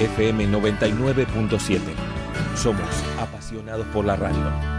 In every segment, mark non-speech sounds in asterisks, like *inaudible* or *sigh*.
FM 99.7. Somos apasionados por la radio.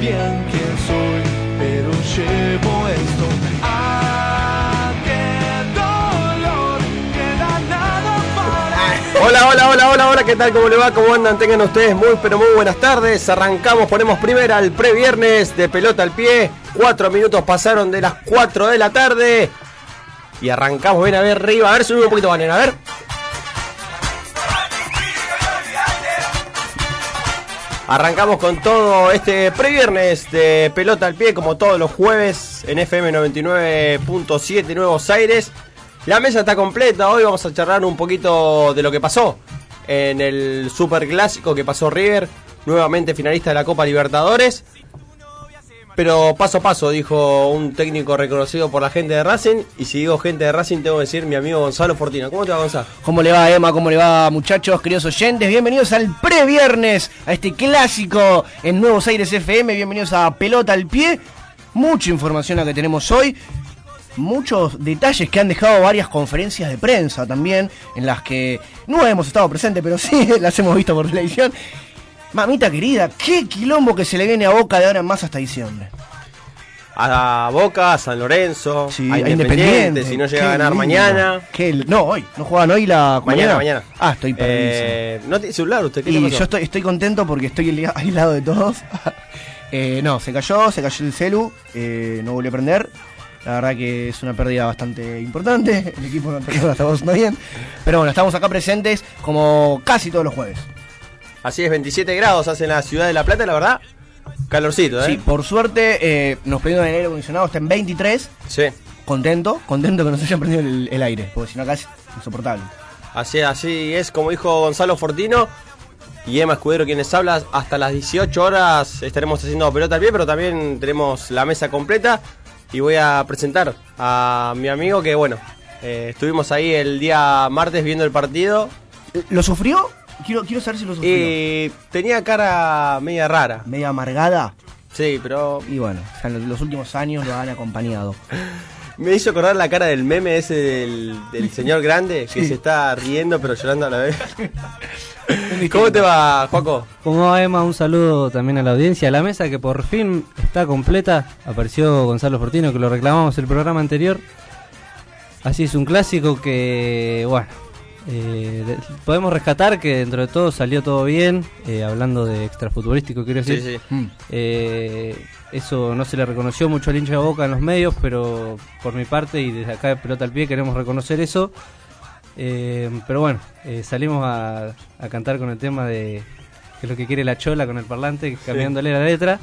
Bien soy, pero. ¡Ah, Hola, hola, hola, hola, hola, ¿qué tal? ¿Cómo le va? ¿Cómo andan? Tengan ustedes muy, pero muy buenas tardes. Arrancamos, ponemos primera al previernes de pelota al pie. Cuatro minutos pasaron de las 4 de la tarde. Y arrancamos, ven a ver arriba, a ver, subimos un poquito, Vanena, a ver. Arrancamos con todo este previernes de pelota al pie, como todos los jueves en FM 99.7 Nuevos Aires. La mesa está completa, hoy vamos a charlar un poquito de lo que pasó en el super clásico que pasó River, nuevamente finalista de la Copa Libertadores. Pero paso a paso, dijo un técnico reconocido por la gente de Racing. Y si digo gente de Racing, tengo que decir mi amigo Gonzalo Fortina. ¿Cómo te va, Gonzalo? ¿Cómo le va, Emma? ¿Cómo le va, muchachos, queridos oyentes? Bienvenidos al previernes, a este clásico en Nuevos Aires FM. Bienvenidos a Pelota al Pie. Mucha información la que tenemos hoy. Muchos detalles que han dejado varias conferencias de prensa también, en las que no hemos estado presentes, pero sí *laughs* las hemos visto por televisión. Mamita querida, qué quilombo que se le viene a Boca de ahora en más hasta diciembre. A Boca, a San Lorenzo, Sí, a a Independiente, si no llega a ganar lindo. mañana. Qué no, hoy. ¿No juegan hoy la Mañana, mañana. Ah, estoy perdido. Eh, ¿No tiene celular usted? ¿Qué le Y pasó? yo estoy, estoy contento porque estoy *laughs* aislado de todos. *laughs* Eh, no, se cayó, se cayó el celu, eh, no volvió a prender. La verdad que es una pérdida bastante importante. *laughs* El equipo no estamos haciendo bien. Pero bueno, estamos acá presentes como casi todos los jueves. Así es, 27 grados hace en la ciudad de La Plata, la verdad. Calorcito, ¿eh? Sí, por suerte eh, nos pedimos el aire acondicionado, está en 23. Sí. Contento, contento que nos hayan prendido el, el aire, porque si no acá es insoportable. Así, así es, como dijo Gonzalo Fortino y Emma Escudero quienes hablan, hasta las 18 horas estaremos haciendo pelota al pie, pero también tenemos la mesa completa y voy a presentar a mi amigo que, bueno, eh, estuvimos ahí el día martes viendo el partido ¿Lo sufrió? Quiero, quiero saber si lo sufrió. y tenía cara media rara. Media amargada. Sí, pero Y bueno, o sea, los, los últimos años lo han acompañado. *laughs* me hizo acordar la cara del meme ese del, del *laughs* señor grande que se está riendo pero llorando a la vez. *laughs* ¿Cómo te va, Juaco? Como va Emma, un saludo también a la audiencia, a la mesa que por fin está completa. Apareció Gonzalo Fortino, que lo reclamamos el programa anterior. Así es un clásico que, bueno, eh, de- podemos rescatar que dentro de todo salió todo bien. eh, hablando de extrafutbolístico, quiero decir. sí. Mm. Eh, eso no se le reconoció mucho al hincha de boca en los medios, pero por mi parte y desde acá de pelota al pie queremos reconocer eso. Eh, pero bueno, eh, salimos a, a cantar con el tema de que es lo que quiere la chola con el parlante, cambiándole la letra.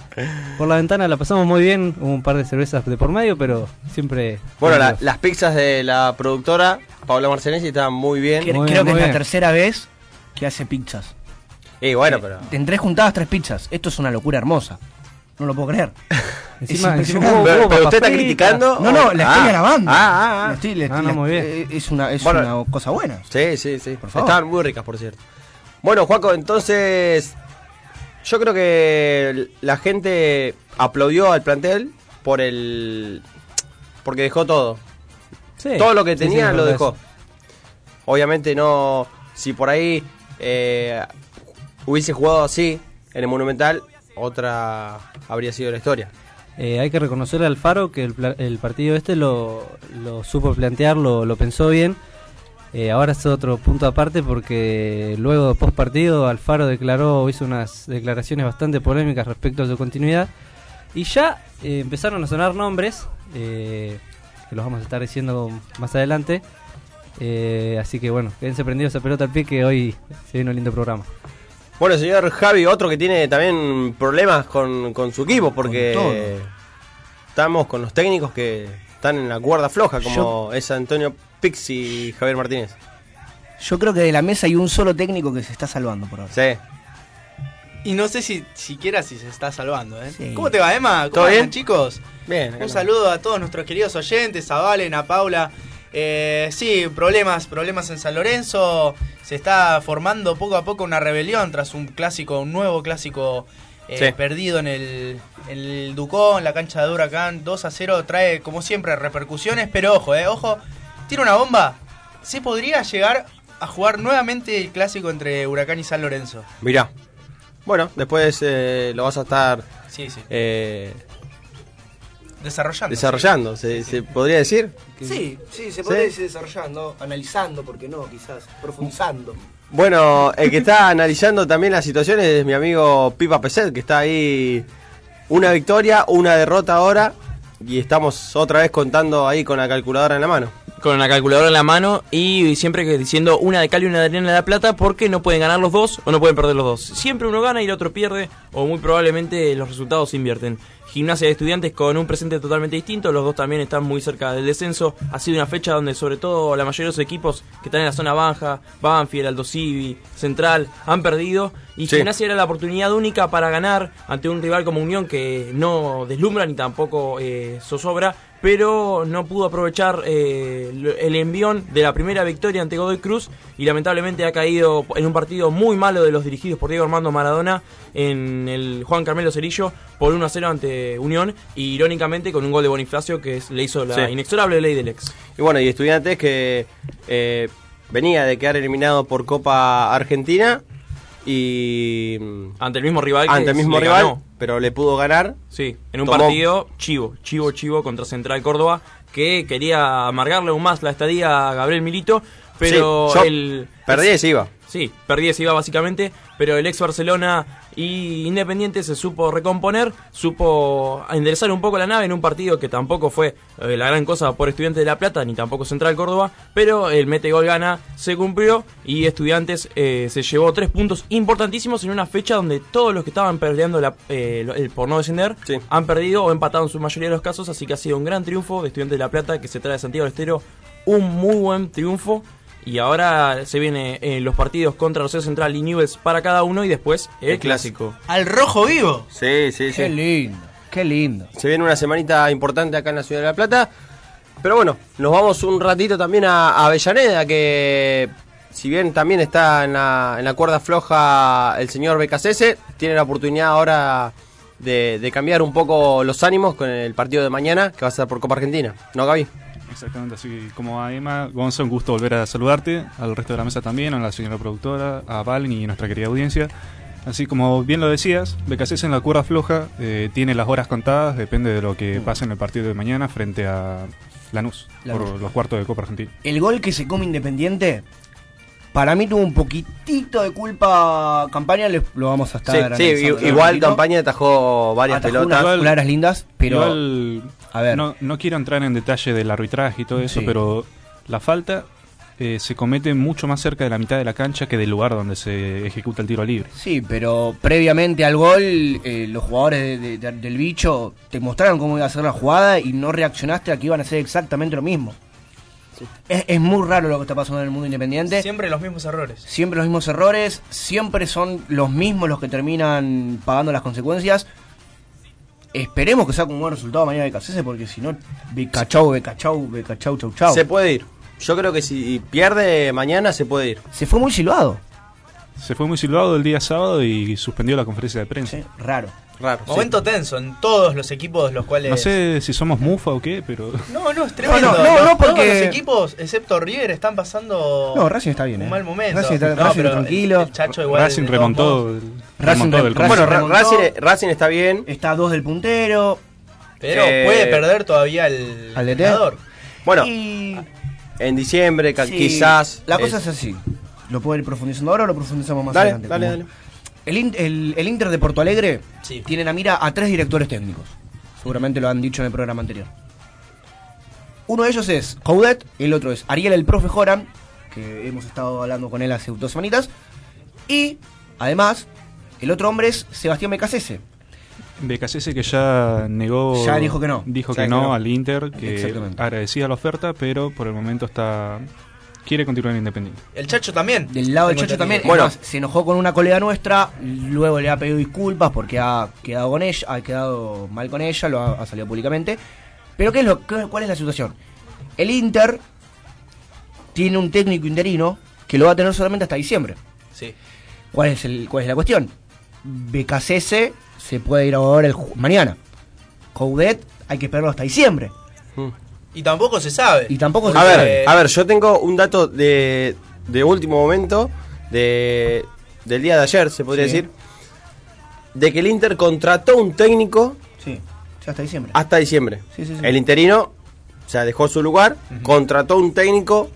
Por la ventana la pasamos muy bien, hubo un par de cervezas de por medio, pero siempre... Bueno, la- las pizzas de la productora, Paula Marcenesi, estaban muy bien. Cre- Muy Creo bien, que es la tercera vez que hace pizzas. Y bueno, pero. En tres juntadas, tres pizzas. Esto es una locura hermosa. No lo puedo creer. *laughs* Encima, es Pero, usted está criticando. No, no, la estoy Ah, grabando. Ah, ah, La ah. estoy- la- Ah, no, la- muy bien. eh, Es una, es Bueno. una cosa buena. Sí, sí, sí. Por favor. Estaban muy ricas, por cierto. Bueno, Juaco, entonces. Yo creo que la gente aplaudió al plantel por el. Porque dejó todo. Sí, todo lo que sí, sí, tenía lo dejó. eso. Obviamente no. Si por ahí eh, hubiese jugado así en el Monumental, otra habría sido la historia. Eh, hay que reconocerle al Faro que el, el partido este lo, lo supo plantear, lo, lo pensó bien. Eh, ahora es otro punto aparte porque luego post partido Alfaro declaró, hizo unas declaraciones bastante polémicas respecto a su continuidad y ya eh, empezaron a sonar nombres eh, que los vamos a estar diciendo más adelante. Así que bueno, quédense prendidos a pelota al pie que hoy se viene un lindo programa. Bueno, señor Javi, otro que tiene también problemas con, con su equipo, porque Con estamos con los técnicos que están en la cuerda floja, como Yo- es Antonio Pix y Javier Martínez. Yo creo que de la mesa hay un solo técnico que se está salvando por ahora. Sí. Y no sé si siquiera si se está salvando, ¿eh? Sí. ¿Cómo te va, Emma? ¿Cómo ¿Todo bien? chicos? Bien. Un no. saludo a todos nuestros queridos oyentes, a Valen, a Paula. Eh, sí, problemas, problemas en San Lorenzo. Se está formando poco a poco una rebelión tras un clásico, un nuevo clásico eh, Sí. perdido en el, en el Ducón, la cancha de Huracán. 2 a 0 trae, como siempre, repercusiones. Pero ojo, eh, ojo, tiene una bomba. Se podría llegar a jugar nuevamente el clásico entre Huracán y San Lorenzo. Mirá. Bueno, después eh, lo vas a estar Sí, sí. eh, Desarrollando. desarrollando, se, se podría decir. Sí, sí, se puede ir desarrollando, analizando, porque no, quizás, profundizando. Bueno, el que está analizando también las situaciones es mi amigo Pipa Peset, que está ahí una victoria, una derrota ahora, y estamos otra vez contando ahí con la calculadora en la mano. Con la calculadora en la mano y siempre que diciendo una de cal y una de arena de la plata porque no pueden ganar los dos o no pueden perder los dos. Siempre uno gana y el otro pierde o muy probablemente los resultados se invierten. Gimnasia de estudiantes con un presente totalmente distinto, los dos también están muy cerca del descenso. Ha sido una fecha donde sobre todo la mayoría de los equipos que están en la zona baja, Banfield, Aldo Civi, Central, han perdido y Sí. Gimnasia era la oportunidad única para ganar ante un rival como Unión que no deslumbra ni tampoco eh, zozobra, pero no pudo aprovechar eh, el envión de la primera victoria ante Godoy Cruz y lamentablemente ha caído en un partido muy malo de los dirigidos por Diego Armando Maradona en el Juan Carmelo Cerillo por 1 a 0 ante Unión y irónicamente con un gol de Bonifacio que es- le hizo la Sí. inexorable ley del ex. Y bueno, y estudiantes que eh, venía de quedar eliminado por Copa Argentina y mm, Ante el mismo rival que ante el mismo rival, ganó. pero le pudo ganar. Sí, en un Tomó- partido chivo, chivo, chivo contra Central Córdoba, que quería amargarle aún más la estadía a Gabriel Milito, pero Sí, el... Perdí y se iba. Sí, perdí se iba básicamente, pero el ex Barcelona y Independiente se supo recomponer, supo enderezar un poco la nave en un partido que tampoco fue eh, la gran cosa por Estudiantes de La Plata, ni tampoco Central Córdoba, pero el mete gol gana se cumplió y Estudiantes eh, se llevó tres puntos importantísimos en una fecha donde todos los que estaban peleando la- eh, el por no descender Sí. han perdido o empatado en su mayoría de los casos, así que ha sido un gran triunfo de Estudiantes de La Plata que se trae de Santiago del Estero, un muy buen triunfo. Y ahora se vienen los partidos contra Rosario Central y Newells para cada uno y después el, El clásico. Al rojo vivo. Sí, sí, Qué sí. lindo, qué lindo. Se viene una semanita importante acá en la ciudad de La Plata. Pero bueno, nos vamos un ratito también a, a Avellaneda, que si bien también está en la, en la cuerda floja el señor Becasese, tiene la oportunidad ahora de, de cambiar un poco los ánimos con el partido de mañana, que va a ser por Copa Argentina. ¿No, Gaby? Exactamente, así como a Emma, Gonzo, un gusto volver a saludarte, al resto de la mesa también, a la señora productora, a Valen y nuestra querida audiencia. Así como bien lo decías, BKC en la cuerda floja eh, tiene las horas contadas, depende de lo que pase en el partido de mañana frente a Lanús, por Lanús. los cuartos de Copa Argentina. El gol que se come Independiente, para mí tuvo un poquitito de culpa Campaña, le- lo vamos a estar Sí, sí, igual. Campaña atajó varias Atajó pelotas. unas Igual- claras lindas, pero Igual, a ver. No, no quiero entrar en detalle del arbitraje y todo eso, Sí. pero la falta eh, se comete mucho más cerca de la mitad de la cancha que del lugar donde se ejecuta el tiro libre. Sí, pero previamente al gol, eh, los jugadores de- de- del bicho te mostraron cómo iba a ser la jugada y no reaccionaste a que iban a hacer exactamente lo mismo. Es, es muy raro lo que está pasando en el mundo independiente. Siempre los mismos errores. Siempre los mismos errores, siempre son los mismos los que terminan pagando las consecuencias. Esperemos que saque un buen resultado mañana de Cacese, porque si no, becachau, becachau, becachau, chau, chau. Se Se, puede ir. Yo creo que si pierde mañana se puede ir. fue muy silbado. Se fue muy silbado el día sábado y suspendió la conferencia de prensa. Sí, raro. Raro. sí. Momento tenso en todos los equipos los cuales. No sé si somos mufa o qué, pero No, no, es *laughs* tremendo. No, no, no, Los- no, porque- Todos los equipos, excepto River, están pasando. No, Racing está bien, Un eh. mal momento. Racing está- No, Racing pero tranquilo. El, el Chacho igual. Racing de remontó, el- Racing remontó re- del Racing Bueno, combate. Ra- remontó. Racing, Racing está bien. Está a dos del puntero. Pero Eh, puede perder todavía el ¿Al ganador. Bueno, y en diciembre Sí, quizás. La cosa es así. ¿Lo puedo ir profundizando ahora o lo profundizamos más Dale, adelante? dale, dale. El, In- el- el Inter de Porto Alegre Sí. tiene en la mira a tres directores técnicos. Seguramente lo han dicho en el programa anterior. Uno de ellos es Coudet, el otro es Ariel el Profe Joran, que hemos estado hablando con él hace dos semanitas. Y Además, el otro hombre es Sebastián Becasese. BKCS que ya negó. Ya dijo que no. Dijo que que no, no. al Inter, que Exactamente. agradecía la oferta, pero por el momento está. Quiere continuar en Independiente. El Chacho también. Del lado del Chacho también. Bueno, se enojó con una colega nuestra, luego le ha pedido disculpas porque ha quedado con ella, ha quedado mal con ella, lo ha, ha salido públicamente. Pero ¿qué es lo, qué- ¿cuál es la situación? El Inter tiene un técnico interino que lo va a tener solamente hasta diciembre. Sí. ¿Cuál es, el, cuál es la cuestión? BKCS se puede ir ahora el mañana. Coudet hay que esperarlo hasta diciembre. Y tampoco se sabe. Y tampoco se A sabe. ver, a ver, yo tengo un dato de, de último momento, de, del día de ayer, se podría Sí. decir, de que el Inter contrató un técnico Sí, ya hasta diciembre. hasta diciembre. Sí, sí, sí. El interino, o sea, dejó su lugar, contrató un técnico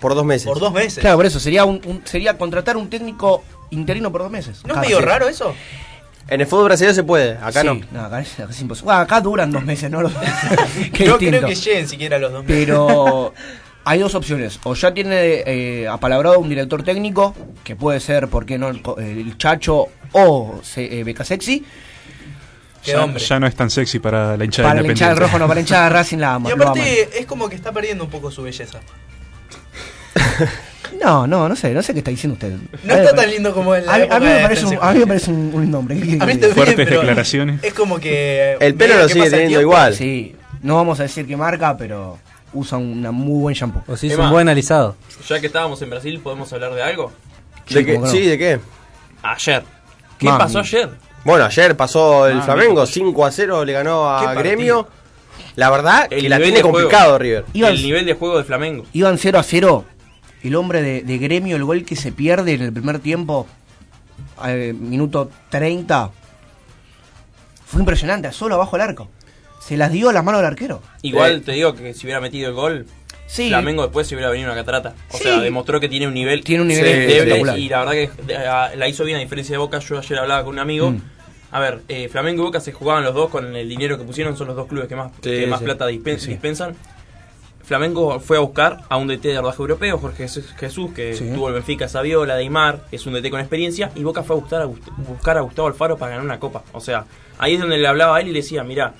por dos meses. Por dos meses. Claro, por eso sería un, un- sería contratar un técnico interino por dos meses. ¿No es medio raro eso? En el fútbol brasileño se puede, acá Sí, no. acá, es, acá es imposible. Bueno, acá duran dos meses, ¿no? *laughs* Qué no creo que lleguen siquiera los dos meses. Pero hay dos opciones. O ya tiene eh, apalabrado un director técnico, que puede ser, ¿por qué no? El, el Chacho o se, eh, Beca Sexy. Ya, hombre. ya no es tan sexy para la hinchada Para la hinchada del rojo, no, para la hinchada de Racing la *laughs* ama. Y aparte es como que está perdiendo un poco su belleza. *laughs* No, no, no sé, no sé qué está diciendo usted. No está tan lindo como el. A mí, a mí me parece un, a mí me parece un, un lindo hombre. ¿Qué quiere A mí *laughs* también, Fuertes declaraciones. Es como que. El pelo lo sigue teniendo igual. Sí, no vamos a decir qué marca, pero usa un muy buen shampoo. O si es un buen alisado. Ya que estábamos en Brasil, ¿podemos hablar de algo? ¿De qué? Sí, ¿de qué? Ayer. ¿Qué Mami. pasó ayer? Bueno, ayer pasó el Ah, Flamengo, 5 a 0 le ganó a. Gremio. La verdad El que la nivel tiene complicado River. Iban, El nivel de juego de Flamengo. iban 0 a 0. El hombre de, de gremio, el gol que se pierde en el primer tiempo, eh, minuto 30, fue impresionante, solo abajo el arco. Se las dio a las manos del arquero. Igual Eh. te digo que si hubiera metido el gol, Sí, Flamengo después se hubiera venido una catarata. O Sí. sea, demostró que tiene un nivel, Tiene un nivel endeble y la verdad que eh, la hizo bien a diferencia de Boca. Yo ayer hablaba con un amigo. Mm. A ver, eh, Flamengo y Boca se jugaban los dos con el dinero que pusieron, son los dos clubes que más, Sí, que más sí. plata dispen- Sí. dispensan. Flamengo fue a buscar a un DT de rodaje europeo, Jorge Jesús, que Sí. tuvo el Benfica, Saviola, Neymar, es un DT con experiencia, y Boca fue a buscar a, buscar a Gustavo Alfaro para ganar una copa. O sea, ahí es donde le hablaba a él y le decía, mira,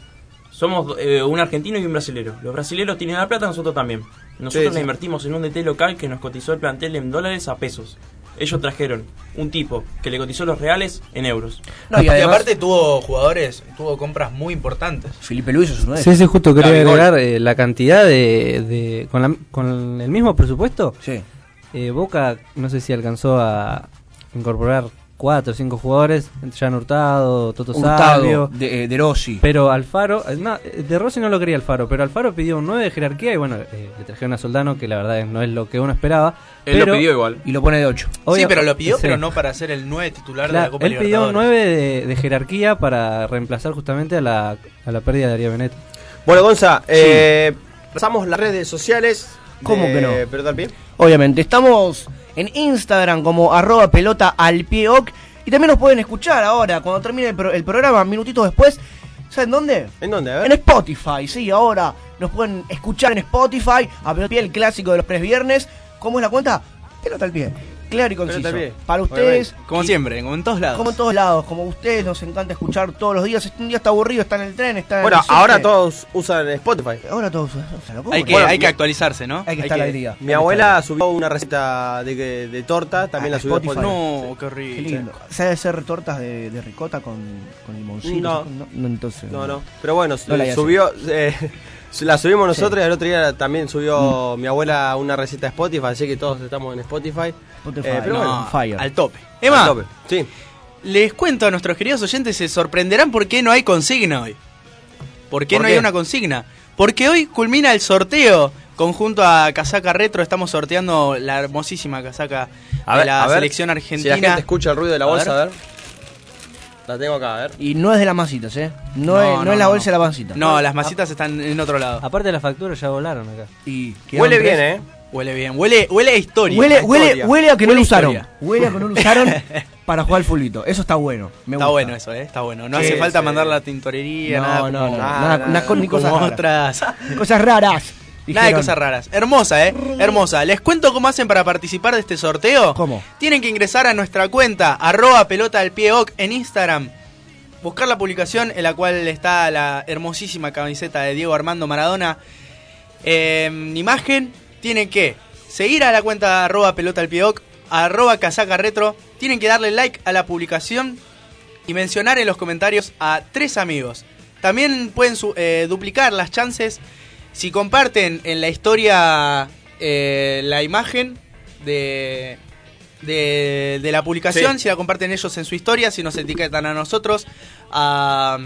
somos eh, un argentino y un brasilero. Los brasileros tienen la plata, nosotros también. Nosotros Sí, la invertimos en un DT local que nos cotizó el plantel en dólares a pesos. Ellos trajeron un tipo que le cotizó los reales en euros. No, y aparte tuvo jugadores, tuvo compras muy importantes. Felipe Luis es uno de Sí, ellos. sí, justo quería Gabigol. agregar eh, la cantidad de, de- con, la- con el mismo presupuesto. Sí. eh, Boca no sé si alcanzó a incorporar cuatro o cinco jugadores, Jan Hurtado, Toto Hurtado, Salvio, de, eh, de Rossi. pero Alfaro, eh, no, eh, de Rossi no lo quería Alfaro, pero Alfaro pidió un 9 de jerarquía y bueno, eh, le trajeron a Soldano que la verdad no es lo que uno esperaba. Él pero, lo pidió igual. Y lo pone de 8. sí, pero lo pidió, sí. pero no para ser el 9 titular de la Copa él pidió un Libertadores. 9 de, de jerarquía para reemplazar justamente a la, a la pérdida de Darío Benet. Bueno, Gonza, eh, pasamos las redes sociales. ¿Cómo de que no? Al pie. Obviamente, estamos en Instagram como arroba pelota al pie y también nos pueden escuchar ahora, cuando termine el, pro- el programa, minutitos después. ¿Saben dónde? ¿En dónde? A ver. En Spotify, sí, ahora nos pueden escuchar en Spotify, a pelota al pie, el clásico de los tres viernes. ¿Cómo es la cuenta? Pelota al pie. Claro y conciso. Para ustedes, Como y- siempre, como en todos lados. como en todos lados, como ustedes nos encanta escuchar todos los días. Este un día está aburrido, está en el tren, está en Bueno, el subte. ahora todos usan Spotify. Ahora todos. o sea. Hay que, Bueno, hay que actualizarse, ¿no? Hay que estar al día. Mi abuela subió una receta de, de torta, también Ah, la subió Spotify. Spotify. No, qué Qué lindo. ¿Sabe hacer tortas de, de ricota con, con limoncito? No. no, no, entonces. No, no. Pero bueno, No subió. eh, la subimos nosotros y el otro día también subió mi abuela una receta de Spotify, así que todos estamos en Spotify. Spotify, Eh, pero no, bueno, fire. Al tope. Emma, Al tope. Sí. les cuento a nuestros queridos oyentes, se sorprenderán por qué no hay consigna hoy. ¿Por qué ¿Por no qué? hay una consigna? Porque hoy culmina el sorteo. Conjunto a Casaca Retro, estamos sorteando la hermosísima casaca A de ver, la a ver, selección Si argentina. la gente escucha el ruido de la A bolsa, ver. a ver. La tengo acá, a ver. Y no es de las masitas, ¿eh? No, No, es, no no, es la bolsa de la pancita. No, las masitas están en otro lado. Aparte las facturas ya volaron acá. Y Huele bien. ¿eh? Huele bien, huele, huele a historia. Huele, A huele, historia. huele a que no lo usaron. historia. Huele a que no lo usaron *laughs* para jugar al fulbito. Eso está bueno. Me Está gusta. bueno eso, ¿eh? Está bueno. No Sí, hace falta sí. mandar la tintorería, No, nada. no, como- no. nada, Nada, nada, cosas raras. otras. Cosas raras. Nada de cosas raras. Hermosa, ¿eh? Hermosa. Les cuento cómo hacen para participar de este sorteo. ¿Cómo? Tienen que ingresar a nuestra cuenta, arroba pelota al pie oc, en Instagram. Buscar la publicación en la cual está la hermosísima camiseta de Diego Armando Maradona. En imagen, tienen que seguir a la cuenta arroba pelota al pie arroba casaca retro. Tienen que darle like a la publicación y mencionar en los comentarios a tres amigos. También pueden eh, duplicar las chances si comparten en la historia eh, la imagen de, de, de la publicación, Sí. si la comparten ellos en su historia, si nos etiquetan a nosotros, a,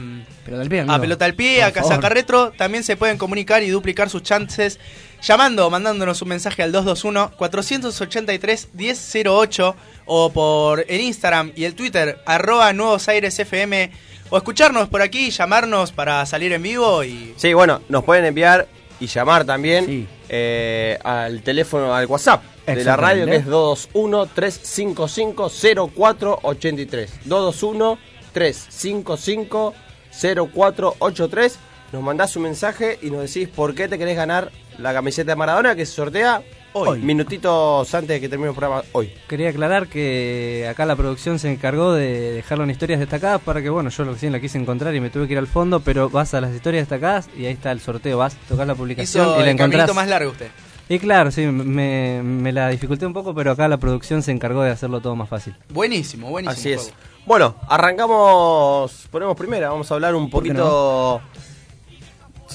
Pelota al pie, a. Pelota al Pie, a. Casaca Retro, también se pueden comunicar y duplicar sus chances llamando o mandándonos un mensaje al 221-483-1008 o por el Instagram y el Twitter arroba Nuevos Aires FM o escucharnos por aquí, llamarnos para salir en vivo y... Sí, bueno, nos pueden enviar y llamar también Sí. eh, al teléfono, al WhatsApp de la radio que es 221-355-0483. 221-355-0483. Nos mandás un mensaje y nos decís por qué te querés ganar la camiseta de Maradona que se sortea hoy, minutitos antes de que termine el programa hoy. Quería aclarar que acá la producción se encargó de dejarlo en historias destacadas para que, bueno, yo recién la quise encontrar y me tuve que ir al fondo, pero vas a las historias destacadas y ahí está el sorteo, vas, tocas la publicación Hizo y la el caminito encontrás. más largo usted. Y claro, sí, me, me la dificulté un poco, pero acá la producción se encargó de hacerlo todo más fácil. Buenísimo, buenísimo. Así es. juego. Bueno, arrancamos, ponemos primera, vamos a hablar un ¿Por qué poquito,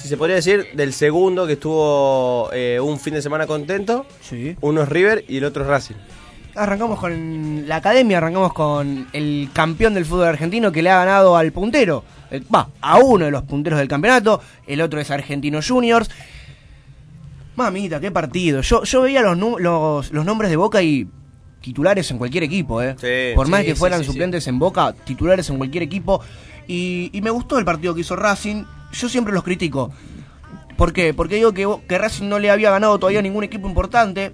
si se podría decir, del segundo que estuvo eh, un fin de semana contento. Sí. Uno es River y el otro es Racing. Arrancamos con la academia, arrancamos con el campeón del fútbol argentino que le ha ganado al puntero. Eh, Va, a uno de los punteros del campeonato, el otro es Argentino Juniors. Mamita, qué partido. Yo, yo veía los, los, los nombres de Boca y titulares en cualquier equipo, ¿eh? Sí, Por más sí, que fueran sí. suplentes en Boca, titulares en cualquier equipo. Y, y me gustó el partido que hizo Racing. Yo siempre los critico. ¿Por qué? Porque digo que, que Racing no le había ganado todavía a ningún equipo importante,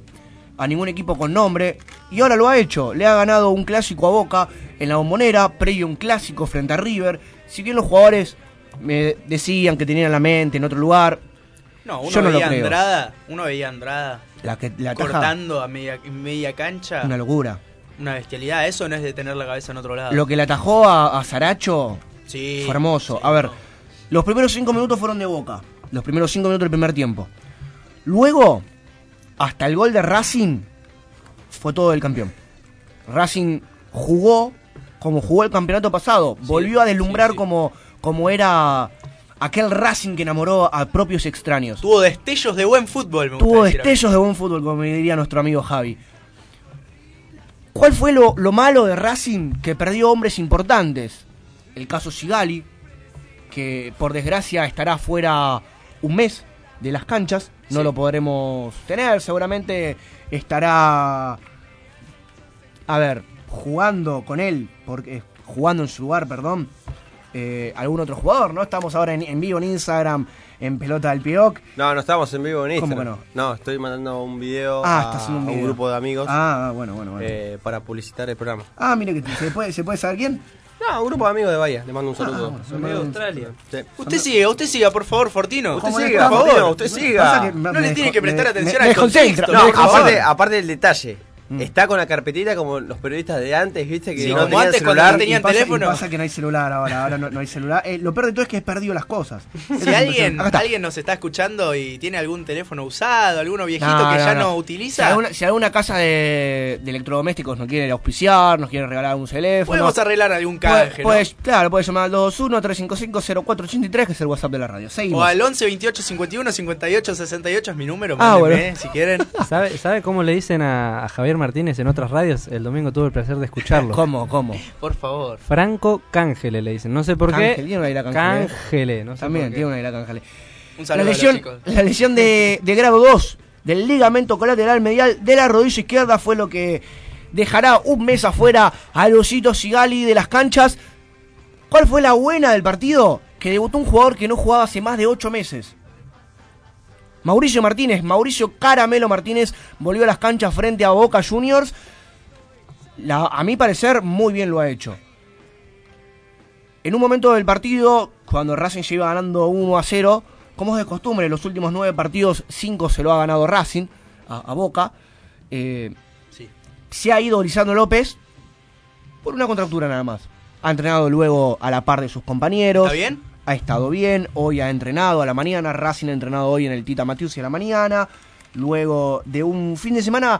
a ningún equipo con nombre, y ahora lo ha hecho. Le ha ganado un clásico a Boca en la bombonera, previo a un clásico frente a River. Si bien los jugadores me decían que tenían la mente en otro lugar, No, uno Yo no lo veía a creo. Andrada, uno veía a Andrada la que la taja, cortando a media, media cancha. una locura. Una bestialidad, eso no es de tener la cabeza en otro lado. Lo que le atajó a, a Saracho Sí, fue hermoso. sí, a ver, no. Los primeros cinco minutos fueron de Boca. Los primeros cinco minutos del primer tiempo. Luego, hasta el gol de Racing, fue todo el campeón. Racing jugó como jugó el campeonato pasado. Volvió a deslumbrar sí. Como, como era aquel Racing que enamoró a propios extraños. Tuvo destellos de buen fútbol, me Tuvo destellos de buen fútbol, como diría nuestro amigo Javi. ¿Cuál fue lo, lo malo de Racing? Que perdió hombres importantes. El caso Sigali, que por desgracia estará fuera un mes de las canchas. No Sí. lo podremos tener. Seguramente estará. A ver, jugando con él, porque jugando en su lugar, perdón. eh, algún otro jugador, ¿no? Estamos ahora en, en vivo en Instagram, en Pelota del Pioc. No, no estamos en vivo en ¿Cómo Instagram. que no? estoy mandando un video Ah, a, un a video. grupo de amigos Ah, bueno, bueno, bueno. eh, para publicitar el programa. Ah, mire que se puede, se puede saber quién. No, un grupo de amigos de Bahía, le mando un saludo. Son de Australia. Sí. Usted siga, usted siga, por favor, Fortino. Usted ¿Cómo le siga, por favor, usted siga. No le tiene que prestar me- atención me- al me desconcentro, contexto. me No, aparte, aparte del detalle. Mm. Está con la carpetita como los periodistas de antes, viste, que Sí, no como tenían antes cuando celular. no tenían Y pasa, teléfono. y pasa que no hay celular ahora, ahora no, no hay celular. Eh, lo peor de todo es que he perdido las cosas. *laughs* Si alguien, alguien nos está escuchando y tiene algún teléfono usado, alguno viejito No, que no, ya no. no, Si utiliza, alguna, si alguna casa de, de electrodomésticos nos quiere auspiciar, nos quiere regalar un teléfono. podemos arreglar algún puede- canje, ¿no? puede- Claro, puede llamar al 221-355-0483, que es el WhatsApp de la radio. O Seguimos. al 11 28 51 58 68 es mi número, Ah, mándenme, bueno. si quieren. *laughs* ¿Sabe, ¿Sabe cómo le dicen a, a Javier Martínez en otras radios? El domingo tuve el placer de escucharlo. *laughs* ¿Cómo, cómo? Por favor. Franco Cángele le dicen. No sé por Cángel, qué. tiene una ira Cángel, ¿eh? Cángele, no sé También por qué. tiene una ira Cángel. Un La saludo a lesión, los la lesión de, de grado 2 del ligamento colateral medial de la rodilla izquierda fue lo que dejará un mes afuera a Losito Sigali de las canchas. ¿Cuál fue la buena del partido? Que debutó un jugador que no jugaba hace más de 8 meses. Mauricio Martínez, Mauricio Caramelo Martínez volvió a las canchas frente a Boca Juniors. La- a mi parecer, muy bien lo ha hecho. En un momento del partido, cuando Racing se iba ganando 1 a 0, como es de costumbre, los últimos nueve partidos, cinco se lo ha ganado Racing a, a Boca. Eh, Sí. se ha ido Lisandro López por una contractura nada más. Ha entrenado luego a la par de sus compañeros. ¿Está bien? Ha estado bien, hoy ha entrenado a la mañana, Racing ha entrenado hoy en el Tita Matius a la mañana, luego de un fin de semana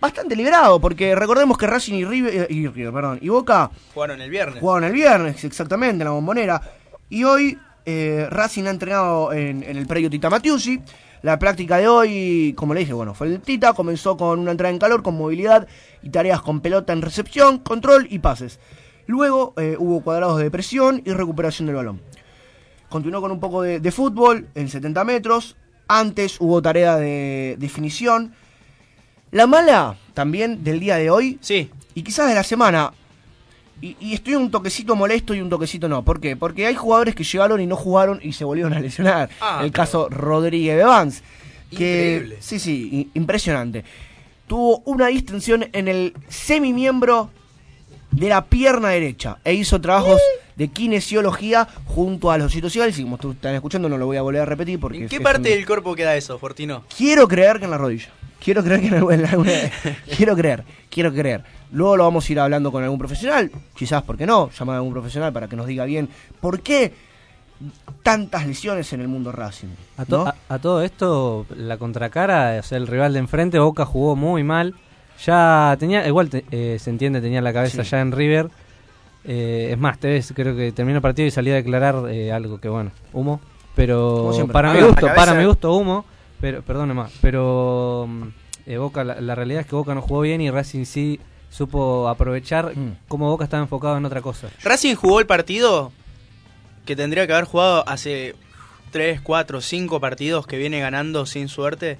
bastante liberado, porque recordemos que Racing y River, eh, y, River, perdón, y Boca Jugaron el viernes. jugaron el viernes, exactamente, en la bombonera. Y hoy eh, Racing ha entrenado en, en el predio Tita Matiusi. La práctica de hoy, como le dije, bueno, fue el Tita, comenzó con una entrada en calor, con movilidad y tareas con pelota en recepción, control y pases. Luego eh, hubo cuadrados de presión y recuperación del balón. Continuó con un poco de, de fútbol en 70 metros. Antes hubo tarea de definición. La mala también del día de hoy Sí. y quizás de la semana. Y, y estoy un toquecito molesto y un toquecito no. ¿Por qué? Porque hay jugadores que llegaron y no jugaron y se volvieron a lesionar. Ah, el pero- caso Rodríguez Evans. Que, Increíble. Sí, sí, impresionante. Tuvo una distensión en el semimiembro de la pierna derecha e hizo trabajos de kinesiología junto a los citociales. Y como tú están escuchando, no lo voy a volver a repetir porque ¿En qué es parte un- del cuerpo queda eso, Fortino? Quiero creer que en la rodilla. Quiero creer que en alguna, en alguna- *laughs* quiero creer, quiero creer. Luego lo vamos a ir hablando con algún profesional, quizás, ¿por qué no? Llamar a algún profesional para que nos diga bien por qué tantas lesiones en el mundo Racing. A, to- ¿no? a- a todo esto, la contracara, o sea, el rival de enfrente, Boca jugó muy mal. Ya tenía, igual te- eh, se entiende, tenía la cabeza Sí. ya en River. Eh, es más, Tevez creo que terminó el partido y salía a declarar eh, algo que bueno, humo. Pero para Ah, mi gusto, para mi gusto humo. Pero, perdone más, pero mm, eh, Boca, la, la realidad es que Boca no jugó bien y Racing sí supo aprovechar Mm. cómo Boca estaba enfocado en otra cosa. Racing jugó el partido que tendría que haber jugado hace 3, 4, 5 partidos que viene ganando sin suerte.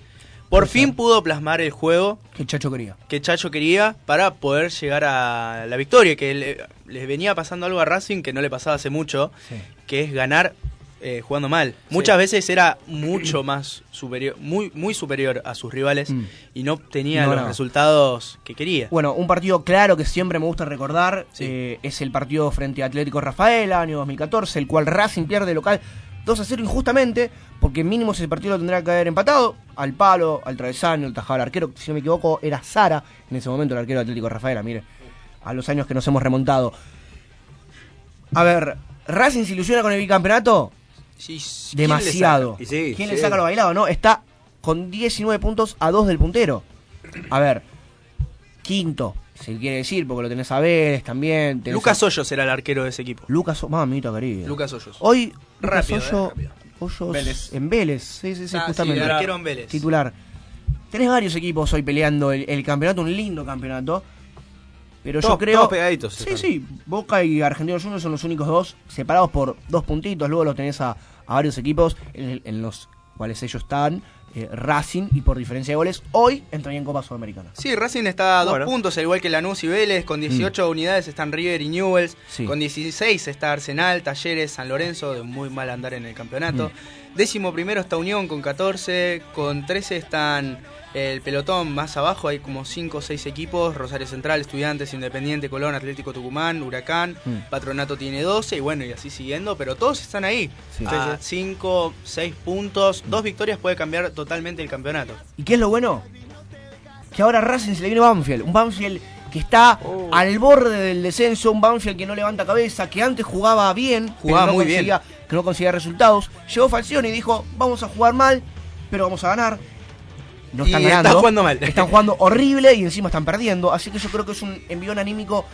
Por fin pudo plasmar el juego Que Chacho quería. que Chacho quería para poder llegar a la victoria, que le, les venía pasando algo a Racing que no le pasaba hace mucho, Sí. que es ganar eh, jugando mal. Muchas veces era mucho más superior, muy, muy superior a sus rivales Mm. y no tenía No, los no. resultados que quería. Bueno, un partido claro que siempre me gusta recordar Sí. eh, es el partido frente a Atlético Rafaela, año 2014, el cual Racing pierde local 2 a 0 injustamente, porque mínimo ese partido lo tendrá que haber empatado al palo, al travesaño, el tajado al arquero, si no me equivoco era Sara en ese momento el arquero Atlético Rafaela, mire, a los años que nos hemos remontado. A ver, ¿Racing se ilusiona con el bicampeonato? Sí, ¿quién le saca? Demasiado. Sí, ¿Quién sí. le saca lo bailado? No, está con 19 puntos a 2 del puntero. A ver, quinto, se quiere decir, porque lo tenés a Vélez también. tenés Lucas a- Hoyos era el arquero de ese equipo. Lucas, O- mamita querida. Lucas Hoyos. Hoy, Lucas Rápido, eh, Hoyo- rápido. Hoyos Vélez. en Vélez. Sí, sí, sí, Ah, sí, justamente. el arquero en Vélez. Titular. Tenés varios equipos hoy peleando el, el campeonato, un lindo campeonato. Pero yo creo. todos pegaditos Sí, están. sí. Boca y Argentinos Juniors son los únicos dos separados por dos puntitos. Luego los tenés a, a varios equipos en, en los cuales ellos están. Eh, Racing y por diferencia de goles. Hoy entraría en Copa Sudamericana. Sí, Racing está a dos Bueno. puntos, al igual que Lanús y Vélez. Con 18 unidades están River y Newells. Sí. Con 16 está Arsenal, Talleres, San Lorenzo, de muy mal andar en el campeonato. Décimo primero está Unión con 14. Con 13 están el pelotón más abajo. Hay como 5 o 6 equipos. Rosario Central, Estudiantes, Independiente, Colón, Atlético Tucumán, Huracán. Mm. Patronato tiene 12 y bueno, y así siguiendo. Pero todos están ahí. Sí. A 5, 6 puntos. Dos victorias puede cambiar totalmente el campeonato. ¿Y qué es lo bueno? Que ahora a Racing se le viene Banfield. Un Banfield que está Oh. al borde del descenso. Un Banfield que no levanta cabeza. Que antes jugaba bien. Jugaba no muy conseguía- Que no conseguía resultados. Llegó Falcioni y dijo: Vamos a jugar mal, pero vamos a ganar. No están está ganando. jugando mal. Están jugando horrible y encima están perdiendo. Así que yo creo que es un envión anímico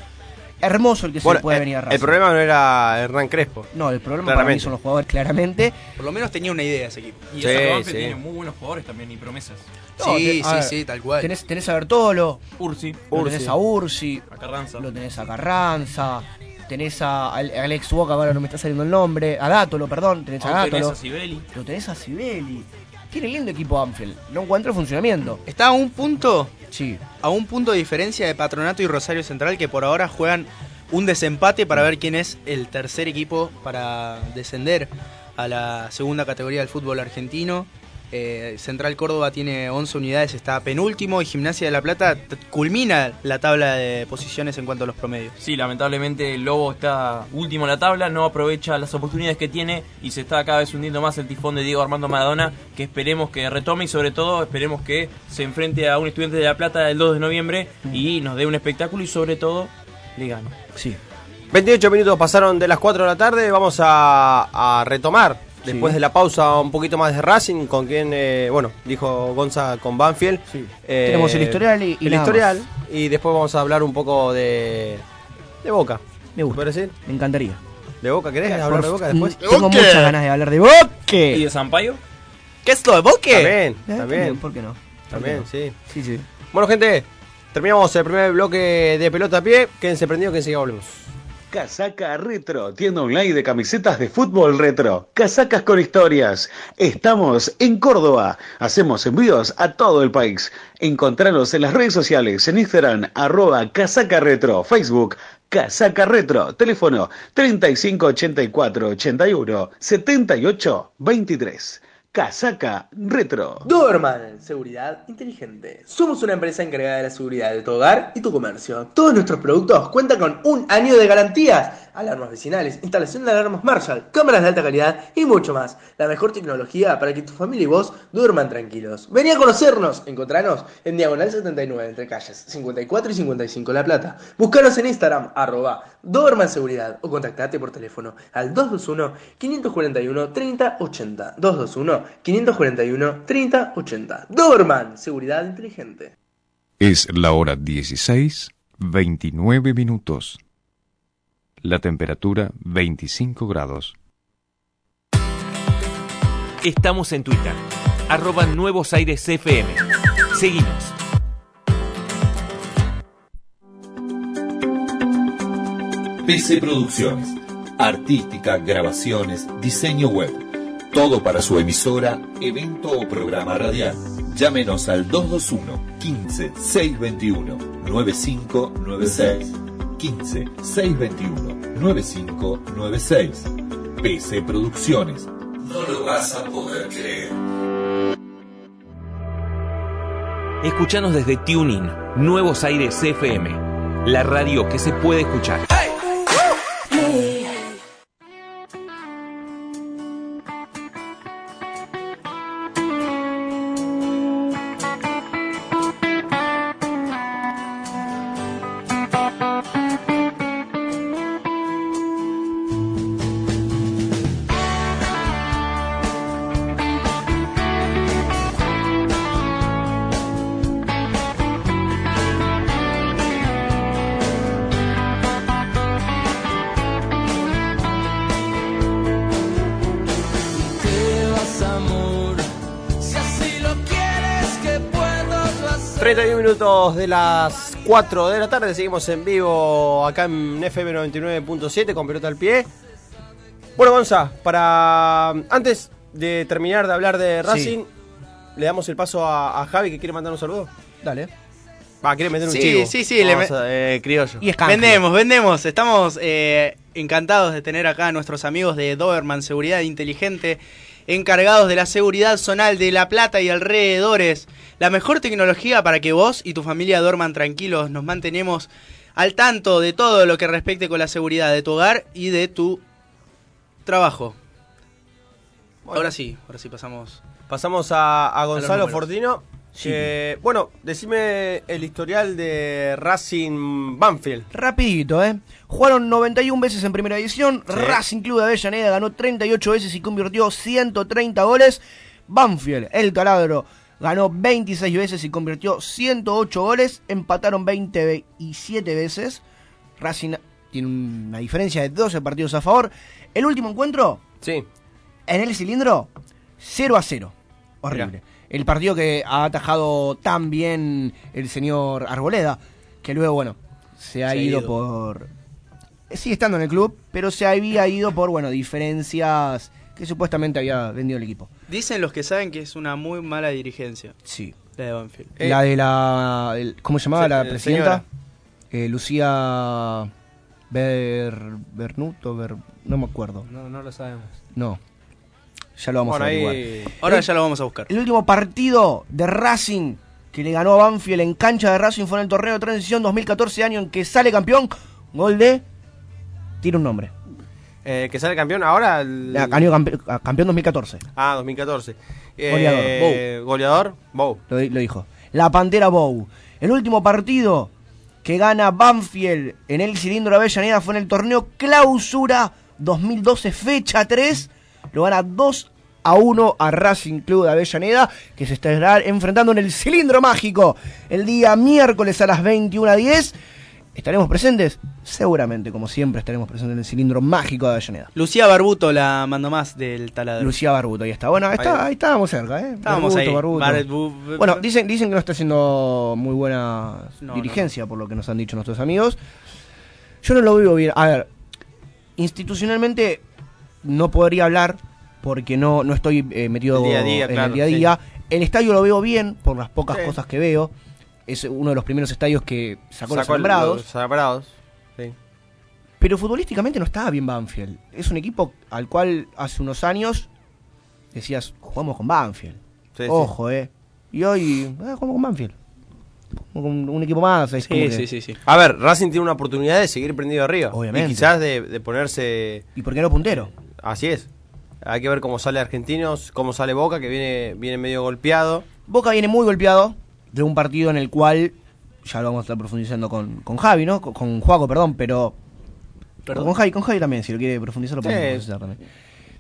hermoso el que se Bueno, le puede el, venir a el Racing. problema no era Hernán Crespo. No, el problema para mí Claramente. son los jugadores, claramente. Por lo menos tenía una idea ese equipo. Y Sí, esa Banfield sí. tiene muy buenos jugadores también y promesas. No, sí, sí, ver, sí, tal cual. Tenés, tenés a Bertolo, Ursi, lo Ursi. tenés a Ursi, a Carranza. Lo tenés a Carranza, tenés a Ale- Alex Boca, ahora no me está saliendo el nombre, a Dátolo, perdón, tenés a Aún tenés Dátolo, a Sibeli. lo tenés a Sibeli. Tiene lindo equipo Anfield, no encuentro funcionamiento. Está a un punto, Sí, a un punto de diferencia de Patronato y Rosario Central que por ahora juegan un desempate para ver quién es el tercer equipo para descender a la segunda categoría del fútbol argentino. Eh, Central Córdoba tiene 11 unidades, está penúltimo y Gimnasia de la Plata culmina la tabla de posiciones en cuanto a los promedios. Sí, lamentablemente el Lobo está último en la tabla, no aprovecha las oportunidades que tiene y se está cada vez hundiendo más el tifón de Diego Armando Maradona, que esperemos que retome y sobre todo esperemos que se enfrente a un estudiante de La Plata el 2 de noviembre y nos dé un espectáculo y sobre todo le gane. Sí. 28 minutos pasaron de las 4 de la tarde. Vamos a, a retomar después de la pausa un poquito más de Racing, con quien, eh, bueno, dijo Gonza con Banfield. Eh, Tenemos el historial y- y el nada historial. más. Y después vamos a hablar un poco de, de Boca. Me gusta. ¿Puede decir? Me encantaría. ¿De Boca? ¿Querés hablar de Boca después? Tengo muchas ganas de hablar de Boque. ¿Y de Sampaio? ¿Qué es lo de Boque? También, Eh, también. ¿Por qué no? También, sí. Sí, sí. Bueno, gente, terminamos el primer bloque de pelota a pie. Quédense prendidos que enseguida volvemos. Casaca Retro, tienda online de camisetas de fútbol retro. Casacas con historias. Estamos en Córdoba. Hacemos envíos a todo el país. Encontranos en las redes sociales, en Instagram, arroba Casaca Retro, Facebook, Casaca Retro, teléfono 3584 81 78 23. Casaca Retro. Doberman, seguridad inteligente. Somos una empresa encargada de la seguridad de tu hogar y tu comercio. Todos nuestros productos cuentan con un año de garantías. Alarmas vecinales, instalación de alarmas Marshall, cámaras de alta calidad y mucho más. La mejor tecnología para que tu familia y vos duerman tranquilos. Vení a conocernos. Encontranos en Diagonal 79 entre calles 54 y 55 La Plata. Búscanos en Instagram, arroba Doberman Seguridad o contactate por teléfono al 221-541-3080. 221-541-3080. Doberman, seguridad inteligente. Es la hora 16, 29 minutos. La temperatura 25 grados. Estamos en Twitter, arroba Nuevos Aires FM. Seguimos. PC Producciones. Artística, grabaciones, diseño web. Todo para su emisora, evento o programa radial. Llámenos al 221 15 621 9596. 15 621 9596. PC Producciones. No lo vas a poder creer. Escuchanos desde Tuning, Nuevos Aires FM. La radio que se puede escuchar. Minutos de las 4 de la tarde, seguimos en vivo acá en FM 99.7 con pelota al pie. Bueno, Gonza, para antes de terminar de hablar de Racing, le damos el paso a, a Javi que quiere mandar un saludo. Dale. Va, quiere meter un Sí, chivo. sí, sí, le Vamos a- eh, criollo. vendemos, vendemos. Estamos eh, encantados de tener acá a nuestros amigos de Doberman Seguridad Inteligente, encargados de la seguridad zonal de La Plata y alrededores. La mejor tecnología para que vos y tu familia duerman tranquilos. Nos mantenemos al tanto de todo lo que respecte con la seguridad de tu hogar y de tu trabajo. Ahora sí, ahora sí pasamos. Pasamos a, a Gonzalo. Fortino. Que, bueno, decime el historial de Racing Banfield. Rapidito, ¿eh? Jugaron 91 veces en primera edición. Racing Club de Avellaneda ganó 38 veces y convirtió 130 goles. Banfield, el taladro, ganó 26 veces y convirtió 108 goles. Empataron 27 veces. Racing tiene una diferencia de 12 partidos a favor. El último encuentro, sí. en el cilindro, 0 a 0. Horrible. El partido que ha atajado tan bien el señor Arboleda, que luego, bueno, se ha, Se ha ido, ido. por... Sigue estando en el club, pero se había ido por, bueno, diferencias que supuestamente había vendido el equipo. Dicen los que saben que es una muy mala dirigencia. Sí. La de Banfield. la de la... el- ¿Cómo se llamaba la eh, presidenta? Eh, Lucía Ber, Bernuto, Ber- no me acuerdo. No, no lo sabemos. No. Ya lo vamos Bueno, a ahí- averiguar. ahora El- ya lo vamos a buscar. El último partido de Racing que le ganó a Banfield en cancha de Racing fue en el torneo de transición 2014, año en que sale campeón. Gol de. Tiene un nombre. Eh, que sale campeón ahora. el- Año campe- campeón 2014. Ah, 2014. Goleador, Eh, Goleador, Bow. Lo, di- lo dijo. La Pantera Bow. El último partido que gana Banfield en el cilindro de Avellaneda fue en el torneo Clausura 2012, fecha 3. Lo gana 2 a 1 a Racing Club de Avellaneda, que se estará enfrentando en el cilindro mágico el día miércoles a las 21 a 10. ¿Estaremos presentes? Seguramente, como siempre, estaremos presentes en el cilindro mágico de Avellaneda. Lucía Barbuto la mandó más del taladro. Lucía Barbuto, ahí está. Bueno, ahí, está, ahí estábamos cerca, ¿eh? Estábamos ahí. Barbuto. Barbu- Bueno, dicen, dicen que no está haciendo muy buena No, dirigencia, por lo que nos han dicho nuestros amigos. Yo no lo veo bien. A ver, institucionalmente no podría hablar porque no, no estoy eh, metido El día a día, en claro, el día a sí. día. El estadio lo veo bien por las pocas Sí. cosas que veo. Es uno de los primeros estadios que sacó, los Sacó sembrados. los alambrados, sí. Pero futbolísticamente no estaba bien Banfield. Es un equipo al cual hace unos años decías, jugamos con Banfield. Sí, sí. Ojo, eh. Y hoy, ah, jugamos con Banfield. Con un equipo más. como que- A ver, Racing tiene una oportunidad de seguir prendido arriba. Obviamente. Y quizás de, de ponerse. ¿Y por qué no puntero? Así es. Hay que ver cómo sale Argentinos, cómo sale Boca, que viene, viene medio golpeado. Boca viene muy golpeado de un partido en el cual, ya lo vamos a estar profundizando con, con Javi, ¿no? Con, con Juaco, perdón, pero... Perdón. Con Javi, con Javi también, si lo quiere profundizar lo podemos Sí. profundizar también.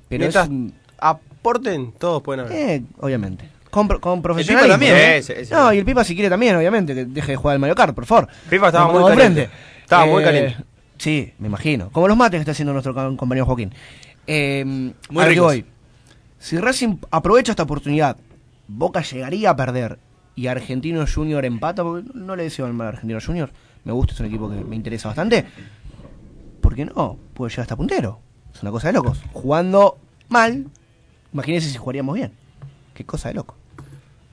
Pero Mientras es aporten, todos pueden hablar. Eh, obviamente. Con, con profesionalismo. también, ¿no? ¿eh? Sí. No, y el Pipa si quiere también, obviamente, que deje de jugar al Mario Kart, por favor. Pipa estaba No, muy caliente. frente. Estaba muy Eh, caliente. Sí, me imagino. Como los mates que está haciendo nuestro compañero Joaquín. Eh, Muy ricos. voy. Si Racing aprovecha esta oportunidad, Boca llegaría a perder y Argentino Junior empata, porque no le deseo el mal a Argentino Junior. Me gusta, es un equipo que me interesa bastante. ¿Por qué no? Puede llegar hasta puntero. Es una cosa de locos. Jugando mal, imagínense si jugaríamos bien. Qué cosa de loco.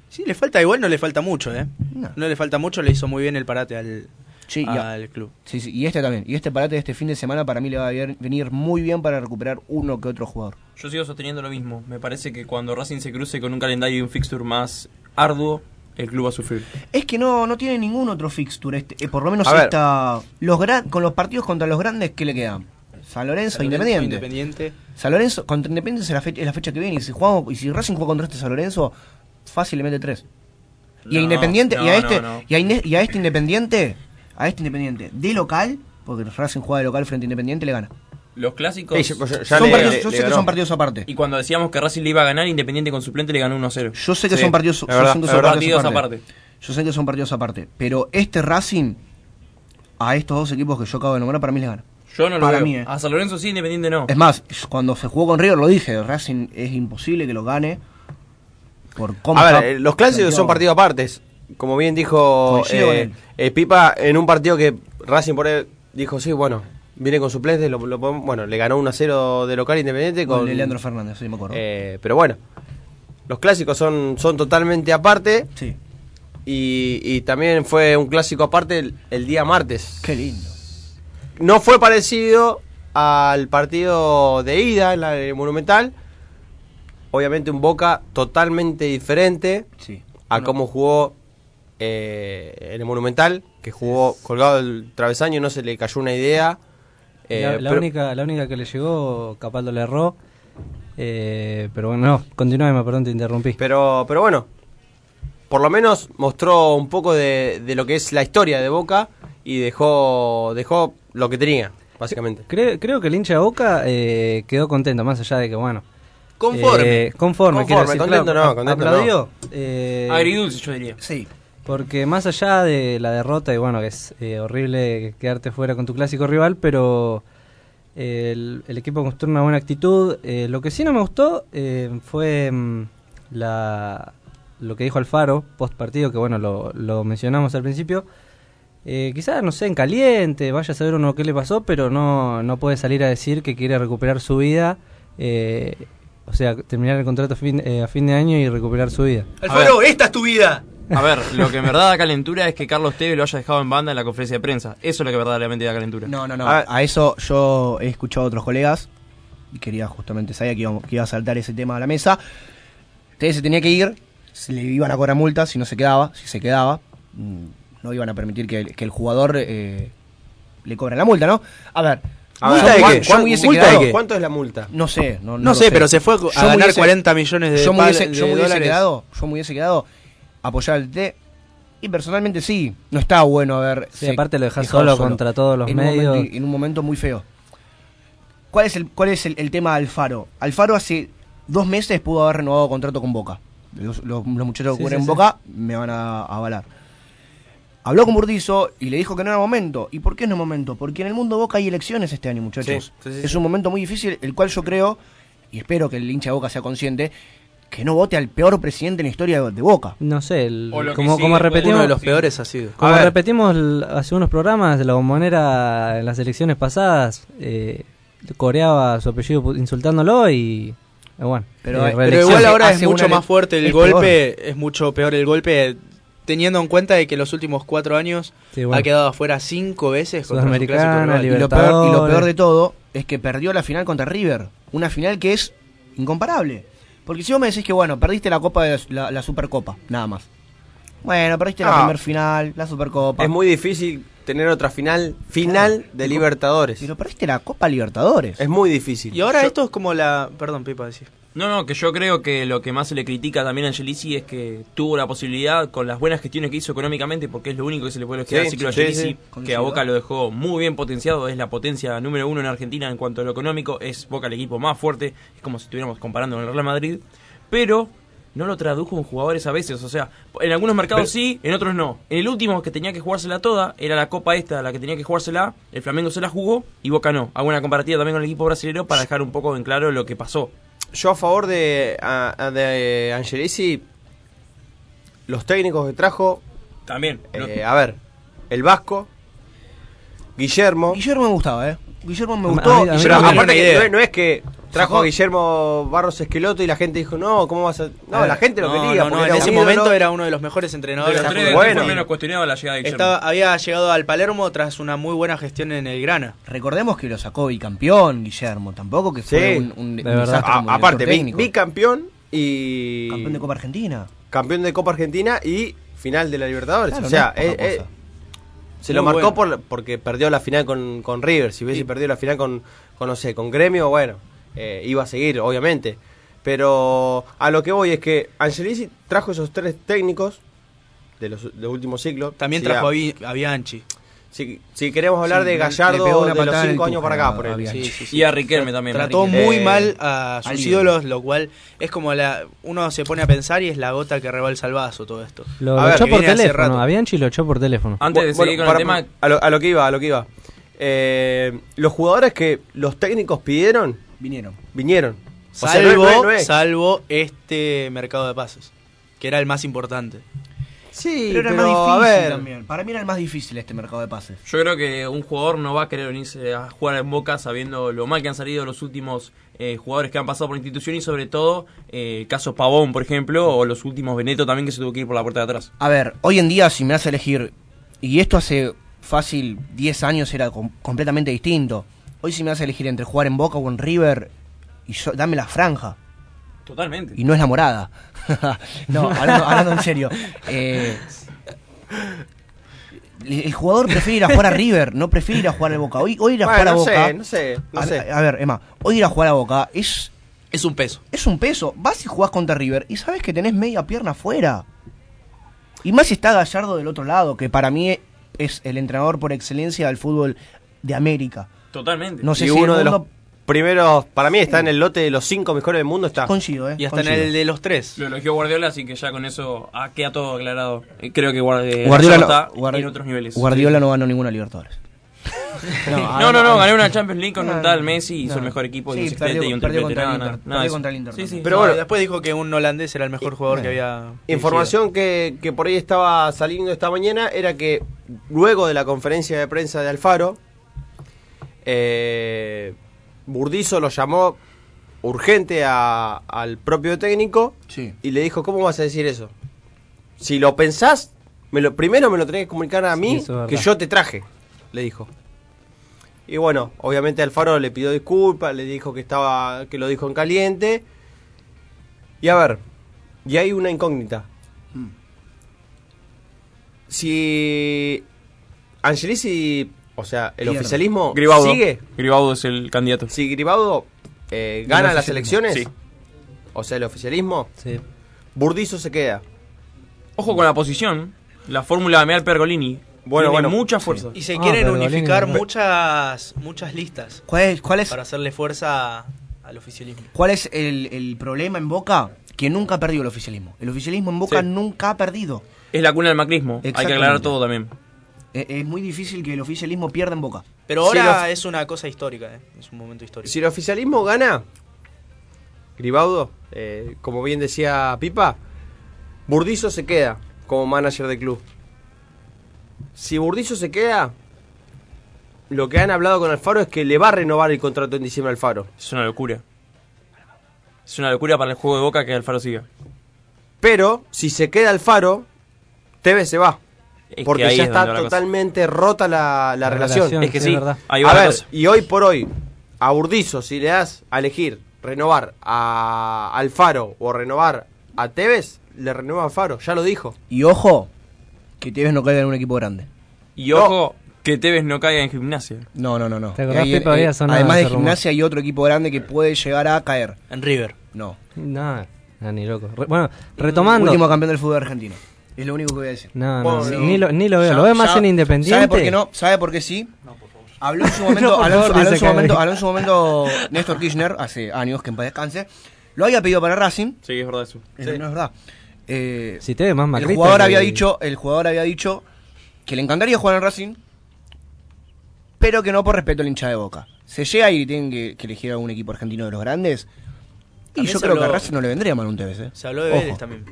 Sí, le falta igual, no le falta mucho, ¿eh? No. No, le falta mucho, le hizo muy bien el parate al, Sí, ya. al club. Sí, sí, y este también. Y este parate de este fin de semana para mí le va a venir muy bien para recuperar uno que otro jugador. Yo sigo sosteniendo lo mismo. Me parece que cuando Racing se cruce con un calendario y un fixture más arduo, el club va a sufrir. Es que no, no tiene ningún otro fixture. Este, eh, por lo menos esta, los gran, con los partidos contra los grandes, ¿qué le quedan? San Lorenzo, San Lorenzo, Independiente. Independiente. San Lorenzo contra Independiente es la, fecha, es la fecha que viene. Y si, jugamos, y si Racing juega contra este San Lorenzo, fácilmente tres. y a No, Independiente, y, a este, no, no. Y, a Inde- y a este Independiente, a este Independiente, de local, porque Racing juega de local frente a Independiente, le gana. Los clásicos. Sí, ya Son le- partidos- le- yo le sé que son partidos aparte. Y cuando decíamos que Racing le iba a ganar, Independiente con suplente le ganó 1-0. Yo sé que Sí, son partidos, verdad, son verdad. aparte. Yo sé que son partidos aparte. Pero este Racing, a estos dos equipos que yo acabo de nombrar, para mí le gana. Yo no lo Para veo. mí, eh. A San Lorenzo sí, Independiente no. Es más, cuando se jugó con River lo dije, Racing es imposible que lo gane. Por cómo A ver, eh, los clásicos son partidos apartes. Como bien dijo con eh, eh, Pipa, en un partido que Racing por él dijo, sí, bueno, viene con suplentes, lo, lo podemos- bueno, le ganó 1 a 0 de local Independiente con... de Leandro Fernández, sí me acuerdo. eh, pero bueno, los clásicos son, son totalmente aparte. Sí. Y, y también fue un clásico aparte el, el día martes. Qué lindo. No fue parecido al partido de ida en la de Monumental. Obviamente un Boca totalmente diferente Sí. a cómo jugó eh, en el Monumental, que jugó colgado del travesaño y no se le cayó una idea. Eh, la, la pero- única, la única que le llegó, Capaldo le erró. Eh, pero bueno, no, continúeme, perdón, te interrumpí. Pero, pero bueno, por lo menos mostró un poco de, de lo que es la historia de Boca y dejó, dejó lo que tenía, básicamente. Creo, creo que el hincha de Boca eh, quedó contento, más allá de que, bueno. Conforme. eh, conforme, quiero decir, contento claro, no, contento no. aplaudió. eh, Agridulce, yo diría. Sí. Porque más allá de la derrota, y bueno, que es eh, horrible quedarte fuera con tu clásico rival, pero eh, el, equipo mostró una buena actitud. Eh, lo que sí no me gustó eh, fue mm, la, lo que dijo Alfaro post partido, que bueno, lo, mencionamos al principio. Eh, quizás, no sé, en caliente, vaya a saber uno qué le pasó, pero no, no puede salir a decir que quiere recuperar su vida. o sea, terminar el contrato fin, eh, a fin de año y recuperar su vida. Alfaro, esta es tu vida. A ver, lo que en verdad da calentura es que Carlos Tevez lo haya dejado en banda en la conferencia de prensa. Eso es lo que verdaderamente da calentura. No, no, no. A ver. A eso yo he escuchado a otros colegas y quería justamente, sabía que iba, que iba a saltar ese tema a la mesa. Ustedes se tenía que ir, se le iban a cobrar multas si no se quedaba, si se quedaba, mm, no iban a permitir que, el- que el jugador eh, le cobre la multa, ¿no? A ver, A ver, yo- ¿de yo qué? me ¿Cuán- hubiese multa de qué? ¿Cuánto es la multa? No sé, no, No sé, lo pero se fue a Yo ganar hubiese- 40 millones de yo me pal- hubiese, de yo me hubiese dólares. quedado, yo me hubiese quedado apoyar al T y personalmente sí, no está bueno haber Sí, aparte lo dejás solo contra todos los en Un medios. momento, en un momento muy feo. ¿Cuál es el cuál es el, el tema de Alfaro? Alfaro hace dos meses pudo haber renovado contrato con Boca. Los, los- los muchachos que Sí, cubren sí, sí. Boca me van a, a avalar. Habló con Burdizo y le dijo que no era momento. ¿Y por qué no es momento? Porque en el mundo Boca hay elecciones este año, muchachos. Sí, sí, sí, es un momento muy difícil, el cual yo creo, y espero que el hincha de Boca sea consciente, que no vote al peor presidente en la historia de Boca. No sé, el- como, sigue, como repetimos, uno de los peores ha sido. Como repetimos hace unos programas, la bombonera en las elecciones pasadas eh, coreaba su apellido insultándolo y eh, bueno. Pero- eh, igual ahora es mucho más fuerte el es golpe, es mucho peor el golpe, teniendo en cuenta de que los últimos cuatro años Sí, bueno. ha quedado afuera cinco veces contra su clásico. Y lo, peor, y lo peor de todo es que perdió la final contra River. Una final que es incomparable. Porque si vos me decís que, bueno, perdiste la Copa de la, la Supercopa, nada más. Bueno, perdiste la Ah. primer final, la Supercopa. Es muy difícil tener otra final final de Libertadores. Pero perdiste la Copa Libertadores. Es muy difícil. Y ahora Yo- esto es como la... Perdón, Pipa, decir. No, no, que yo creo que lo que más se le critica también a Angelici es que tuvo la posibilidad, con las buenas gestiones que hizo económicamente, porque es lo único que se le puede Sí, al ciclo sí, Angelici, sí. que a. Boca lo dejó muy bien potenciado, es la potencia número uno en Argentina en cuanto a lo económico, es Boca el equipo más fuerte, es como si estuviéramos comparando con el Real Madrid, pero no lo tradujo en jugadores a veces, o sea, en algunos mercados sí, en otros no. En el último que tenía que jugársela toda, era la Copa esta, la que tenía que jugársela, el Flamengo se la jugó y Boca no. Hago una comparativa también con el equipo brasileño para dejar un poco en claro lo que pasó. Yo a favor de, a- de Angelici, los técnicos que trajo, También. eh, a ver, el Vasco, Guillermo. Guillermo me gustaba, ¿eh? Guillermo me A- gustó. a mí- a mí Pero también. aparte que no, es- no es que trajo a Guillermo Barros Esqueloto y la gente dijo, no, ¿cómo vas a...? No, A ver, la gente lo no, quería. no, en ese ídolo. momento era uno de los mejores entrenadores. De los bueno. menos cuestionado la llegada de Guillermo. Estaba, había llegado al Palermo tras una muy buena gestión en el Grana. Recordemos que lo sacó bicampeón, Guillermo. Tampoco que fue Sí. un, un- De un verdad. desastre A- como aparte, bicampeón y... Campeón de Copa Argentina. campeón de Copa Argentina y final de la Libertadores. Claro, o sea, no es se lo marcó bueno. por, porque perdió la final con, con River. Si hubiese perdido la final con, con, no sé, con Gremio, bueno, eh, iba a seguir, obviamente. Pero a lo que voy es que Angelici trajo esos tres técnicos de los, de últimos ciclos. También trajo a, a- Vi- a Bianchi. Si, si queremos hablar Sí, de le- le Gallardo pegó una de los patada en el cinco años para acá, por. Bianchi. Sí, sí, sí. Y a Riquelme también. Trató Riquelme. muy Eh, mal a sus ídolos, lo cual es como la uno se pone a pensar y es la gota que rebalsa el vaso todo esto. Lo, A lo ver, echó que por viene hace teléfono, rato. a Bianchi lo echó por teléfono. Antes de Bueno, seguir con para- el tema, a, lo, a lo que iba, a lo que iba. Eh, los jugadores que los técnicos pidieron, Vinieron. vinieron. O sea, Salvo, no es- no es- salvo este mercado de pases, que era el más importante. Sí, Pero era el más a difícil ver, también. Para mí era el más difícil este mercado de pases. yo creo que un jugador no va a querer venirse a jugar en Boca sabiendo lo mal que han salido los últimos eh, jugadores que han pasado por la institución y sobre todo eh, el caso Pavón, por ejemplo, o los últimos Beneto también que se tuvo que ir por la puerta de atrás. A ver, hoy en día si me hace elegir, y esto hace fácil 10 años era com- completamente distinto. Hoy si me hace elegir entre jugar en Boca o en River, y yo, dame la franja. Totalmente. Y no es la morada. *laughs* no, hablando, hablando en serio. Eh, el jugador prefiere ir a jugar a River, no prefiere ir a jugar al Boca. Hoy, hoy ir a Bueno, jugar a no Boca. sé, no sé, no a, sé. a ver, Emma, hoy ir a jugar a Boca es, Es un peso. es un peso. Vas y jugás contra River y sabes que tenés media pierna afuera. Y más si está Gallardo del otro lado, que para mí es el entrenador por excelencia del fútbol de América. Totalmente. No sé y si uno de los primeros, para mí está en el lote de los cinco mejores del mundo, está. Coincido, ¿eh? Y hasta en el de los tres. Lo elogió Guardiola, así que ya con eso ah, queda todo aclarado. Eh, Creo que Guardi- Guardiola, no, está Guardi- en otros niveles. Guardiola no ganó ninguna Libertadores. *laughs* No, no, no, ganó una Champions League con No, un tal Messi, hizo no. el mejor equipo, Sí, y un sextete y un triplete. contra el nada, Inter, nada, nada perdió de eso. contra el Inter Sí, sí. Pero Pero bueno. después dijo que un holandés era el mejor jugador que había. Información que, que por ahí estaba saliendo esta mañana era que luego de la conferencia de prensa de Alfaro, eh, Burdizo lo llamó urgente a- al propio técnico Sí. y le dijo, ¿cómo vas a decir eso? Si lo pensás, me lo, primero me lo tenés que comunicar a mí, es que yo te traje, le dijo. Y bueno, obviamente Alfaro le pidió disculpas, le dijo que estaba que lo dijo en caliente. Y a ver, y hay una incógnita. Si Angelici, o sea, el Pierde. oficialismo Gribaudo. sigue, Gribaudo es el candidato. si Gribaudo eh, gana las elecciones, sí. o sea, el oficialismo, Sí. Burdizo se queda. Ojo con la posición. La fórmula de Meal Pergolini. Bueno, tiene bueno. mucha fuerza. Y se Ah, quieren unificar no. muchas muchas listas ¿Cuál es, cuál es, para hacerle fuerza al oficialismo. cuál es el, el problema en Boca? Que nunca ha perdido el oficialismo. El oficialismo en Boca Sí. nunca ha perdido. Es la cuna del macrismo. Hay que aclarar todo también. Eh, es muy difícil que el oficialismo pierda en Boca. Pero ahora es una cosa histórica, ¿eh? es un momento histórico. Si el oficialismo gana, Gribaudo, eh, como bien decía Pipa, Burdizo se queda como manager del club. Si Burdizo se queda, lo que han hablado con Alfaro es que le va a renovar el contrato en diciembre a Alfaro. Es una locura. Es una locura para el juego de boca que Alfaro siga. Pero si se queda Alfaro, Tevez se va. Es Porque ya es está cosa. totalmente rota la, la La relación. relación, Es que sí, sí, es verdad. ahí va a ver, cosa. y hoy por hoy, a Burdizo, si le das a elegir renovar a Alfaro o renovar a Tevez, le renueva a Alfaro, ya lo dijo. Y ojo, que Tevez no caiga en un equipo grande. Y ojo, que Tevez no caiga en gimnasia. No, no, no, no. ¿Te Pipa, eh, además de gimnasia hay otro equipo grande que puede llegar a caer. En River. No. No, no, ni loco. Re- bueno, retomando. Último campeón del fútbol argentino. Es lo único que voy a decir. No, no, Bueno, ni- sí. ni, lo, ni lo veo. Ya- lo veo más ya- en Independiente. ¿Sabe por qué no? ¿Sabe por qué sí? Habló en su momento, No, por habló, en su- favor, habló en su *laughs* momento, habló en su momento Néstor Kirchner, hace años que en paz descanse, lo había pedido para Racing, Sí, es verdad eso. eh, no es verdad. Eh, Si te ves más el jugador que- había dicho, el jugador había dicho que le encantaría jugar en Racing, pero que no por respeto al hincha de Boca. Se llega y tienen que, que elegir a un equipo argentino de los grandes. Y También yo creo que a Racing no le vendría mal un Tevez, ¿eh? Se habló de. Vélez también.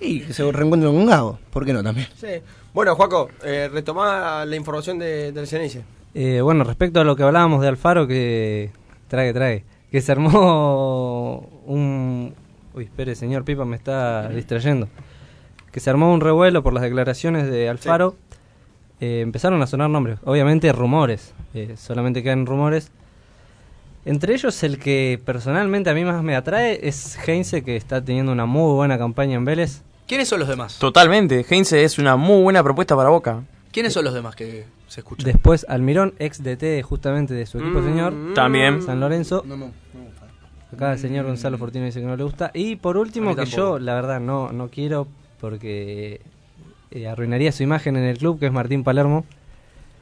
Y que se reencuentren con Gago, ¿por qué no también? Sí. Bueno, Juaco, eh, retomá la información de, del Cenice. Eh, bueno, respecto a lo que hablábamos de Alfaro, que trague, trague, que se armó un... Uy, espere, señor Pipa, me está distrayendo. Que se armó un revuelo por las declaraciones de Alfaro. Eh, empezaron a sonar nombres, obviamente rumores, eh, solamente quedan rumores. Entre ellos el que personalmente a mí más me atrae es Heinze, que está teniendo una muy buena campaña en Vélez. ¿Quiénes son los demás? Totalmente. Heinze es una muy buena propuesta para Boca. ¿Quiénes son los demás que se escuchan? Después Almirón, ex DT justamente de su equipo, Mm. señor. También. San Lorenzo. No, no, Acá el señor Gonzalo Fortino dice que no le gusta. Y por último, que tampoco. yo, la verdad, no, no quiero porque eh, arruinaría su imagen en el club, que es Martín Palermo.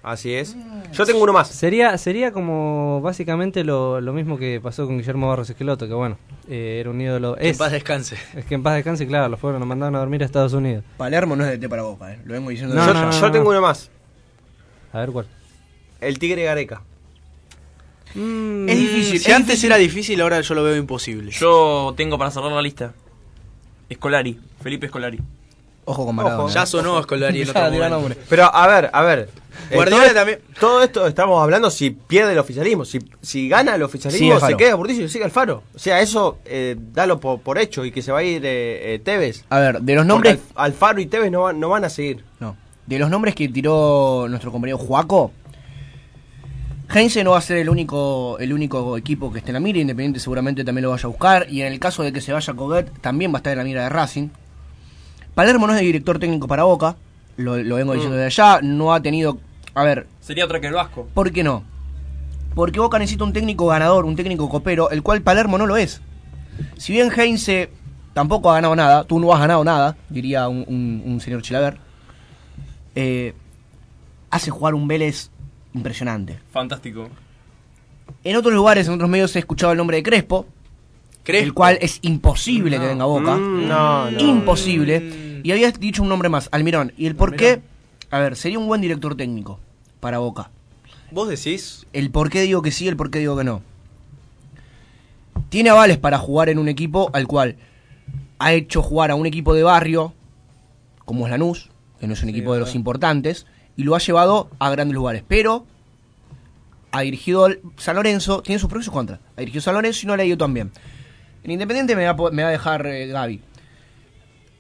Así es. Yo tengo uno más. Sería sería como básicamente lo, lo mismo que pasó con Guillermo Barros Esqueloto, que bueno, eh, era un ídolo. Que en Es, paz descanse. es que en paz descanse, claro, lo fueron, lo mandaron a dormir a Estados Unidos. Palermo no es de té para Boca, ¿eh? Lo vengo diciendo No, yo no, yo tengo uno más. A ver cuál. El Tigre Gareca. Es difícil. Si es antes difícil. era difícil, ahora yo lo veo imposible. Yo tengo para cerrar la lista. Escolari. Felipe Escolari. Ojo con Maradona. Ojo. Ya sonó Escolari *laughs* Ya, otro. Pero a ver, a ver. Eh, Guardiola todo, también. Todo esto estamos hablando si pierde el oficialismo. Si, si gana el oficialismo, se queda Burdizo y sigue Alfaro. O sea, eso eh, dalo por, por hecho y que se va a ir eh, eh, Tevez. A ver, de los nombres. Alf- Alfaro y Tevez no, van- no van a seguir. No. De los nombres que tiró nuestro compañero Juaco, Heinze no va a ser el único, el único equipo que esté en la mira, Independiente seguramente también lo vaya a buscar, y en el caso de que se vaya Coguet, también va a estar en la mira de Racing. Palermo no es el director técnico para Boca, lo, lo vengo diciendo desde allá, no ha tenido... A ver, Sería otra que el Vasco. ¿por qué no? Porque Boca necesita un técnico ganador, un técnico copero, el cual Palermo no lo es. Si bien Heinze tampoco ha ganado nada, tú no has ganado nada, diría un, un- un señor Chilaver, eh, hace jugar un Vélez impresionante. Fantástico. En otros lugares, en otros medios, he escuchado el nombre de Crespo, Crespo. el cual es imposible que venga a Boca. Mm, no, no. Imposible. Y habías dicho un nombre más, Almirón. ¿Y el por qué? A ver, sería un buen director técnico para Boca. ¿Vos decís? El por qué digo que sí, el por qué digo que no. Tiene avales para jugar en un equipo al cual ha hecho jugar a un equipo de barrio, como es Lanús, que no es un equipo de los importantes, y lo ha llevado a grandes lugares. Pero ha dirigido San Lorenzo, tiene sus pros y sus contras. Ha dirigido San Lorenzo y no le ha ido tan bien. En Independiente me va, a po- me va a dejar eh, Gaby.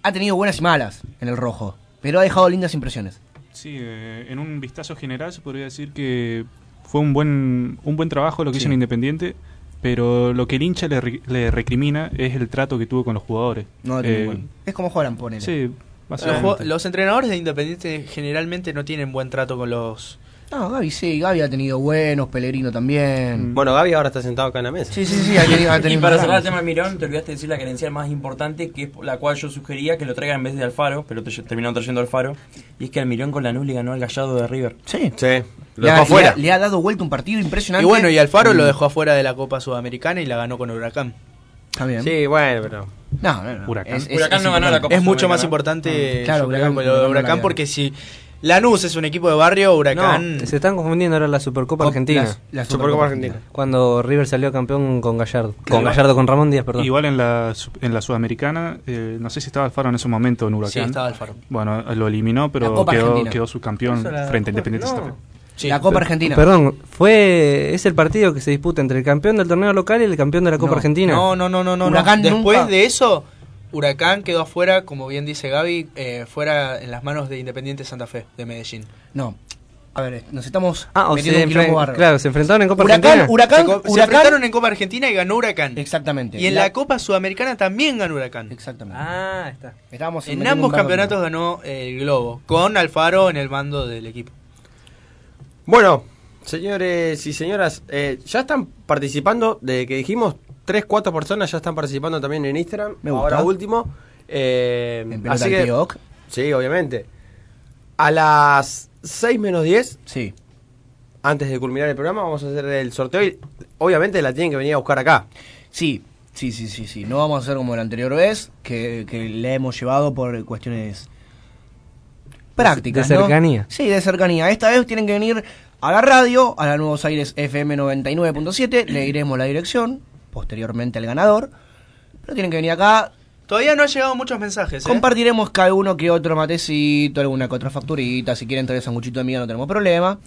Ha tenido buenas y malas en el rojo, pero ha dejado lindas impresiones. Sí, eh, en un vistazo general se podría decir que fue un buen, un buen trabajo lo que Sí. hizo en Independiente, pero lo que el hincha le, re- le recrimina es el trato que tuvo con los jugadores. No, Eh, Es como juegan, ponele. Sí, Los, los entrenadores de Independiente generalmente no tienen buen trato con los. No, Gaby sí, Gaby ha tenido buenos, Pellegrino también. Bueno, Gaby ahora está sentado acá en la mesa. Sí, sí, sí, ha tenido, ha *laughs* Y tenido para unos cerrar el tema de Mirón, te olvidaste de decir la credencial más importante, que es la cual yo sugería que lo traigan en vez de Alfaro, pero te- terminaron trayendo Alfaro. Y es que Almirón con Lanús le ganó al Gallado de River. Sí. Sí, lo Le ha, dejó afuera. le ha- le ha dado vuelta un partido impresionante. Y bueno, y Alfaro Mm. lo dejó afuera de la Copa Sudamericana y la ganó con Huracán. Está bien. Sí, bueno, pero. No, no, no. Huracán. Es- es- Huracán es no ganó la. Copa Es mucho más importante Mm, claro, Huracán- lo de Huracán no la Huracán ganó. porque si Lanús es un equipo de barrio, Huracán. No, se están confundiendo ahora la Supercopa Cop- Argentina. la Supercopa Argentina. Cuando River salió campeón con Gallardo. Con Gallardo, con Ramón Díaz, perdón. Igual en la, en la Sudamericana, eh, no sé si estaba Alfaro en ese momento en Sí, Huracán. estaba Alfaro. Bueno, lo eliminó, pero quedó, quedó subcampeón frente a Independiente no. Santa Fe. Sí. La Copa Argentina. Perdón, fue es el partido que se disputa entre el campeón del torneo local y el campeón de la Copa No, Argentina. No, no, no, no, no. Huracán no. Después nunca- de eso, Huracán quedó afuera, como bien dice Gaby, eh, fuera en las manos de Independiente Santa Fe, de Medellín. No. A ver, nos estamos Ah, o metiendo se un enfren- claro, se enfrentaron en Copa Huracán, Argentina. Huracán, se, co- se Huracán. enfrentaron en Copa Argentina y ganó Huracán. Exactamente. Y en la Copa Sudamericana también ganó Huracán. Exactamente. Ah, está. Estábamos En ambos campeonatos ganó el Globo, con Alfaro en el mando del equipo. Bueno, señores y señoras, eh, ya están participando, de que dijimos, 3, 4 personas ya están participando también en Instagram. Me gusta. Ahora último. Eh, En así que, sí, obviamente. A las 6 menos 10, Sí. antes de culminar el programa, vamos a hacer el sorteo y obviamente la tienen que venir a buscar acá. Sí, sí, sí, sí, sí. No vamos a hacer como la anterior vez, que, que le hemos llevado por cuestiones prácticas. de ¿no? cercanía. Sí, de cercanía. Esta vez tienen que venir a la radio, a la Nuevos Aires FM 99.7. Le diremos la dirección, posteriormente al ganador. Pero tienen que venir acá. Todavía no han llegado muchos mensajes. ¿eh? Compartiremos cada uno que otro matecito, alguna que otra facturita. Si quieren traer sanguchito de miga, no tenemos problema.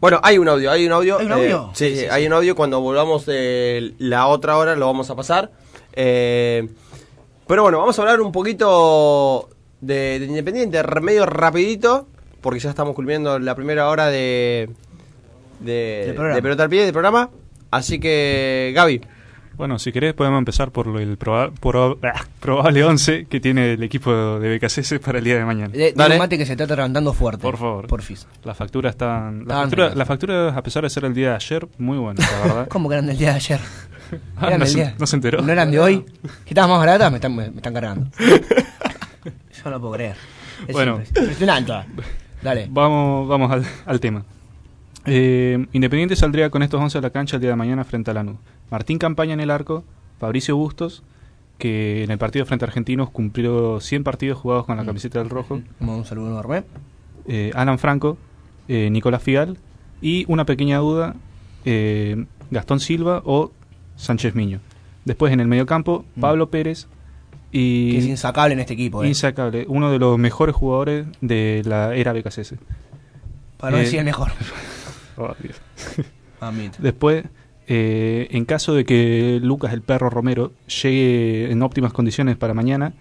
Bueno, hay un audio, hay un audio. ¿Hay un eh, audio? sí, Sí, sí, hay un audio. Cuando volvamos de la otra hora lo vamos a pasar. Eh, pero bueno, vamos a hablar un poquito de, de Independiente, medio rapidito, porque ya estamos culminando la primera hora de, de Pelota al Pie, del programa. Así que, Gaby, Bueno, si querés podemos empezar por lo- el proba- proba- *laughs* ah, probable 11 que tiene el equipo de BKCS para el día de mañana. De, de Dale. mate que se está atragantando fuerte. Por favor. Porfis. Las facturas están... Las facturas, ricas. las facturas, a pesar de ser el día de ayer, muy buenas, la *laughs* verdad. ¿Cómo que eran del día de ayer? *laughs* Ah, Eran no, del se, día- no se enteró. ¿No eran de hoy? ¿Que estaban más baratas? Me están, me, me están cargando. Yo no lo puedo creer. Es Bueno. impres- impresionante. Dale. Vamos, vamos al, al tema. Eh, Independiente saldría con estos 11 a la cancha el día de mañana frente a Lanús. Martín Campaña en el arco, Fabricio Bustos, que en el partido frente a Argentinos cumplió 100 partidos jugados con la camiseta del rojo. Como un saludo enorme. eh, Alan Franco, eh, Nicolás Fial y una pequeña duda, eh, Gastón Silva o Sánchez Miño. Después en el mediocampo, Pablo Pérez y... Que es insacable en este equipo. Eh. Insacable, uno de los mejores jugadores de la era BKCS. Para no Eh, decir el mejor. *laughs* Oh, Dios. Mamita. Después, eh, en caso de que Lucas el Perro Romero llegue en óptimas condiciones para mañana,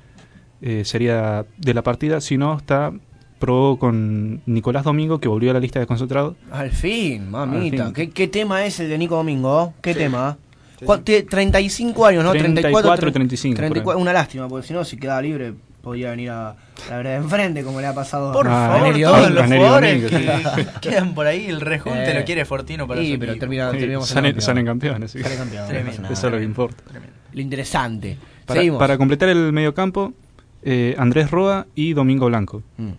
eh, sería de la partida. Si no, está probó con Nicolás Domingo, que volvió a la lista de concentrados. Al fin, mamita. Al fin. ¿Qué, qué tema es el de Nico Domingo? ¿Qué tema? ¿Cuál- tiene 35 años, ¿no? 34, tre- 35, por ahí. 34, una lástima, porque si no, si quedaba libre, podía venir a la vereda de enfrente, como le ha pasado Por a favor, todos Domingo. los jugadores Domingo, que *laughs* quedan por ahí, el rejunte Eh. lo quiere Fortino para Sí, su pero equipo. termina, Sí, terminamos salen, salen campeones. sí. Sale campeón, no pasa Tremendo. Eso es lo que importa. Lo interesante. Para, Seguimos. para completar el mediocampo, eh, Andrés Roa y Domingo Blanco. Mm.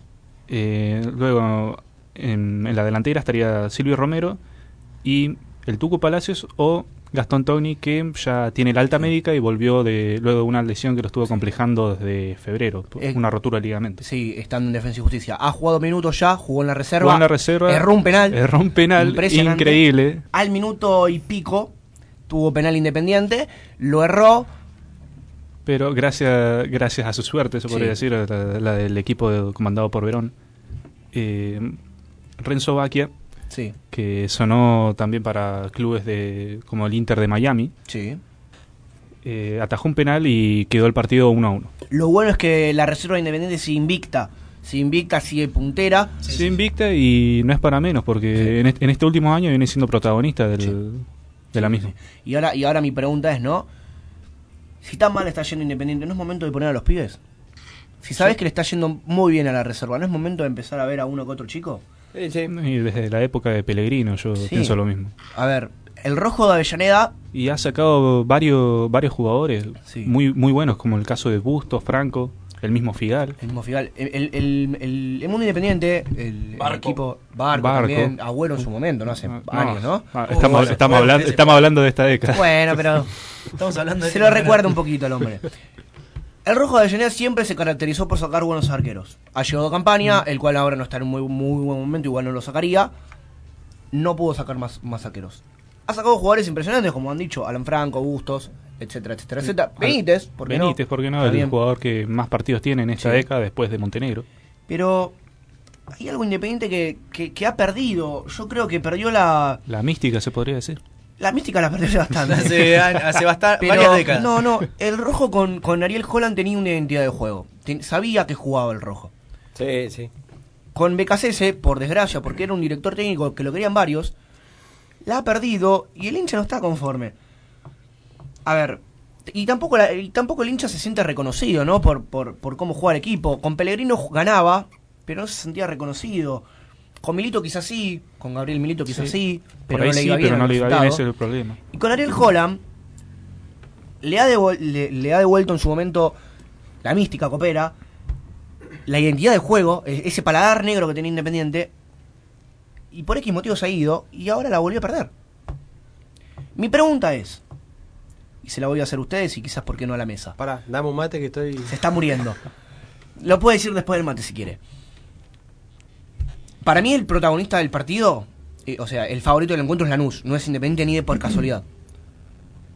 Eh, luego, en, en la delantera estaría Silvio Romero y el Tuco Palacios o Gastón Togni, que ya tiene la alta médica y volvió de luego de una lesión que lo estuvo complejando desde febrero, una rotura de ligamento. Sí, estando en Defensa y Justicia. Ha jugado minutos ya, jugó en la reserva. Jugó en la reserva. Erró un penal. Erró un penal increíble. Al minuto y pico tuvo penal independiente, lo erró. Pero gracias, gracias a su suerte, se podría decir, la, la del equipo comandado por Verón, eh, Renzo Sí, que sonó también para clubes de como el Inter de Miami, sí. eh, atajó un penal y quedó el partido 1 a 1. Lo bueno es que la reserva de Independiente se invicta. Si invicta, sigue puntera. Sí, invicta y no es para menos, porque en, este, en este último año viene siendo protagonista del, de la misma. Y ahora, y ahora mi pregunta es, ¿no? Si tan mal está yendo Independiente, ¿no es momento de poner a los pibes? Si sabes que le está yendo muy bien a la reserva, ¿no es momento de empezar a ver a uno que otro chico? Y desde la época de Pellegrino yo Sí. pienso lo mismo. A ver, el rojo de Avellaneda, Y ha sacado varios varios jugadores muy muy buenos, como el caso de Bustos, Franco, el mismo Figal. el mismo Figal, el, el, el, el- el mundo independiente, el, Barco. equipo Barco, Barco. también, Agüero en su momento, no hace años, ¿no? Ah, estamos, estamos, hablando, estamos hablando de esta década. Bueno, pero *laughs* Estamos hablando de se lo recuerda un poquito al hombre. El rojo de Avellaneda siempre se caracterizó por sacar buenos arqueros. Ha llegado campaña, el cual ahora no está en un muy, muy buen momento, igual no lo sacaría. No pudo sacar más, más arqueros. Ha sacado jugadores impresionantes, como han dicho, Alan Franco, Bustos, etcétera, etcétera, etcétera. Benítez, ¿por qué no? Benítez, ¿por qué no? El jugador que más partidos tiene en esta Sí. década después de Montenegro. Pero hay algo independiente que, que, que ha perdido. Yo creo que perdió la, La mística se podría decir. La mística la perdió hace bastante. *laughs* Hace hace basta- Pero, varias décadas. No, no, el rojo con, con Ariel Holland tenía una identidad de juego. Ten- sabía que jugaba el rojo. Sí, sí. Con BKCS, por desgracia, porque era un director técnico que lo querían varios, la ha perdido y el hincha no está conforme. A ver, y tampoco, la- y tampoco el hincha se siente reconocido, ¿no? Por, por, por cómo juega el equipo. Con Pellegrino ganaba, pero no se sentía reconocido. Con Milito quizás sí, con Gabriel Milito quizás sí, pero no le sí, iba bien pero no le iba bien, ese es el problema. Y con Ariel Holland le ha, devol- le, le ha devuelto en su momento la mística copera, la identidad de juego, e- ese paladar negro que tenía Independiente, y por X motivos ha ido y ahora la volvió a perder. Mi pregunta es, y se la voy a hacer a ustedes y quizás por qué no a la mesa. Pará, dame un mate que estoy... Se está muriendo. Lo puede decir después del mate si quiere. Para mí el protagonista del partido, eh, o sea, el favorito del encuentro es Lanús, no es Independiente ni de por casualidad.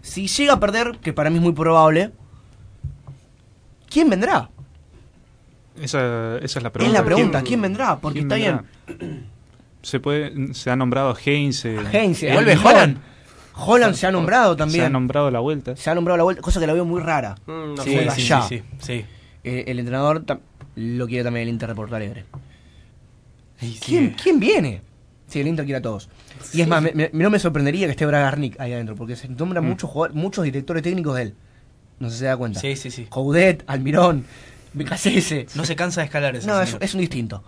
Si llega a perder, que para mí es muy probable, ¿quién vendrá? Esa, esa es la pregunta. es la pregunta, ¿quién, vendrá? Porque quién está vendrá? bien. Se puede se ha nombrado Heinze. Heinze, Vuelve el- Holland. Holland se ha nombrado también. Se ha nombrado la vuelta. Se ha nombrado la vuelta, cosa que la veo muy rara. Mm, no Sí, sí, Sí, allá. sí, sí, sí. Eh, el entrenador lo quiere también el Inter de Porto Alegre. ¿Quién, quién viene? Sí, el Inter quiere a todos. Y es más, me- me- no me sorprendería que esté Bragarnik ahí adentro, porque se nombran Mm. muchos jugadores- muchos directores técnicos de él. No sé si se da cuenta. Sí, sí, sí. Coudet, Almirón, BKCS. No se cansa de escalar ese No, es, es un distinto.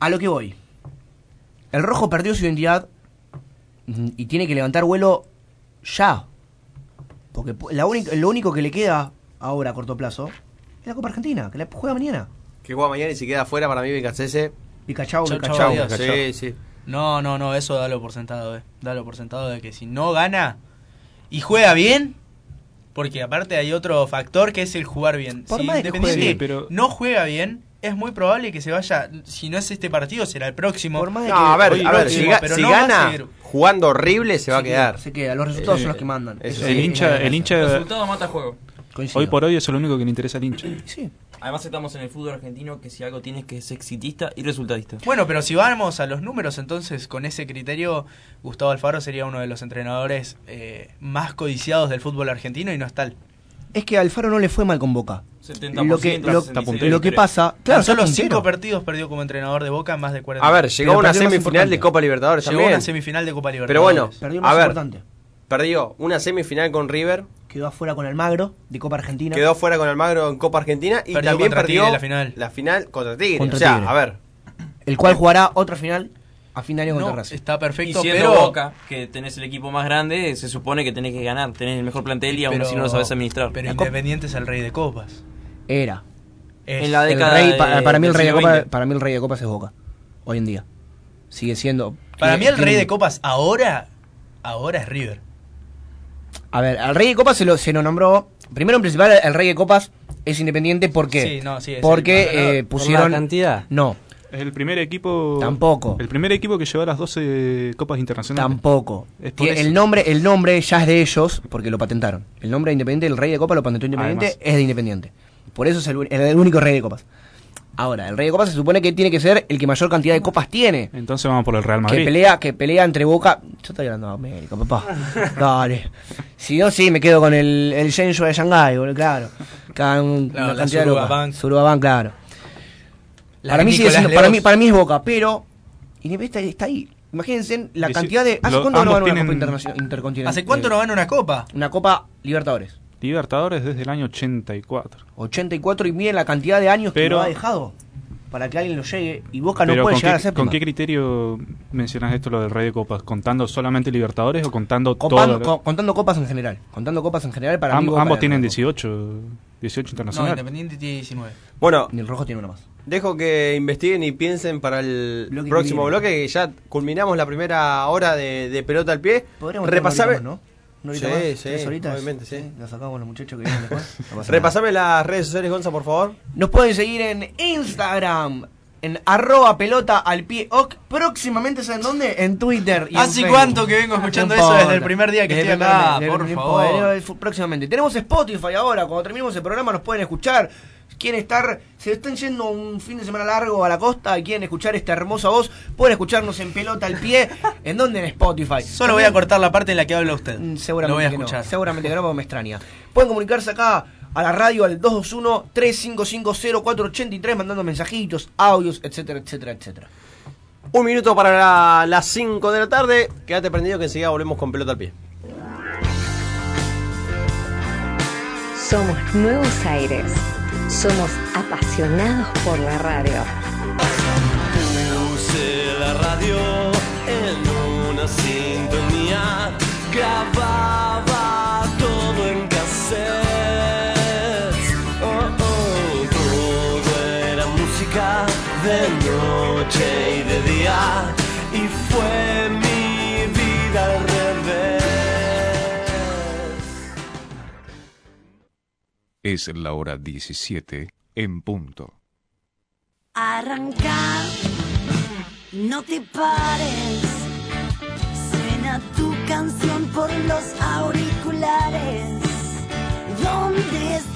A lo que voy. El rojo perdió su identidad mm, y tiene que levantar vuelo ya. Porque la única, lo único que le queda ahora a corto plazo es la Copa Argentina, que la juega mañana. Que juega mañana y si queda afuera para mí BKCS. Picachau. Sí, sí. No, no, no, eso dalo por sentado, eh. Dalo por sentado de que si no gana y juega bien, porque aparte hay otro factor que es el jugar bien. Por si más Independiente juegue pero- no juega bien, es muy probable que se vaya, si no es este partido, será el próximo. Por más de No, que- a ver, Hoy a ver, próximo, si, no gana jugando horrible se va a se quedar. queda, se queda. Los resultados son los que mandan. Eso El sí, hincha, el hincha El resultado mata juego. Coincido. hoy por hoy eso es lo único que le interesa al hincha. Sí. Además estamos en el fútbol argentino que si algo tienes que es exitista y resultadista. Bueno, pero si vamos a los números, entonces con ese criterio, Gustavo Alfaro sería uno de los entrenadores eh, más codiciados del fútbol argentino y no es tal. Es que a Alfaro no le fue mal con Boca. 70%, Lo que, lo, 66 lo que pasa, claro, solo cinco partidos perdió como entrenador de Boca en más de 40. A ver, llegó Pero a una más semifinal de. Copa Libertadores Llegó a una semifinal de Copa Pero Libertadores. bueno, Perdió lo a más ver, importante. perdió una semifinal con River, Quedó afuera con Almagro de Copa Argentina. quedó fuera con Almagro en Copa Argentina y Perdió también perdió Tigre la final. la final contra Tigre. Contra o sea, Tigre. a ver, el cual jugará otra final a fin de año contra No, Racing. está Y perfecto, siendo pero Boca, que tenés el equipo más grande, se supone que tenés que ganar. Tenés el mejor plantel y aún así no lo sabes administrar. Pero La Copa- Independiente es el rey de copas. Era. Es- En la El década rey, de- pa- para, mí el rey de siglo Copa, XX. para mí el rey de Copas es Boca. Hoy en día. Sigue siendo. Para mí el rey de copas ahora, ahora es River. A ver, al rey de Copas se lo, se lo nombró. Primero en principal, el rey de Copas es independiente porque. Sí, no, sí, es el porque ganador. eh, pusieron. la cantidad. No, Es el primer equipo. Tampoco. El primer equipo que llevó a las 12 Copas Internacionales. tampoco. El nombre, el nombre ya es de ellos porque lo patentaron. El nombre de Independiente, el rey de Copas lo patentó Independiente, Además. es de Independiente. Por eso es el, el único rey de Copas. Ahora, el rey de Copas se supone que tiene que ser el que mayor cantidad de copas tiene. Entonces vamos por el Real Que Madrid. pelea, que pelea entre Boca. Yo estoy hablando de América, papá. *laughs* Dale. Si no, sí, me quedo con el, el Shenzhou de Shanghái, boludo, claro. Cada un- Claro, una la cantidad de Suruga locas. Bank. Suruga Bank, claro. La para mí, sigue siendo- para, mí, para mí es Boca, pero Independiente está, está ahí. Imagínense la cantidad de... ¿Hace cuánto no gana una tienen- Copa Intercontinental? ¿Hace cuánto no gana una copa? Una Copa Libertadores. Libertadores desde el año 84. 84 y miren la cantidad de años que lo ha dejado para que alguien lo llegue y Boca no puede ¿con llegar qué, a séptima. ¿Con qué criterio mencionas esto, lo del Rey de Copas? ¿Contando solamente Libertadores o contando Copan- todo? co- contando copas en general. Contando copas en general para Am- ambos tienen 18, 18 No, internacionales. Independiente tiene 19. Bueno, Ni el rojo tiene uno más. dejo que investiguen y piensen para el Bloque próximo que bloque, que ya culminamos la primera hora de, de pelota al pie. Más, ¿no? Una horita Sí, más, sí, tres horitas. obviamente, sí. La sacamos los muchachos que vienen después. *laughs* No nada. Repasame las redes sociales, Gonza, por favor. Nos pueden seguir en Instagram, en arroba pelota al pie. Próximamente, ¿saben dónde? En Twitter. Y ¿Hace cuánto que vengo escuchando No eso desde el primer día que Desde estoy acá? Por favor. Próximamente. Tenemos Spotify ahora. Cuando terminemos el programa nos pueden escuchar. Quieren estar, se están yendo un fin de semana largo a la costa y quieren escuchar esta hermosa voz, pueden escucharnos en pelota al pie. *laughs* ¿En dónde? En Spotify. Solo voy a cortar la parte en la que habla usted. Mm, Seguramente Lo voy a que no. escuchar. Seguramente que no, porque me extraña. Pueden comunicarse acá a la radio al 221-355-0483 mandando mensajitos, audios, etcétera, etcétera, etcétera. Un minuto para la- las 5 de la tarde. Quédate prendido que enseguida volvemos con pelota al pie. Somos Nuevos Aires. Somos apasionados por la radio. Puse la radio en una sintonía, grababa todo en cassette. Oh, oh, todo era música de noche y de día, y fue Es la hora 17 en punto. Arranca, no te pares. Suena tu canción por los auriculares. ¿Dónde estás?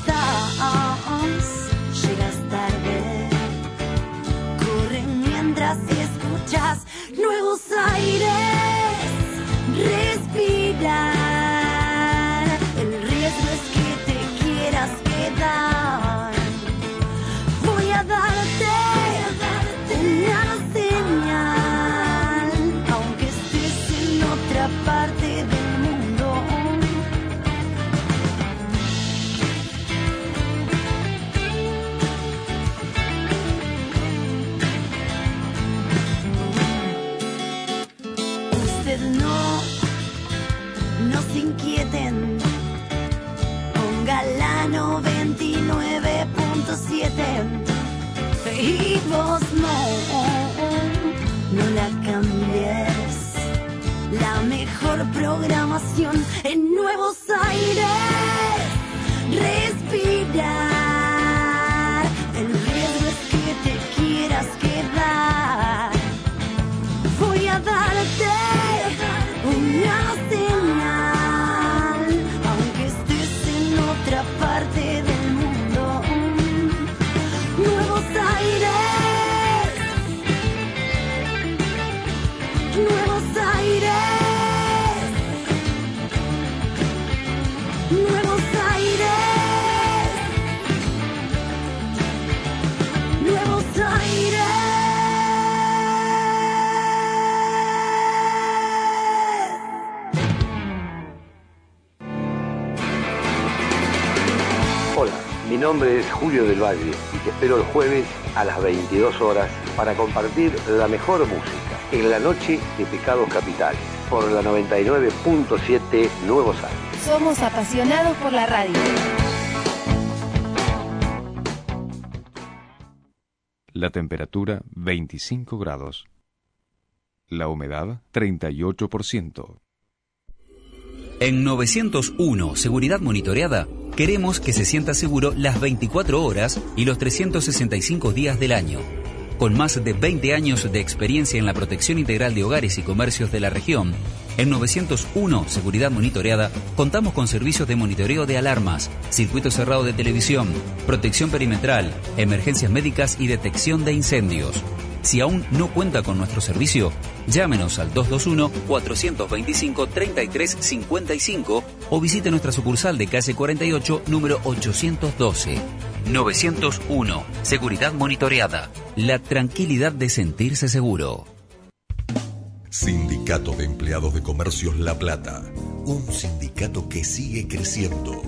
Nombre es Julio del Valle y te espero el jueves a las 22 horas para compartir la mejor música en la noche de Pecados Capitales por la 99.7 Nuevos Aires. Somos apasionados por la radio. La temperatura 25 grados. La humedad 38%. En 901 Seguridad Monitoreada queremos que se sienta seguro las 24 horas y los 365 días del año. Con más de 20 años de experiencia en la protección integral de hogares y comercios de la región, en 901 Seguridad Monitoreada contamos con servicios de monitoreo de alarmas, circuito cerrado de televisión, protección perimetral, emergencias médicas y detección de incendios. Si aún no cuenta con nuestro servicio, llámenos al 221-425-3355 o visite nuestra sucursal de calle 48, número 812. 901. Seguridad monitoreada. La tranquilidad de sentirse seguro. Sindicato de Empleados de Comercios La Plata. Un sindicato que sigue creciendo.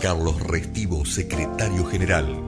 Carlos Restivo, secretario general.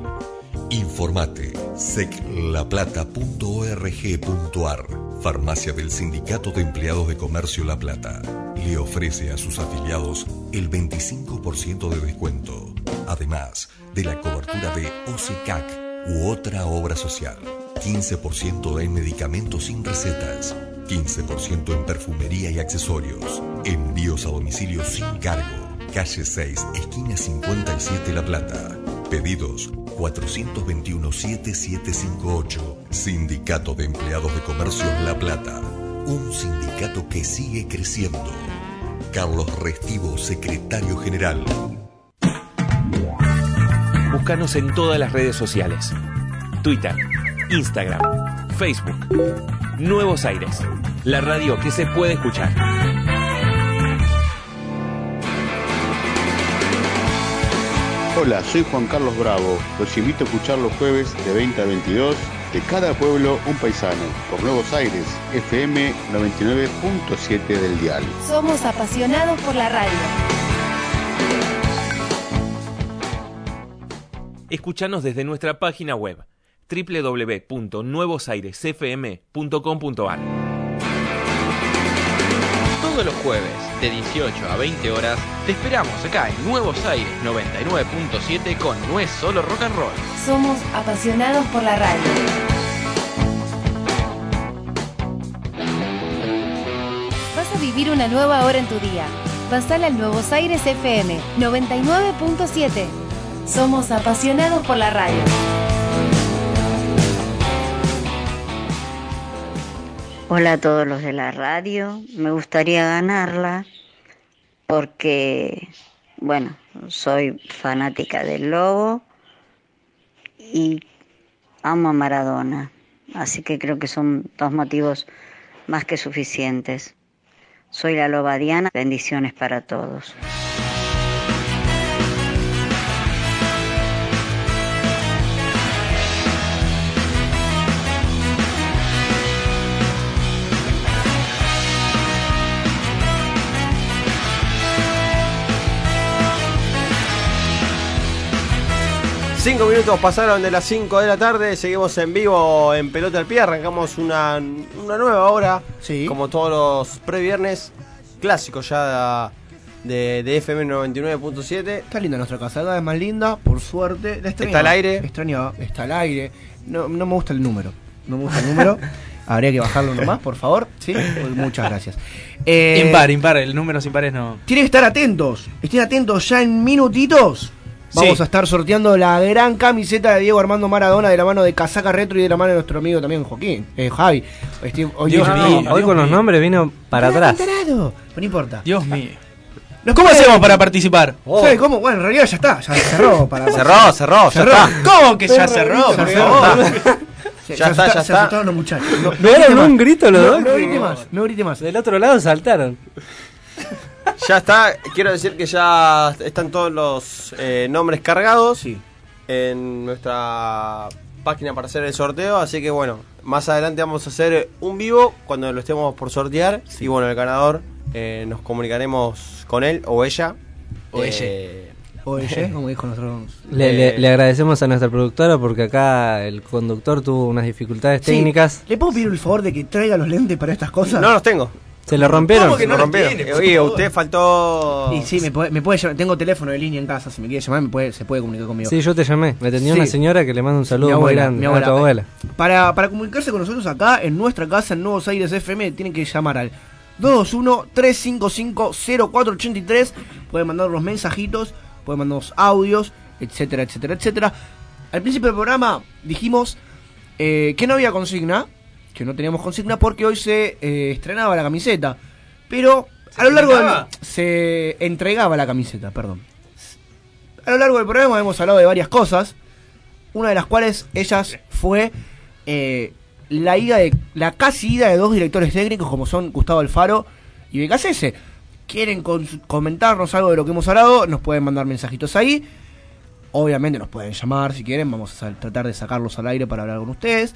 Informate seclaplata.org.ar. Farmacia del Sindicato de Empleados de Comercio La Plata. Le ofrece a sus afiliados el 25% de descuento. Además de la cobertura de OCCAC u otra obra social. 15% en medicamentos sin recetas. 15% en perfumería y accesorios. Envíos a domicilio sin cargo. Calle 6, esquina 57 La Plata. Pedidos 421-7758. Sindicato de Empleados de Comercio La Plata. Un sindicato que sigue creciendo. Carlos Restivo, secretario general. Búscanos en todas las redes sociales. Twitter, Instagram, Facebook. Nuevos Aires. La radio que se puede escuchar. Hola, soy Juan Carlos Bravo. Los invito a escuchar los jueves de 20 a 22 de cada pueblo un paisano por Nuevos Aires, FM 99.7 del dial. Somos apasionados por la radio. Escuchanos desde nuestra página web www.nuevosairesfm.com.ar. Todos los jueves, de 18 a 20 horas, te esperamos acá en Nuevos Aires 99.7 con No es solo rock and roll. Somos apasionados por la radio. Vas a vivir una nueva hora en tu día. Pasala al Nuevos Aires FM 99.7. Somos apasionados por la radio. Hola a todos los de la radio. Me gustaría ganarla porque, bueno, soy fanática del Lobo y amo a Maradona. Así que creo que son dos motivos más que suficientes. Soy la Loba Diana. Bendiciones para todos. Cinco minutos pasaron de las 5 de la tarde, seguimos en vivo en Pelota al Pie, arrancamos una, una nueva hora, como todos los previernes, clásico ya de, de FM 99.7. Está linda nuestra casa, cada vez más linda, por suerte. La ¿Está al aire? extrañaba, está al aire. No, no me gusta el número, no me gusta el número. *laughs* Habría que bajarlo nomás, por favor. Sí, Pues muchas gracias. Eh, impar, impar, el número impares no. Tienen que estar atentos. Estén atentos ya en minutitos. Vamos Sí. a estar sorteando la gran camiseta de Diego Armando Maradona de la mano de Casaca Retro y de la mano de nuestro amigo también Joaquín, eh, Javi. Este, hoy Dios tiene- mío, hoy con los nombres vino para atrás. No importa. Dios mío. ¿Cómo hacemos para participar? ¿Sabe cómo? Bueno, en realidad ya está, ya *laughs* cerró. Para, Cerró, cerró, ya está. ¿Cómo que ya cerró? Por Cerró. favor. *laughs* Se- Ya se está, ya se está. asustaron los muchachos. No, ¿No eran grite un más. grito los No, dos? No grite más, no grite más. Del otro lado saltaron. Ya está, quiero decir que ya están todos los eh, nombres cargados en nuestra página para hacer el sorteo, así que bueno, más adelante vamos a hacer un vivo cuando lo estemos por sortear y bueno, el ganador eh, nos comunicaremos con él o ella. O Eh, ella. O ella, como dijo nuestro... *laughs* Le, Eh, le- le agradecemos a nuestra productora porque acá el conductor tuvo unas dificultades Sí. técnicas. ¿Le puedo pedir el favor de que traiga los lentes para estas cosas? No los tengo. Se le rompieron. Se lo rompieron. Oye, usted faltó. Y sí, me puede, me puede llamar. Tengo teléfono de línea en casa. Si me quiere llamar, me puede, se puede comunicar conmigo. Sí, yo te llamé. Me atendió Sí. una señora que le manda un saludo Mi muy abuela, grande mi a abuela. tu abuela. Para, para comunicarse con nosotros acá, en nuestra casa, en Nuevos Aires FM, tienen que llamar al 221-355-0483. Pueden mandar los mensajitos, pueden mandarnos audios, etcétera, etcétera, etcétera. Al principio del programa dijimos eh, que no había consigna, que no teníamos consigna porque hoy se eh, estrenaba la camiseta. Pero a lo largo del, se entregaba la camiseta, perdón. A lo largo del programa hemos hablado de varias cosas, una de las cuales ellas fue eh, la ida de la casi ida de dos directores técnicos como son Gustavo Alfaro y Becasese. Quieren comentarnos algo de lo que hemos hablado, nos pueden mandar mensajitos ahí. Obviamente nos pueden llamar si quieren, vamos a tratar de sacarlos al aire para hablar con ustedes.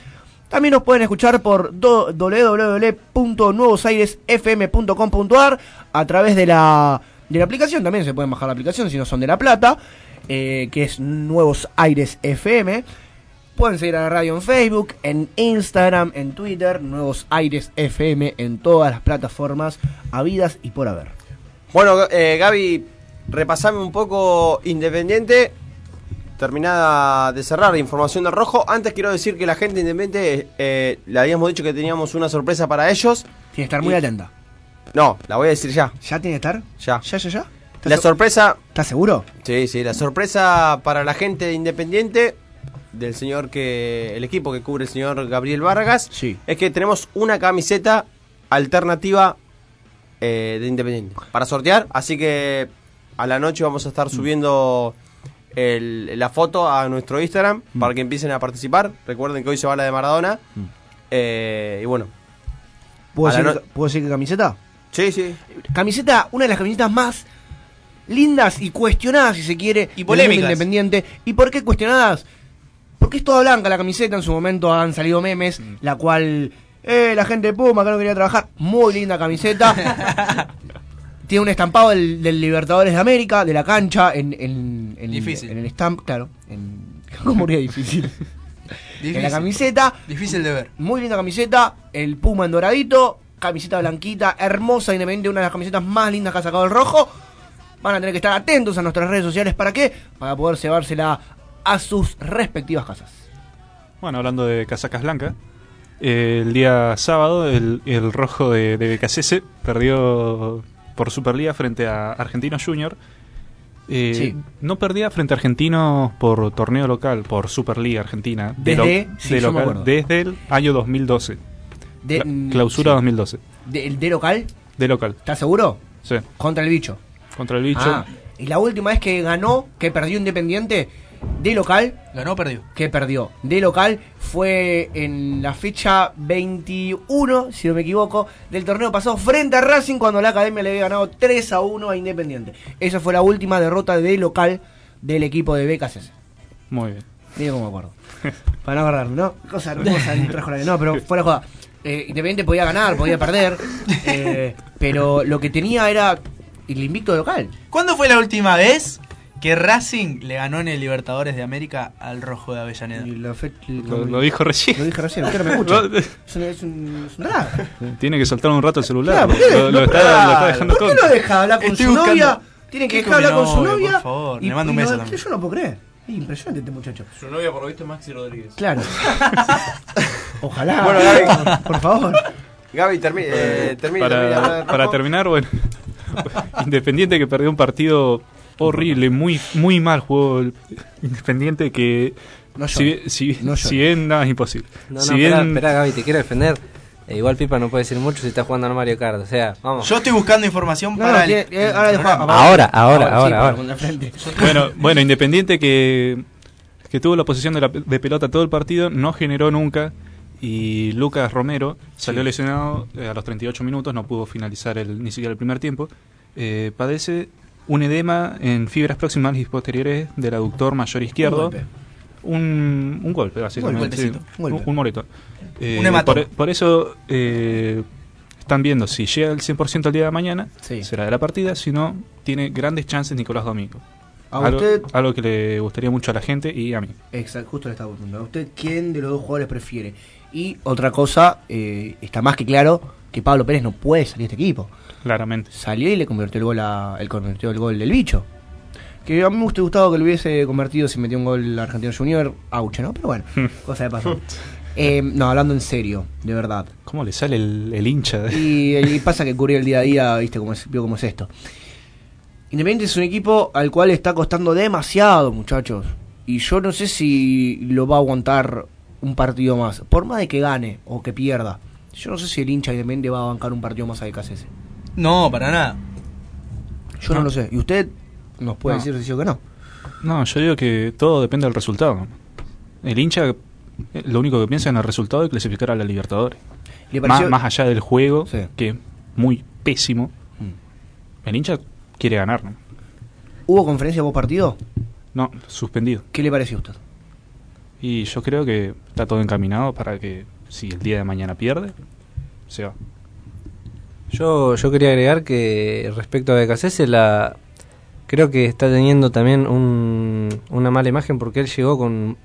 También nos pueden escuchar por www.nuevosairesfm.com.ar a través de la, de la aplicación. También se pueden bajar la aplicación si no son de La Plata, eh, que es Nuevos Aires FM. Pueden seguir a la radio en Facebook, en Instagram, en Twitter, Nuevos Aires FM, en todas las plataformas habidas y por haber. Bueno, eh, Gaby, repasame un poco Independiente. Terminada de cerrar información del rojo. Antes quiero decir que la gente independiente eh, le habíamos dicho que teníamos una sorpresa para ellos. Tiene que estar muy Y- atenta. No, la voy a decir ya. ¿Ya tiene que estar? Ya. ¿Ya, ya, ya? La sorpresa. ¿Estás seguro? Sí, sí, la sorpresa para la gente de Independiente del señor que. el equipo que cubre el señor Gabriel Vargas. Sí. Es que tenemos una camiseta alternativa eh, de Independiente para sortear. Así que a la noche vamos a estar subiendo el- la foto a nuestro Instagram para que empiecen a participar. Recuerden que hoy se va la de Maradona. Eh, y bueno. ¿Puedo decir, no- ¿Puedo decir qué camiseta? Sí, sí. Camiseta, una de las camisetas más lindas y cuestionadas, si se quiere, Y polémicas. independiente. ¿Y por qué cuestionadas? Porque es toda blanca la camiseta, en su momento han salido memes, la cual, eh, la gente de Puma que no quería trabajar, muy linda camiseta. *laughs* Tiene un estampado del, del Libertadores de América, de la cancha, en, en, en- Difícil. en el stamp, claro. En, *laughs* ¿Cómo sería difícil? Difícil. En la camiseta. Difícil de ver. Muy linda camiseta, el Puma en doradito, camiseta blanquita, hermosa, independiente, una de las camisetas más lindas que ha sacado el rojo. Van a tener que estar atentos a nuestras redes sociales. ¿Para qué? Para poder llevársela a sus respectivas casas. Bueno, hablando de casacas blancas, eh, el día sábado el, el rojo de, de BKCS perdió por Superliga frente a Argentinos Junior. Eh, Sí. No perdía frente a Argentinos por torneo local, por Superliga Argentina. de Desde- lo- sí, de local, desde el año 2012. De- mm, clausura sí. 2012. De, ¿El de local? De local. ¿Estás seguro? Sí. Contra el bicho. Contra el bicho. Ah, y la última vez que ganó, que perdió Independiente, de local. ¿Ganó o perdió? Que perdió. De local fue en la fecha 21, si no me equivoco, del torneo pasado frente a Racing cuando la academia le había ganado 3 a 1 a Independiente. Esa fue la última derrota de local del equipo de BKCS. Muy bien. Mira cómo me acuerdo. *laughs* Para no agarrarme, ¿no? Cosa hermosa *laughs* la- No, pero fuera de joda. Eh, Independiente podía ganar, podía perder. eh, pero lo que tenía era el invicto local. ¿Cuándo fue la última vez que Racing le ganó en el Libertadores de América al Rojo de Avellaneda? Lo, lo dijo recién. Lo dije recién, no me *laughs* escucha. Es un, es un, es un drag. Tiene que soltar un rato el celular. Claro, ¿por qué? lo, lo está, lo está dejando ¿Por qué no deja hablar con Estoy su buscando- novia? Tiene que dejar hablar con su novia, por favor. y- Le mando un y no- beso también. Yo no puedo creer. Es impresionante este muchacho. Su novia, por lo visto, es Maxi Rodríguez. Claro. *laughs* Ojalá. Bueno, Gaby. por favor. Gaby, termi- eh, termina, termina de hablar Para, para terminar, bueno, *laughs* Independiente que perdió un partido horrible, muy muy mal jugó el Independiente que No si, bien- si, No si llores. bien nada es imposible. No, no, si espera, bien espera, Gaby, te quiero defender. Eh, igual Pipa no puede decir mucho si está jugando al Mario Kart. O sea, vamos. Yo estoy buscando información No, para el, eh, el ahora. Ahora, ahora, bueno, bueno, Independiente que que tuvo la posición de, la, de pelota todo el partido, no generó nunca y Lucas Romero salió lesionado eh, a los 38 minutos, no pudo finalizar el, ni siquiera el primer tiempo. Eh, padece un edema en fibras proximales y posteriores del aductor mayor izquierdo. golpe. Un, un golpe, básicamente. golpecito, sí. un golpe. Un, un moretón. Eh, Un por, por eso eh, están viendo si llega al 100% el día de mañana, Sí. será de la partida, si no, tiene grandes chances Nicolás Domingo. A algo, usted- algo que le gustaría mucho a la gente y a mí. Exacto, justo le estaba preguntando. ¿A usted quién de los dos jugadores prefiere? Y otra cosa, eh, está más que claro que Pablo Pérez no puede salir de este equipo. Claramente. Salió y le convirtió el gol a, él convirtió el gol del bicho. Que a mí me hubiese gustado que lo hubiese convertido si metió un gol Argentino Junior, auche, ¿no? Pero bueno, *laughs* cosa de paso. Eh, no, hablando en serio, de verdad. ¿Cómo le sale el, el hincha? de- Y, y pasa que ocurrió el día a día, viste cómo es, vio cómo es esto. Independiente es un equipo al cual está costando demasiado, muchachos. Y yo no sé si lo va a aguantar un partido más. Por más de que gane o que pierda. Yo no sé si el hincha de Independiente va a bancar un partido más a BKCS. No, para nada. Yo no, No. lo sé. ¿Y usted nos puede No. decir si sí o que no? No, yo digo que todo depende del resultado. El hincha eh, lo único que piensa en el resultado de clasificar a la Libertadores. ¿Le Más, pareció- más allá del juego, Sí. que es muy pésimo, Mm. el hincha quiere ganar. ¿no? ¿Hubo conferencia post partido? No, suspendido. ¿Qué le pareció a usted? Y yo creo que está todo encaminado para que si el día de mañana pierde, se va. Yo, yo quería agregar que respecto a BKC, la creo que está teniendo también un- una mala imagen porque él llegó con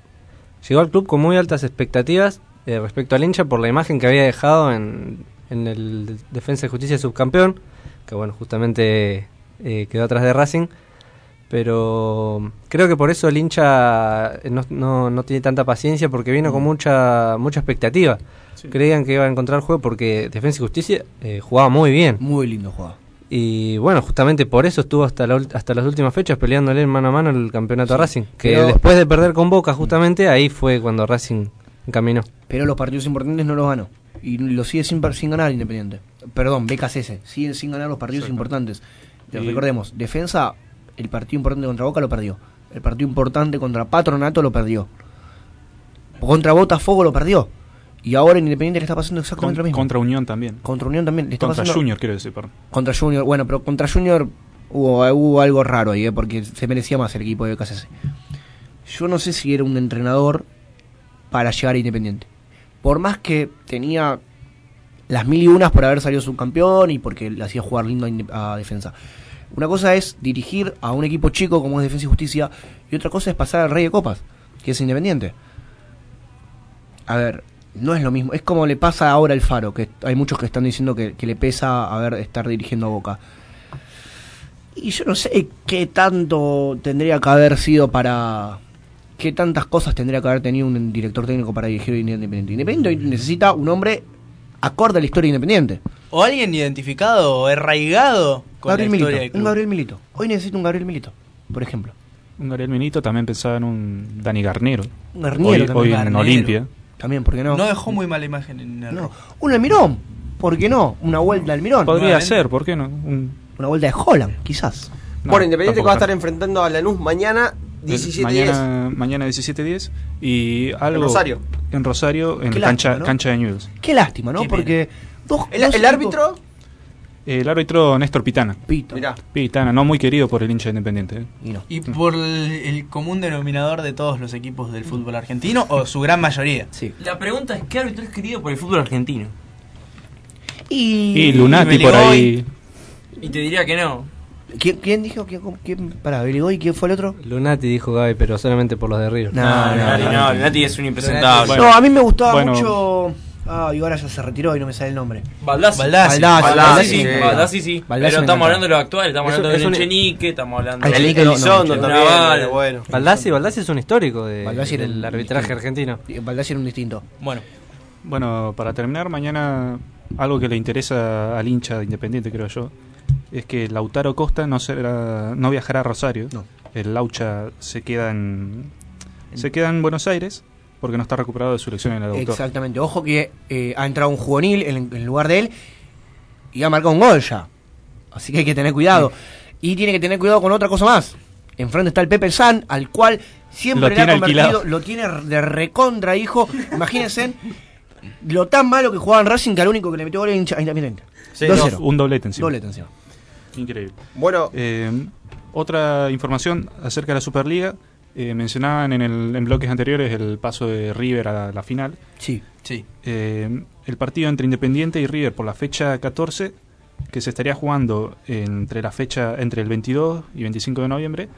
llegó al club con muy altas expectativas eh, respecto al hincha por la imagen que había dejado en, en el Defensa y Justicia subcampeón, que bueno, justamente eh, quedó atrás de Racing. Pero creo que por eso el hincha no, no, no tiene tanta paciencia porque vino con mucha mucha expectativa. Creían que iba a encontrar juego porque Defensa y Justicia eh, jugaba muy bien. Muy lindo jugaba. Y bueno, justamente por eso estuvo hasta, la hasta las últimas fechas peleándole mano a mano el campeonato a Racing. Que Pero- después de perder con Boca, justamente ahí fue cuando Racing encaminó. Pero los partidos importantes no los ganó. Y lo sigue sin, sin ganar Independiente. Perdón, BKCS. Siguen sin ganar los partidos importantes. Y- Recordemos, defensa, el partido importante contra Boca lo perdió. El partido importante contra Patronato lo perdió. Contra Botafogo lo perdió. Y ahora en Independiente le está pasando exactamente Con- lo mismo. contra Unión también. Contra Unión también. Le está Contra pasando- Junior, quiero decir, perdón. Contra Junior, bueno, pero contra Junior hubo, hubo algo raro ahí, ¿eh? porque se merecía más el equipo de BKCS. Yo no sé si era un entrenador para llegar a Independiente. Por más que tenía las mil y unas por haber salido subcampeón y porque le hacía jugar lindo a, a defensa. Una cosa es dirigir a un equipo chico como es Defensa y Justicia y otra cosa es pasar al Rey de Copas, que es Independiente. A ver, no es lo mismo. Es como le pasa ahora al Faro, que hay muchos que están diciendo que, le pesa a ver estar dirigiendo a Boca. Y yo no sé qué tanto tendría que haber sido para. qué tantas cosas tendría que haber tenido un director técnico para dirigir Independiente. Independiente necesita un hombre acorde a la historia de Independiente. O alguien identificado o arraigado con Gabriel la historia Milito. Un. Gabriel Milito. Hoy necesita un Gabriel Milito, por ejemplo. Un Gabriel Minito también pensaba en un Dani Garnero. Un Garniero hoy, también. hoy en. Olimpia. También, ¿por qué no? No dejó muy mala imagen en el No. Un Almirón. ¿Por qué no? Una vuelta al Almirón. Podría ser, ¿por qué no? Un- Una vuelta de Holland, quizás. No, bueno, Independiente que va a estar enfrentando a Lanús mañana 17 mañana, mañana 17-10 y algo Rosario. en Rosario en Qué cancha, lástima, ¿no? cancha de Newell's. Qué lástima, ¿no? Porque dos, ¿El, dos el equipos- árbitro? El árbitro Néstor Pitana. Mirá. Pitana, no muy querido por el hincha de Independiente. ¿eh? Y no. Y por el, el común denominador de todos los equipos del fútbol argentino, o su gran mayoría. Sí. La pregunta es: ¿qué árbitro es querido por el fútbol argentino? Y, Y Lunati por ahí. Y te diría que no. ¿Quién, quién dijo? ¿Quién, quién, pará, Beligoy, ¿quién fue el otro? Lunati dijo Gaby, pero solamente por los de River. No, no, Lunati no, no, no. Lunati es un impresentable. no, a mí me gustaba bueno. mucho. Ah, y ahora ya se retiró y no me sale el nombre. Baldassi. Baldassi. Baldassi, Baldassi, sí, sí. Baldassi sí. Baldassi Pero estamos hablando de lo actual, estamos Es- hablando de Echenique, estamos hablando de Echenique no, no, Elizondo también, era bueno. Baldassi, Baldassi es un histórico de, Baldassi era del un arbitraje distinto. argentino. Y Baldassi era un distinto. Bueno, Bueno, para terminar, mañana algo que le interesa al hincha de Independiente, creo yo, es que Lautaro Costa no será, no viajará a Rosario. No. El Laucha se queda en se queda en Buenos Aires porque no está recuperado de su lesión en el doctor. Exactamente. Ojo que eh, ha entrado un juvenil en, en lugar de él y ha marcado un gol ya. Así que hay que tener cuidado. Y tiene que tener cuidado con otra cosa más. Enfrente está el Pepe San, al cual siempre Lo le ha convertido, alquilado. lo tiene de recontra, hijo. Imagínense lo tan malo que jugaba en Racing que al único que le metió gol a Independiente. Sí, 2-0. Un doblete encima. Doblete encima. Increíble. Bueno, Eh, otra información acerca de la Superliga. Eh, mencionaban en, el, en bloques anteriores el paso de River a la final. Sí. sí. Eh, el partido entre Independiente y River por la fecha 14, que se estaría jugando entre la fecha entre el 22 y 25 de noviembre,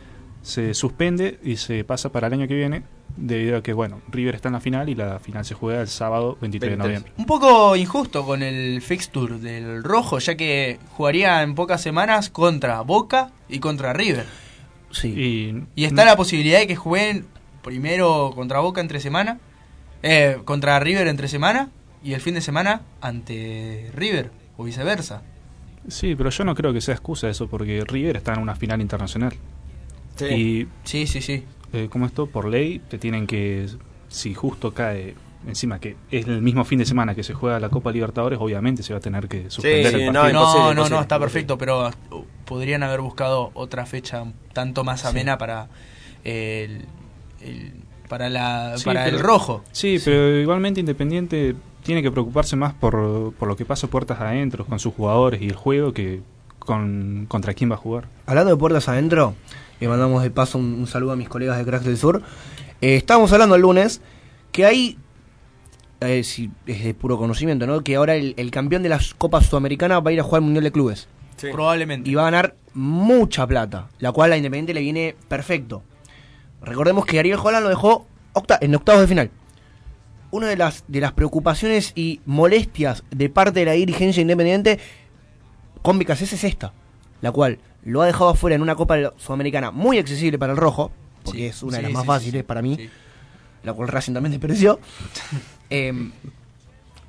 se suspende y se pasa para el año que viene, debido a que, bueno, River está en la final y la final se juega el sábado 23 de 23. noviembre. Un poco injusto con el fixture del rojo, ya que jugaría en pocas semanas contra Boca y contra River. Sí. Y, Y está la posibilidad de que jueguen primero contra Boca entre semana, eh, contra River entre semana y el fin de semana ante River o viceversa. Sí, pero yo no creo que sea excusa eso, porque River está en una final internacional. Sí. Y Sí, sí, sí. eh, como esto, por ley, te tienen que, si justo cae encima que es el mismo fin de semana que se juega la Copa Libertadores, obviamente se va a tener que suspender sí, el no, partido. imposible, No, no, imposible, no, está imposible. perfecto, pero uh, podrían haber buscado otra fecha tanto más amena para el, el- para la Sí, para el rojo. Sí, pero igualmente Independiente tiene que preocuparse más por, por lo que pasa puertas adentro con sus jugadores y el juego que con, contra quién va a jugar. Hablando de puertas adentro, le mandamos de paso un, un saludo a mis colegas de Cracks del Sur. Eh, estábamos hablando el lunes que hay, eh, si es de puro conocimiento, ¿no? Que ahora el, el campeón de la Copa Sudamericana va a ir a jugar al Mundial de Clubes. Probablemente. Y va a ganar mucha plata, la cual a Independiente le viene perfecto. Recordemos que Ariel Holland lo dejó octa- en octavos de final. Una de las, de las preocupaciones y molestias de parte de la dirigencia independiente con Vicacés es esta, la cual lo ha dejado afuera en una Copa Sudamericana muy accesible para el Rojo, porque es una de las más fáciles para mí, la cual Racing también despreció. *laughs* Em,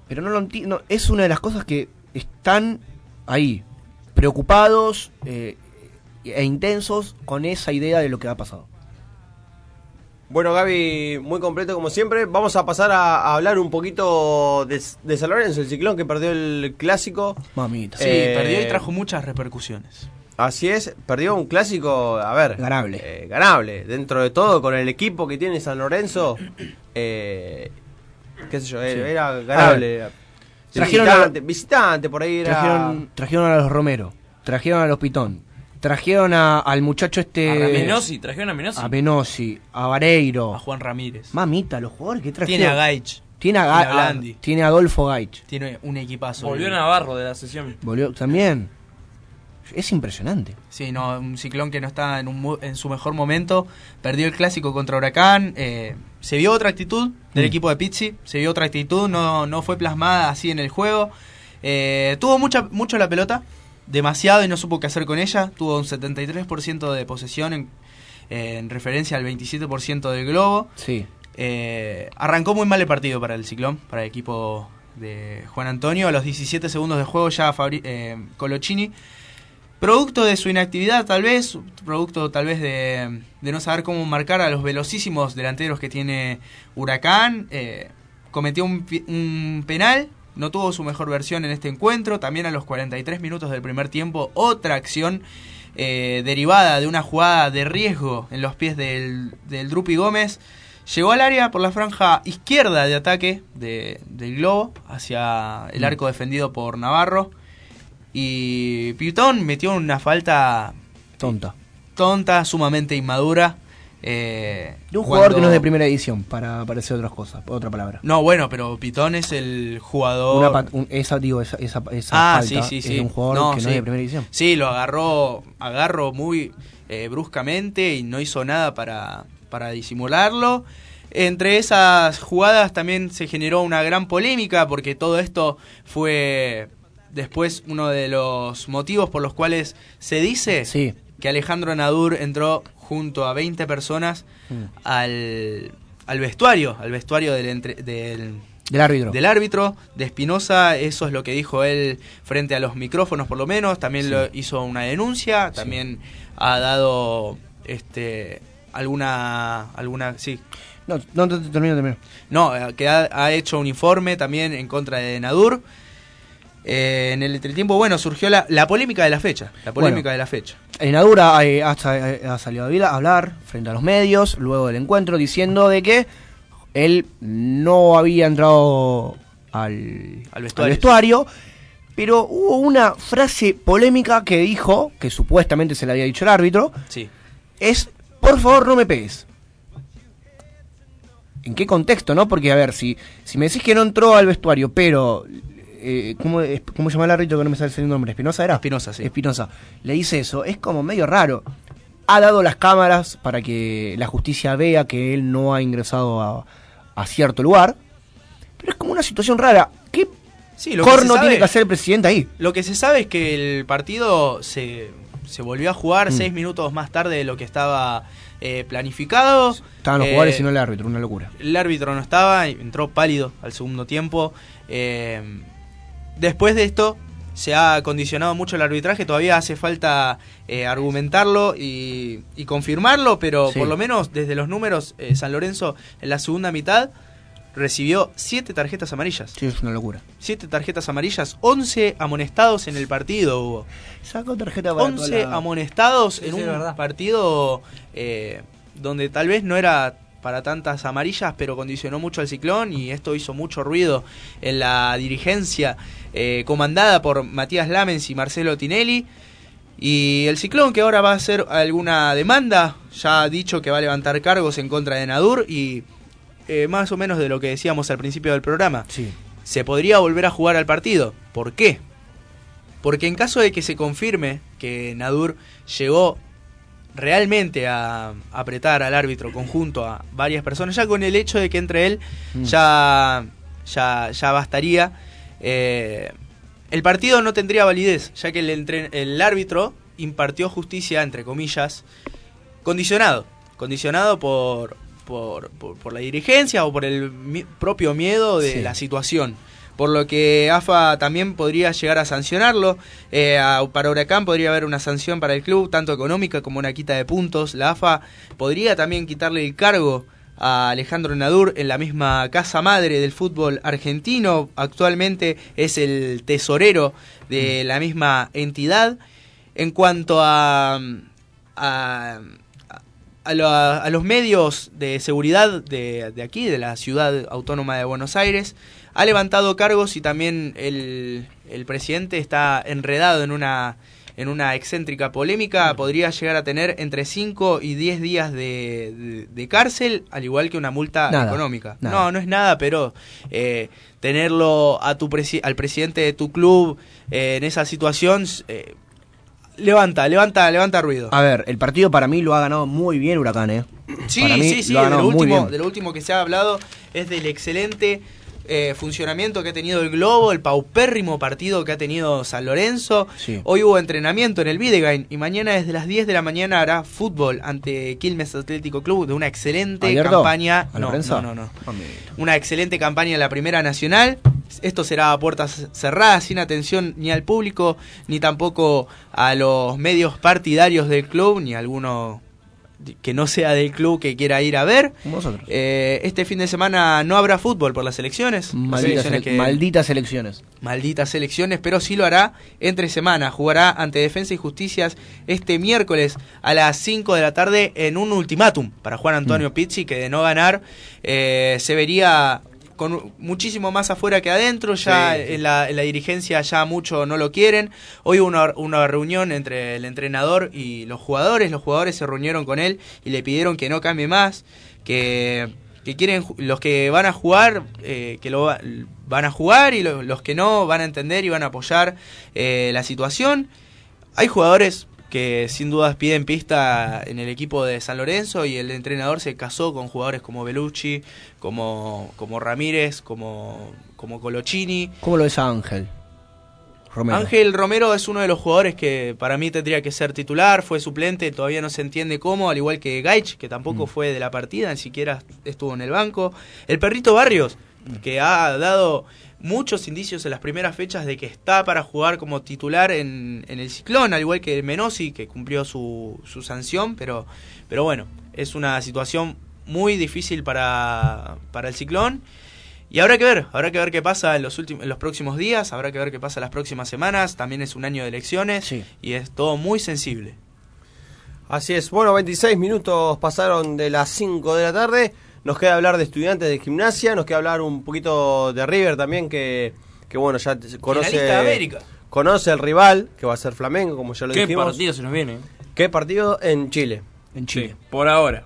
pero no lo entiendo, es una de las cosas que están ahí, preocupados eh, e intensos con esa idea de lo que ha pasado. Bueno, Gaby, muy completo como siempre. Vamos a pasar a, a hablar un poquito de, de San Lorenzo, el ciclón que perdió el clásico. Mamita. Sí, Eh, perdió y trajo muchas repercusiones. Así es, perdió un clásico, a ver. Ganable. eh, ganable. Dentro de todo, con el equipo que tiene San Lorenzo, eh, qué sé yo, era, Sí. era A ganable. trajeron visitante, a- visitante, por ahí era. Trajeron, trajeron a los Romero, trajeron a los Pitón, trajeron a- al muchacho este... A Menosi, trajeron a Menosi. A Menosi, a Vareiro. A Juan Ramírez. Mamita, los jugadores que trajeron. Tiene a Gaich. Tiene a, Tiene a Ga- Blandi. a- tiene a Adolfo Gaich. Tiene un equipazo. Volvió el- Navarro de la sesión. Volvió también. Es impresionante. Sí, no, un ciclón que no está en, un mu- en su mejor momento. Perdió el clásico contra Huracán. eh, se vio otra actitud del Mm. equipo de Pizzi. Se vio otra actitud, no, no fue plasmada así en el juego. Eh, tuvo mucha, mucho la pelota, demasiado y no supo qué hacer con ella. Tuvo un 73% de posesión en, en referencia al 27% del globo. Sí. Eh, arrancó muy mal el partido para el Ciclón, para el equipo de Juan Antonio. A los 17 segundos de juego ya Fabri- eh, Colochini, producto de su inactividad tal vez, producto tal vez de, de no saber cómo marcar a los velocísimos delanteros que tiene Huracán, eh, cometió un penal. No tuvo su mejor versión en este encuentro. También a los 43 minutos del primer tiempo, otra acción eh, derivada de una jugada de riesgo en los pies del, del Drupi Gómez. Llegó al área por la franja izquierda de ataque de- del globo hacia el Mm. arco defendido por Navarro. Y Pitón metió una falta Tonta. tonta, sumamente inmadura. Eh, De un jugador cuando- que no es de primera edición, para parecer otras cosas, otra palabra. No, bueno, pero Pitón es el jugador. Una un- esa, digo, esa, esa, esa Ah, falta sí, sí, es sí. de un jugador No, que no es de primera edición. Sí, lo agarró, agarró muy eh, bruscamente y no hizo nada para, para disimularlo. Entre esas jugadas también se generó una gran polémica porque todo esto fue después uno de los motivos por los cuales se dice que Alejandro Nadur entró junto a 20 personas Mm. al, al vestuario, al vestuario del, entre- del, Del árbitro. del árbitro de Espinosa, eso es lo que dijo él frente a los micrófonos por lo menos, también Sí. lo hizo una denuncia, también ha dado este alguna alguna sí. No, no, te- te- termino, termino. No, eh, que ha, ha hecho un informe también en contra de Nadur. Eh, en el entretiempo, bueno, surgió la, la polémica de la fecha. La polémica Bueno. de la fecha. Enadura eh, hasta, eh, ha salido a hablar frente a los medios luego del encuentro diciendo de que él no había entrado al, Al vestuario, pero hubo una frase polémica que dijo, que supuestamente se le había dicho el árbitro, Sí. es, por favor no me pegues. ¿En qué contexto, no? Porque, a ver, si, si me decís que no entró al vestuario, pero... Eh, ¿cómo, es- ¿Cómo se llama el árbitro que no me sale el nombre? ¿Espinosa era? Espinosa, sí. Espinosa. Le dice eso. Es como medio raro. Ha dado las cámaras para que la justicia vea que él no ha ingresado a, a cierto lugar. Pero es como una situación rara. ¿Qué Sí, lo corno sabe- tiene que hacer el presidente ahí? Lo que se sabe es que el partido se, se volvió a jugar Mm. seis minutos más tarde de lo que estaba eh, planificado. Estaban los Eh, jugadores y no el árbitro, una locura. El árbitro no estaba, entró pálido al segundo tiempo. Eh, después de esto se ha condicionado mucho el arbitraje, todavía hace falta eh, argumentarlo y, y confirmarlo, pero Sí. por lo menos desde los números, eh, San Lorenzo en la segunda mitad recibió siete tarjetas amarillas. Sí, es una locura. Siete tarjetas amarillas, 11 amonestados en el partido hubo. Sacó tarjeta para 11 toda la- amonestados Sí, en sí, un verdad. partido eh, donde tal vez no era para tantas amarillas, pero condicionó mucho al ciclón y esto hizo mucho ruido en la dirigencia eh, comandada por Matías Lamens y Marcelo Tinelli. Y el Ciclón que ahora va a hacer alguna demanda, ya ha dicho que va a levantar cargos en contra de Nadur y eh, más o menos de lo que decíamos al principio del programa. Se podría volver a jugar al partido. ¿Por qué? Porque en caso de que se confirme que Nadur llegó realmente a apretar al árbitro conjunto a varias personas, ya con el hecho de que entre él Mm. ya, ya, ya bastaría. eh, el partido no tendría validez, ya que el, entren- el árbitro impartió justicia, entre comillas, condicionado. Condicionado por, por, por- por la dirigencia o por el mi- propio miedo de Sí. la situación. Por lo que AFA también podría llegar a sancionarlo. Eh, a- para Huracán podría haber una sanción para el club, tanto económica como una quita de puntos. La AFA podría también quitarle el cargo a Alejandro Nadur en la misma casa madre del fútbol argentino. Actualmente es el tesorero de la misma entidad. En cuanto a, a, a, lo- a los medios de seguridad de, de aquí, de la ciudad autónoma de Buenos Aires, ha levantado cargos y también el, el presidente está enredado en una, en una excéntrica polémica. Podría llegar a tener entre 5 y 10 días de, de- de cárcel, al igual que una multa Nada, económica. nada. No, no es nada, pero eh, tenerlo a tu presi- al presidente de tu club eh, en esa situación... eh, Levanta, levanta, levanta ruido. A ver, el partido para mí lo ha ganado muy bien Huracán, ¿eh? Sí, Para mí sí, sí, lo ha de lo, ganado muy último, bien. de lo último que se ha hablado es del excelente eh, funcionamiento que ha tenido el Globo, el paupérrimo partido que ha tenido San Lorenzo. Sí. Hoy hubo entrenamiento en el Videgain y mañana desde las 10 de la mañana hará fútbol ante Quilmes Atlético Club de una excelente ¿Abierto? campaña. ¿A la no, no, no, no. Una excelente campaña en la Primera Nacional. Esto será a puertas cerradas, sin atención ni al público, ni tampoco a los medios partidarios del club, ni a alguno que no sea del club que quiera ir a ver. Vosotros. Eh, este fin de semana no habrá fútbol por las elecciones. Las Malditas, elecciones malditas elecciones. malditas elecciones, pero sí lo hará entre semana. Jugará ante Defensa y Justicias este miércoles a las 5 de la tarde en un ultimátum para Juan Antonio Pizzi, que de no ganar eh, se vería con muchísimo más afuera que adentro. Ya Sí, sí. En, la, en la dirigencia ya mucho no lo quieren. Hoy hubo una, una reunión entre el entrenador y los jugadores. Los jugadores se reunieron con él y le pidieron que no cambie más, que que quieren los que van a jugar eh, que lo va- van a jugar y lo- los que no van a entender y van a apoyar eh, la situación hay jugadores que sin dudas piden pista en el equipo de San Lorenzo y el entrenador se casó con jugadores como Belucci como como Ramírez como como Colochini ¿Cómo lo ves a Ángel? Romero. Ángel Romero es uno de los jugadores que para mí tendría que ser titular, fue suplente, todavía no se entiende cómo, al igual que Gaich, que tampoco fue de la partida, ni siquiera estuvo en el banco. El perrito Barrios, que ha dado muchos indicios en las primeras fechas de que está para jugar como titular en, en el ciclón, al igual que Menosi, que cumplió su, su sanción, pero, pero bueno, es una situación muy difícil para, para el ciclón. Y habrá que ver, habrá que ver qué pasa en los últimos, en los próximos días, habrá que ver qué pasa las próximas semanas. También es un año de elecciones y es todo muy sensible. Así es. Bueno, 26 minutos pasaron de las 5 de la tarde. Nos queda hablar de estudiantes de gimnasia, nos queda hablar un poquito de River también, que, que bueno, ya conoce, de América. conoce el rival, que va a ser Flamengo, como ya lo ¿Qué dijimos. partido se nos viene? ¿Qué partido? En Chile. En Chile. por ahora.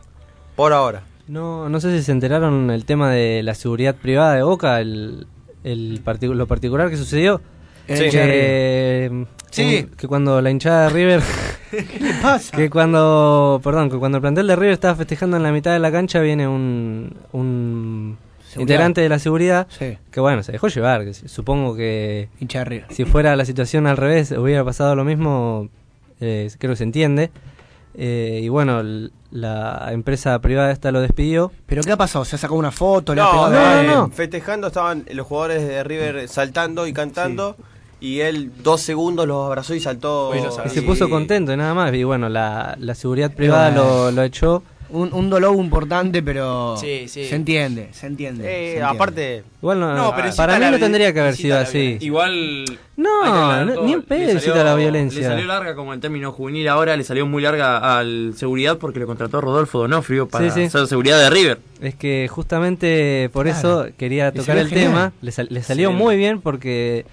Por ahora. No, no sé si se enteraron el tema de la seguridad privada de Boca, el, el particu- lo particular que sucedió. Que. Sí. un- que cuando la hinchada de River, *laughs* ¿Qué le pasa? que cuando, perdón, que cuando el plantel de River estaba festejando en la mitad de la cancha viene un, un Seguridad. integrante de la seguridad Sí. que bueno, se dejó llevar, que supongo que Hincha de River. si fuera la situación al revés hubiera pasado lo mismo, eh, creo que se entiende. Eh, y bueno, la empresa privada esta lo despidió. ¿Pero qué ha pasado? ¿Se ha sacado una foto? ¿Le ha No, no, no, Festejando estaban los jugadores de River saltando y cantando. Y él dos segundos los abrazó y saltó. Y se puso contento y nada más. Y bueno, la, la seguridad privada lo, lo echó. Un, un dolor importante, pero Sí, sí. se entiende, se entiende. Eh, se entiende. aparte. Igual no, No, pero para mí no tendría que haber sido así. Igual. No, no, ni en pedo salió- incita a la violencia. Le salió larga como el término juvenil ahora, le salió muy larga al seguridad porque le contrató Rodolfo Donofrio para Sí, hacer seguridad de River. Es que justamente por Claro. eso quería tocar el genial. tema. Le, sal- le salió Sí. muy bien porque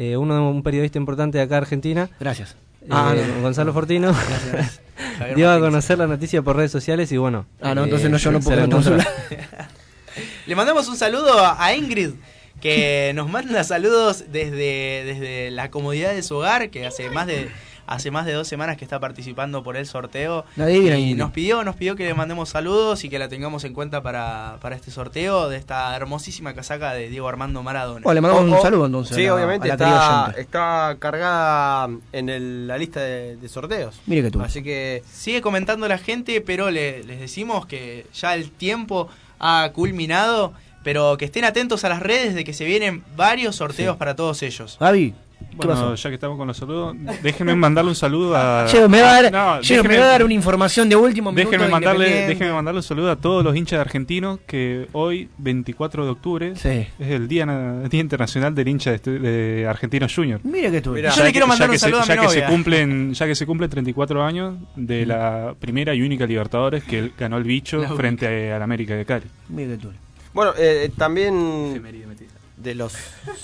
eh, uno un periodista importante de acá Argentina Gracias. Ah, eh, no. Gonzalo Fortino, Gracias. *laughs* Dio a conocer la noticia por redes sociales y bueno. Ah, no, entonces no, yo no puedo. *laughs* Le mandamos un saludo a Ingrid, que nos manda saludos desde, desde la comodidad de su hogar, que hace más de hace más de dos semanas que está participando por el sorteo. Divina y nos pidió, nos pidió que le mandemos saludos y que la tengamos en cuenta para, para este sorteo de esta hermosísima casaca de Diego Armando Maradona. Oh, le mandamos O- un saludo entonces. Sí, a obviamente a la querida está, está cargada en el- la lista de, de sorteos. Mire que tú. Así que Sigue comentando la gente, pero le- les decimos que ya el tiempo ha culminado, pero que estén atentos a las redes de que se vienen varios sorteos para todos ellos. Gaby, ¿qué Bueno, pasó? ya que estamos con los saludos, déjenme mandarle un saludo a. *laughs* Me va a dar, No, me va a dar una información de último minuto. Déjenme mandarle, déjenme mandarle un saludo a todos los hinchas argentinos que hoy, 24 de octubre, Sí. es el Día, Día Internacional del hincha de, estu- de Argentino Junior. Mira que tú. Yo le quiero mandar ya un saludo se, a ya mi que se cumplen Ya que se cumplen 34 años de la primera y única Libertadores que él ganó el bicho frente al América de Cali. Mira que tú. Bueno, eh, también de los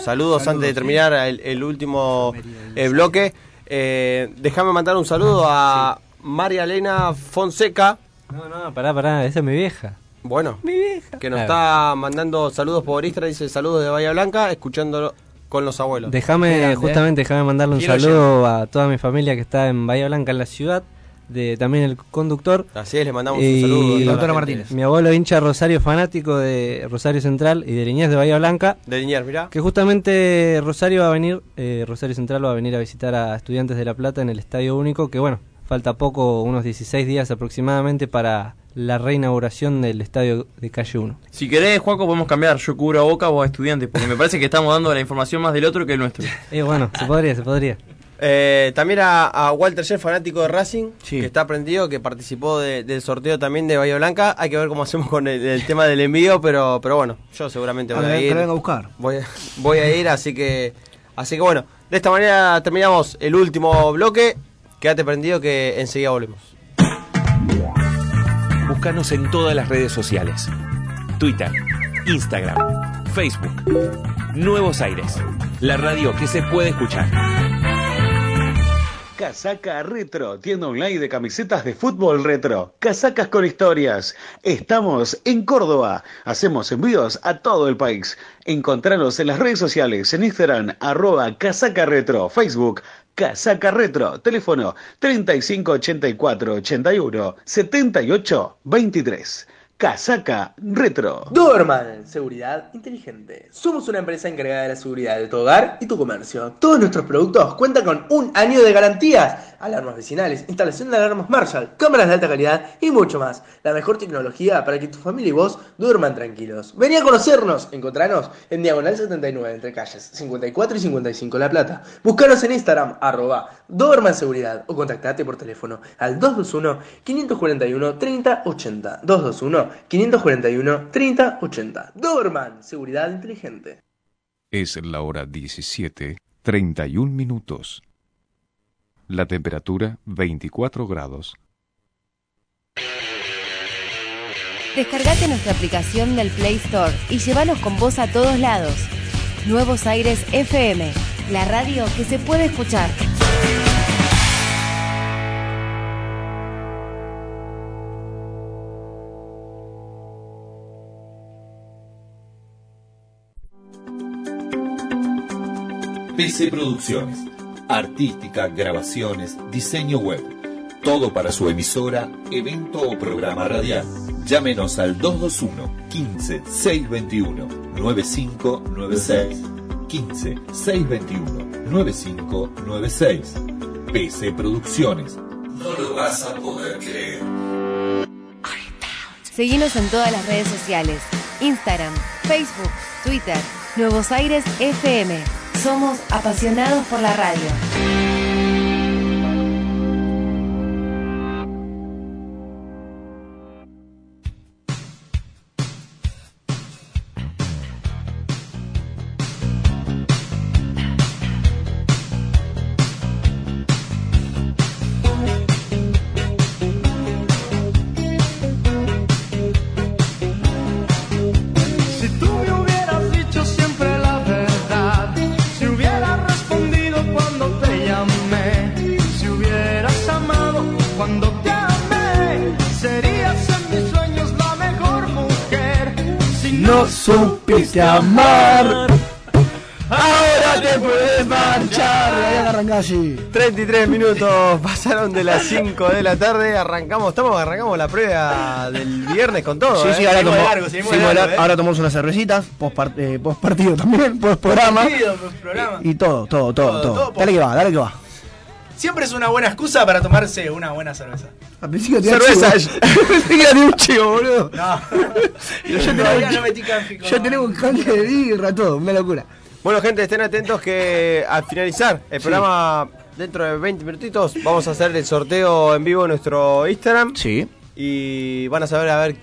saludos antes de terminar el, el último eh, bloque, eh, déjame mandar un saludo a María Elena Fonseca. No, no, pará, pará, esa es mi vieja. Bueno, Mi vieja. que nos está mandando saludos por Instagram, dice saludos de Bahía Blanca, escuchándolo con los abuelos. Déjame, justamente, déjame mandarle un Quiero saludo a toda mi familia que está en Bahía Blanca, en la ciudad, de también el conductor. Así es, le mandamos Y un saludo. la doctora. Martínez. Mi abuelo hincha Rosario fanático de Rosario Central y de Liniers de Bahía Blanca. De Liniers, mirá. Que justamente Rosario va a venir, eh, Rosario Central va a venir a visitar a estudiantes de La Plata en el Estadio Único, que bueno, falta poco, unos 16 días aproximadamente para la reinauguración del estadio de Calle 1. Si querés, Juaco, podemos cambiar. Yo cubro a Boca o a Estudiantes, porque me parece que estamos dando la información más del otro que el nuestro. *laughs* Eh, bueno, se podría, se podría. Eh, también a, a Walter Shell, fanático de Racing, Sí. que está prendido, que participó de- del sorteo también de Bahía Blanca. Hay que ver cómo hacemos con el, el tema del envío, pero, pero bueno, yo seguramente voy a ir. lo venga a buscar. Voy, a- voy a ir, así que, así que bueno, de esta manera terminamos el último bloque. Quédate prendido que enseguida volvemos. Búscanos en todas las redes sociales. Twitter, Instagram, Facebook. Nuevos Aires. La radio que se puede escuchar. Casaca Retro, tienda online de camisetas de fútbol retro. Casacas con historias. Estamos en Córdoba. Hacemos envíos a todo el país. Encontranos en las redes sociales, en Instagram, arroba Casaca Retro, Facebook, Casaca Retro, teléfono 3584 81 78 23. Casaca Retro. Doberman, seguridad inteligente. Somos una empresa encargada de la seguridad de tu hogar y tu comercio. Todos nuestros productos cuentan con un año de garantías. Alarmas vecinales, instalación de alarmas Marshall, cámaras de alta calidad y mucho más. La mejor tecnología para que tu familia y vos duerman tranquilos. Vení a conocernos. Encontranos en Diagonal 79 entre calles 54 y 55 La Plata. Buscanos en Instagram arroba Doberman Seguridad o contactate por teléfono al 221 541 3080 221 541 3080 Doberman, seguridad inteligente. Es la hora 17, 31 minutos. La temperatura 24 grados. Descargate nuestra aplicación del Play Store y llévanos con vos a todos lados. Nuevos Aires FM, la radio que se puede escuchar. PC Producciones. Artística, grabaciones, diseño web. Todo para su emisora, evento o programa radial. Llámenos al 221 15 621 9596. 15 621 9596. PC Producciones. No lo vas a poder creer. Seguinos en todas las redes sociales. Instagram, Facebook, Twitter. Nuevos Aires FM. Somos apasionados por la radio. Supiste amar. Ahora te puedes marchar. Ahí así. 33 minutos pasaron de las 5 de la tarde. Arrancamos, estamos, arrancamos la prueba del viernes con todo. Sí, ¿eh? sí, ahora, Seguimos tomo- de largo, seguimos seguimos. ¿eh? ahora tomamos unas cervecitas, post, part- eh, post partido también, *laughs* post programa. Partido, programa. Y todo, todo, todo, Todo, todo. todo Dale que va, dale que va. Siempre es una buena excusa para tomarse una buena cerveza. Al principio tenía Cerveza. Pensé *laughs* que un chivo, boludo. No. Pero ya tenemos, no metí canfico. ya tenemos un canje de birra, todo, una locura. Bueno, gente, estén atentos que al finalizar el Sí. programa, dentro de 20 minutitos, vamos a hacer el sorteo en vivo en nuestro Instagram. Sí. Y van a saber a ver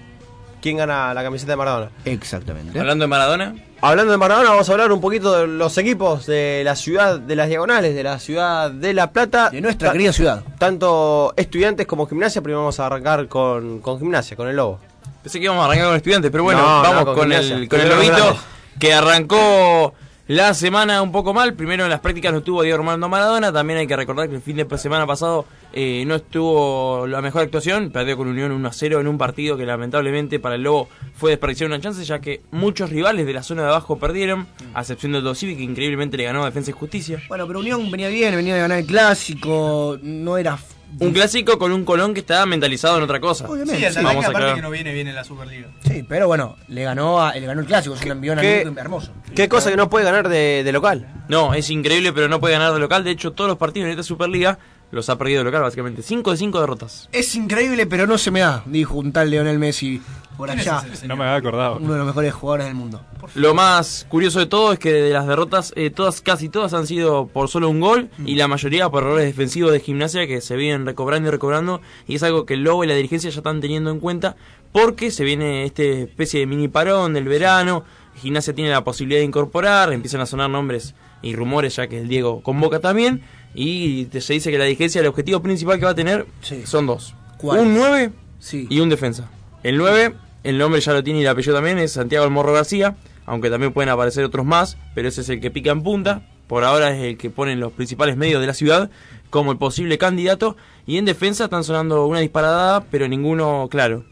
quién gana la camiseta de Maradona. Exactamente. Hablando de Maradona, Hablando de Maradona, vamos a hablar un poquito de los equipos de la ciudad de las diagonales, de la ciudad de La Plata. De nuestra Ta- querida ciudad. Tanto estudiantes como gimnasia. Primero vamos a arrancar con, con gimnasia, con el lobo. pensé que íbamos a arrancar con estudiantes, pero bueno, No, vamos no, con con, el, con el lobito que arrancó la semana un poco mal. Primero en las prácticas no estuvo Diego Armando Maradona. También hay que recordar que el fin de semana pasado eh, no estuvo la mejor actuación. Perdió con Unión 1 a 0 en un partido que lamentablemente para el Lobo fue desperdiciar una chance, ya que muchos rivales de la zona de abajo perdieron, a excepción del Dosivi, que increíblemente le ganó Defensa y Justicia. Bueno, pero Unión venía bien, venía de ganar el clásico, no era... Un clásico con un Colón que estaba mentalizado en otra cosa. Obviamente, Sí, el sí. Tanaka Vamos a aparte que no viene bien en la Superliga. Sí, pero bueno, le ganó, a- le ganó el clásico, es un envión ¿Qué- hermoso. ¿Qué cosa que no puede ganar de, de local? No, es increíble, pero no puede ganar de local. De hecho, todos los partidos en esta Superliga los ha perdido de local, básicamente. 5 de 5 derrotas. Es increíble, pero no se me da, dijo un tal Leonel Messi por ¿Quién es allá. No me había acordado. Uno de los mejores jugadores del mundo. Lo más curioso de todo es que de las derrotas, eh, todas, casi todas han sido por solo un gol y la mayoría por errores defensivos de gimnasia que se vienen recobrando y recobrando. Y es algo que el Lobo y la dirigencia ya están teniendo en cuenta porque se viene este especie de mini parón del verano. Gimnasia tiene la posibilidad de incorporar, empiezan a sonar nombres y rumores ya que el Diego convoca también. Y se dice que la dirigencia, el objetivo principal que va a tener Sí. son dos: ¿Cuál? un 9 Sí. y un defensa. El 9, el nombre ya lo tiene y el apellido también, es Santiago El Morro García, aunque también pueden aparecer otros más, pero ese es el que pica en punta. Por ahora es el que ponen los principales medios de la ciudad como el posible candidato. Y en defensa están sonando una disparada, pero ninguno claro.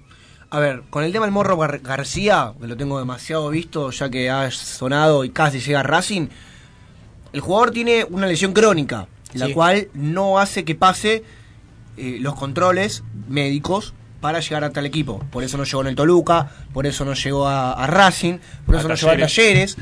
A ver, con el tema del Morro Gar- García, que lo tengo demasiado visto, ya que ha sonado y casi llega a Racing, el jugador tiene una lesión crónica, la Sí. cual no hace que pase eh, los controles médicos para llegar a tal equipo. Por eso no llegó en el Toluca, por eso no llegó a, a Racing, por A eso no llegó a Talleres.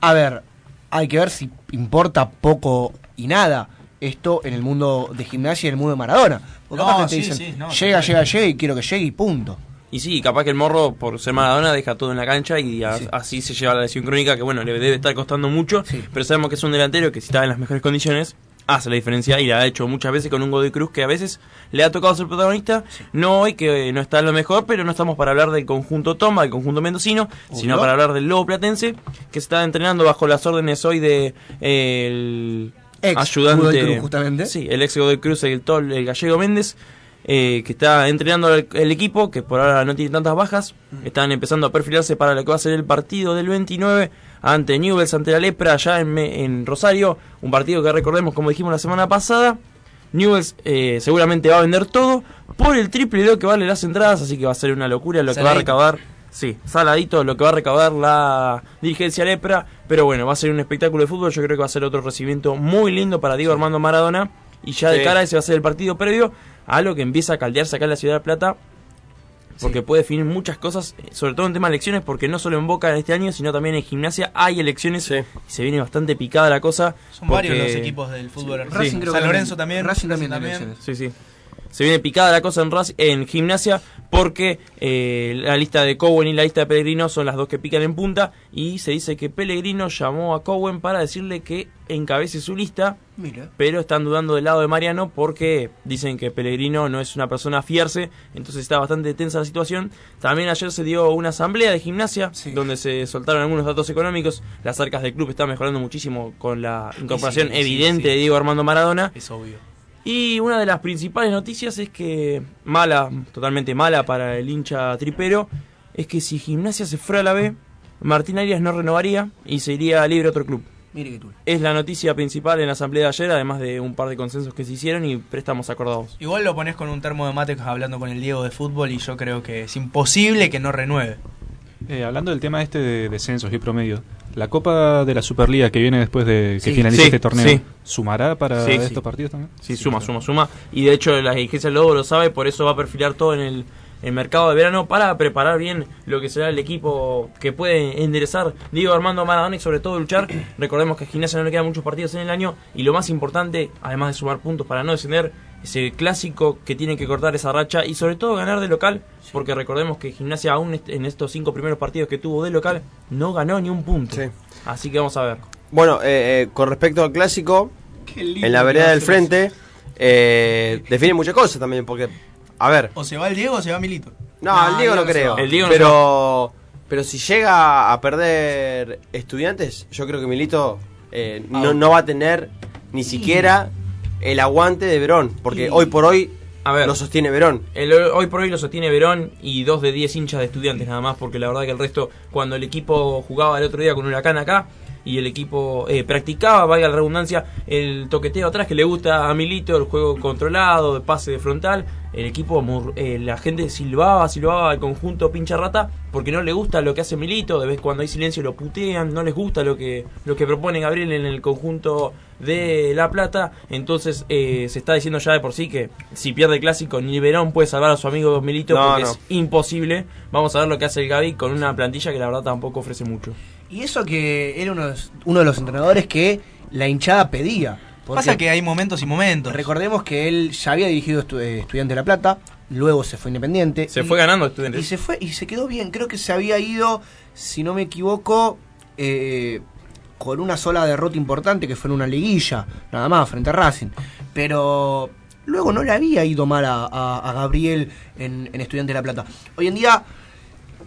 A ver, hay que ver si importa poco y nada esto en el mundo de gimnasia y en el mundo de Maradona. Porque No, sí, dicen, sí, no, llega, llega, llega y quiero que llegue y punto. Y sí, capaz que el morro, por ser Maradona, deja todo en la cancha y a- así se lleva la lesión crónica, que bueno, le debe estar costando mucho. Pero sabemos que es un delantero que si está en las mejores condiciones, hace la diferencia y la ha hecho muchas veces con un Godoy Cruz que a veces le ha tocado ser protagonista. No hoy, que no está lo mejor, pero no estamos para hablar del conjunto Toma, del conjunto mendocino, sino para hablar del Lobo Platense, que se está entrenando bajo las órdenes hoy de eh, el Ex ayudante. Godoy Cruz, justamente. Sí, el ex Godoy Cruz, el, el gallego Méndez eh, que está entrenando el, el equipo, que por ahora no tiene tantas bajas. Están empezando a perfilarse para lo que va a ser el partido del 29 ante Newells, ante la Lepra, allá en, en Rosario. Un partido que recordemos, como dijimos la semana pasada. Newells eh, seguramente va a vender todo por el triple de lo que vale las entradas, así que va a ser una locura lo que va a recaudar. Sí, saladito lo que va a recaudar la dirigencia Lepra, pero bueno, va a ser un espectáculo de fútbol, yo creo que va a ser otro recibimiento muy lindo para Diego Armando Maradona y ya de Sí. cara a ese va a ser el partido previo a lo que empieza a caldearse acá en la Ciudad de Plata, porque puede definir muchas cosas, eh, sobre todo en tema de elecciones, porque no solo en Boca en este año, sino también en gimnasia hay elecciones y se viene bastante picada la cosa. Son varios porque- los equipos del fútbol creo San Lorenzo también. también. Racing también tiene elecciones. Sí, sí. Se viene picada la cosa en, en gimnasia porque eh, la lista de Cowen y la lista de Pellegrino son las dos que pican en punta y se dice que Pellegrino llamó a Cowen para decirle que encabece su lista, Mira. pero están dudando del lado de Mariano porque dicen que Pellegrino no es una persona fiarse, entonces está bastante tensa la situación. También ayer se dio una asamblea de gimnasia donde se soltaron algunos datos económicos, las arcas del club están mejorando muchísimo con la incorporación Sí, sí, evidente de Diego Armando Maradona. Es obvio. Y una de las principales noticias es que, mala, totalmente mala para el hincha tripero, es que si Gimnasia se fuera a la B, Martín Arias no renovaría y se iría libre a otro club. Mire que tú. es la noticia principal en la asamblea de ayer, además de un par de consensos que se hicieron y préstamos acordados. Igual lo pones con un termo de mate hablando con el Diego de fútbol y yo creo que es imposible que no renueve. Eh, hablando del tema este de descensos y promedio, la Copa de la Superliga que viene después de que Sí. finalice Sí, este torneo, sí. ¿sumará para estos partidos también? Sí, suma, suma, suma. Y de hecho la dirigencia del Lobo lo sabe, por eso va a perfilar todo en el, el mercado de verano para preparar bien lo que será el equipo que puede enderezar Diego Armando Maradona y sobre todo luchar. Recordemos que a Gimnasia no le quedan muchos partidos en el año y lo más importante, además de sumar puntos para no descender, es el clásico que tiene que cortar esa racha y sobre todo ganar de local, porque recordemos que Gimnasia aún en estos cinco primeros partidos que tuvo de local no ganó ni un punto. Así que vamos a ver. Bueno, eh, eh, con respecto al clásico, en la vereda del frente, eh, define muchas cosas también, porque, a ver, O se va el Diego o se va Milito. no, el Diego no creo, va. pero, pero si llega a perder estudiantes, yo creo que Milito eh, no, no va a tener ni siquiera el aguante de Verón, porque Y- hoy por hoy A ver. lo sostiene Verón. El- hoy por hoy lo sostiene Verón y dos de 10 hinchas de estudiantes nada más, porque la verdad que el resto, cuando el equipo jugaba el otro día con Huracán acá y el equipo eh, practicaba, valga la redundancia, el toqueteo atrás que le gusta a Milito, el juego controlado, de pase de frontal, el equipo, eh, la gente silbaba, silbaba al conjunto pincha rata, porque no le gusta lo que hace Milito, de vez cuando hay silencio lo putean, no les gusta lo que, lo que propone Gabriel en el conjunto de La Plata, entonces eh, se está diciendo ya de por sí que si pierde el clásico ni Verón puede salvar a su amigo Milito No, porque no. es imposible. Vamos a ver lo que hace el Gaby con una plantilla que la verdad tampoco ofrece mucho. Y eso que era uno de los, uno de los entrenadores que la hinchada pedía. Pasa que hay momentos y momentos. Recordemos que él ya había dirigido estu- eh, Estudiante de La Plata, luego se fue Independiente. Se y- fue ganando Estudiantes. Y se fue y se quedó bien. Creo que se había ido, si no me equivoco, eh, con una sola derrota importante que fue en una liguilla, nada más, frente a Racing. Pero luego no le había ido mal a, a- a Gabriel en, en Estudiante de La Plata. Hoy en día